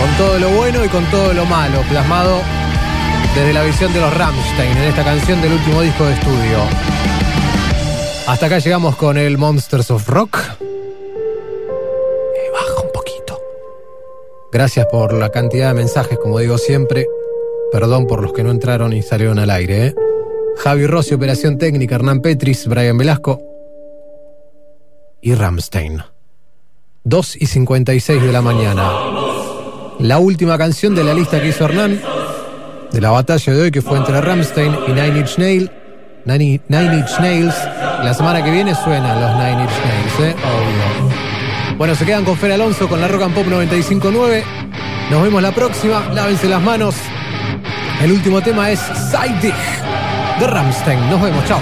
Speaker 1: con todo lo bueno y con todo lo malo, plasmado desde la visión de los Rammstein en esta canción del último disco de estudio. Hasta acá llegamos con el Monsters of Rock. Baja un poquito. Gracias por la cantidad de mensajes, como digo siempre. Perdón por los que no entraron y salieron al aire. ¿eh? Javi Rossi, Operación Técnica, Hernán Petris, Brian Velasco y Ramstein. 2 y 56 de la mañana. La última canción de la lista que hizo Hernán, de la batalla de hoy que fue entre Ramstein y Nine Inch Nails. Nine, Nine Inch Nails. La semana que viene suenan los Nine Inch Nails, ¿eh? Obvio. Bueno, se quedan con Fer Alonso con la Rock and Pop 95.9. Nos vemos la próxima. Lávense las manos. El último tema es Side de Ramstein. Nos vemos, chao.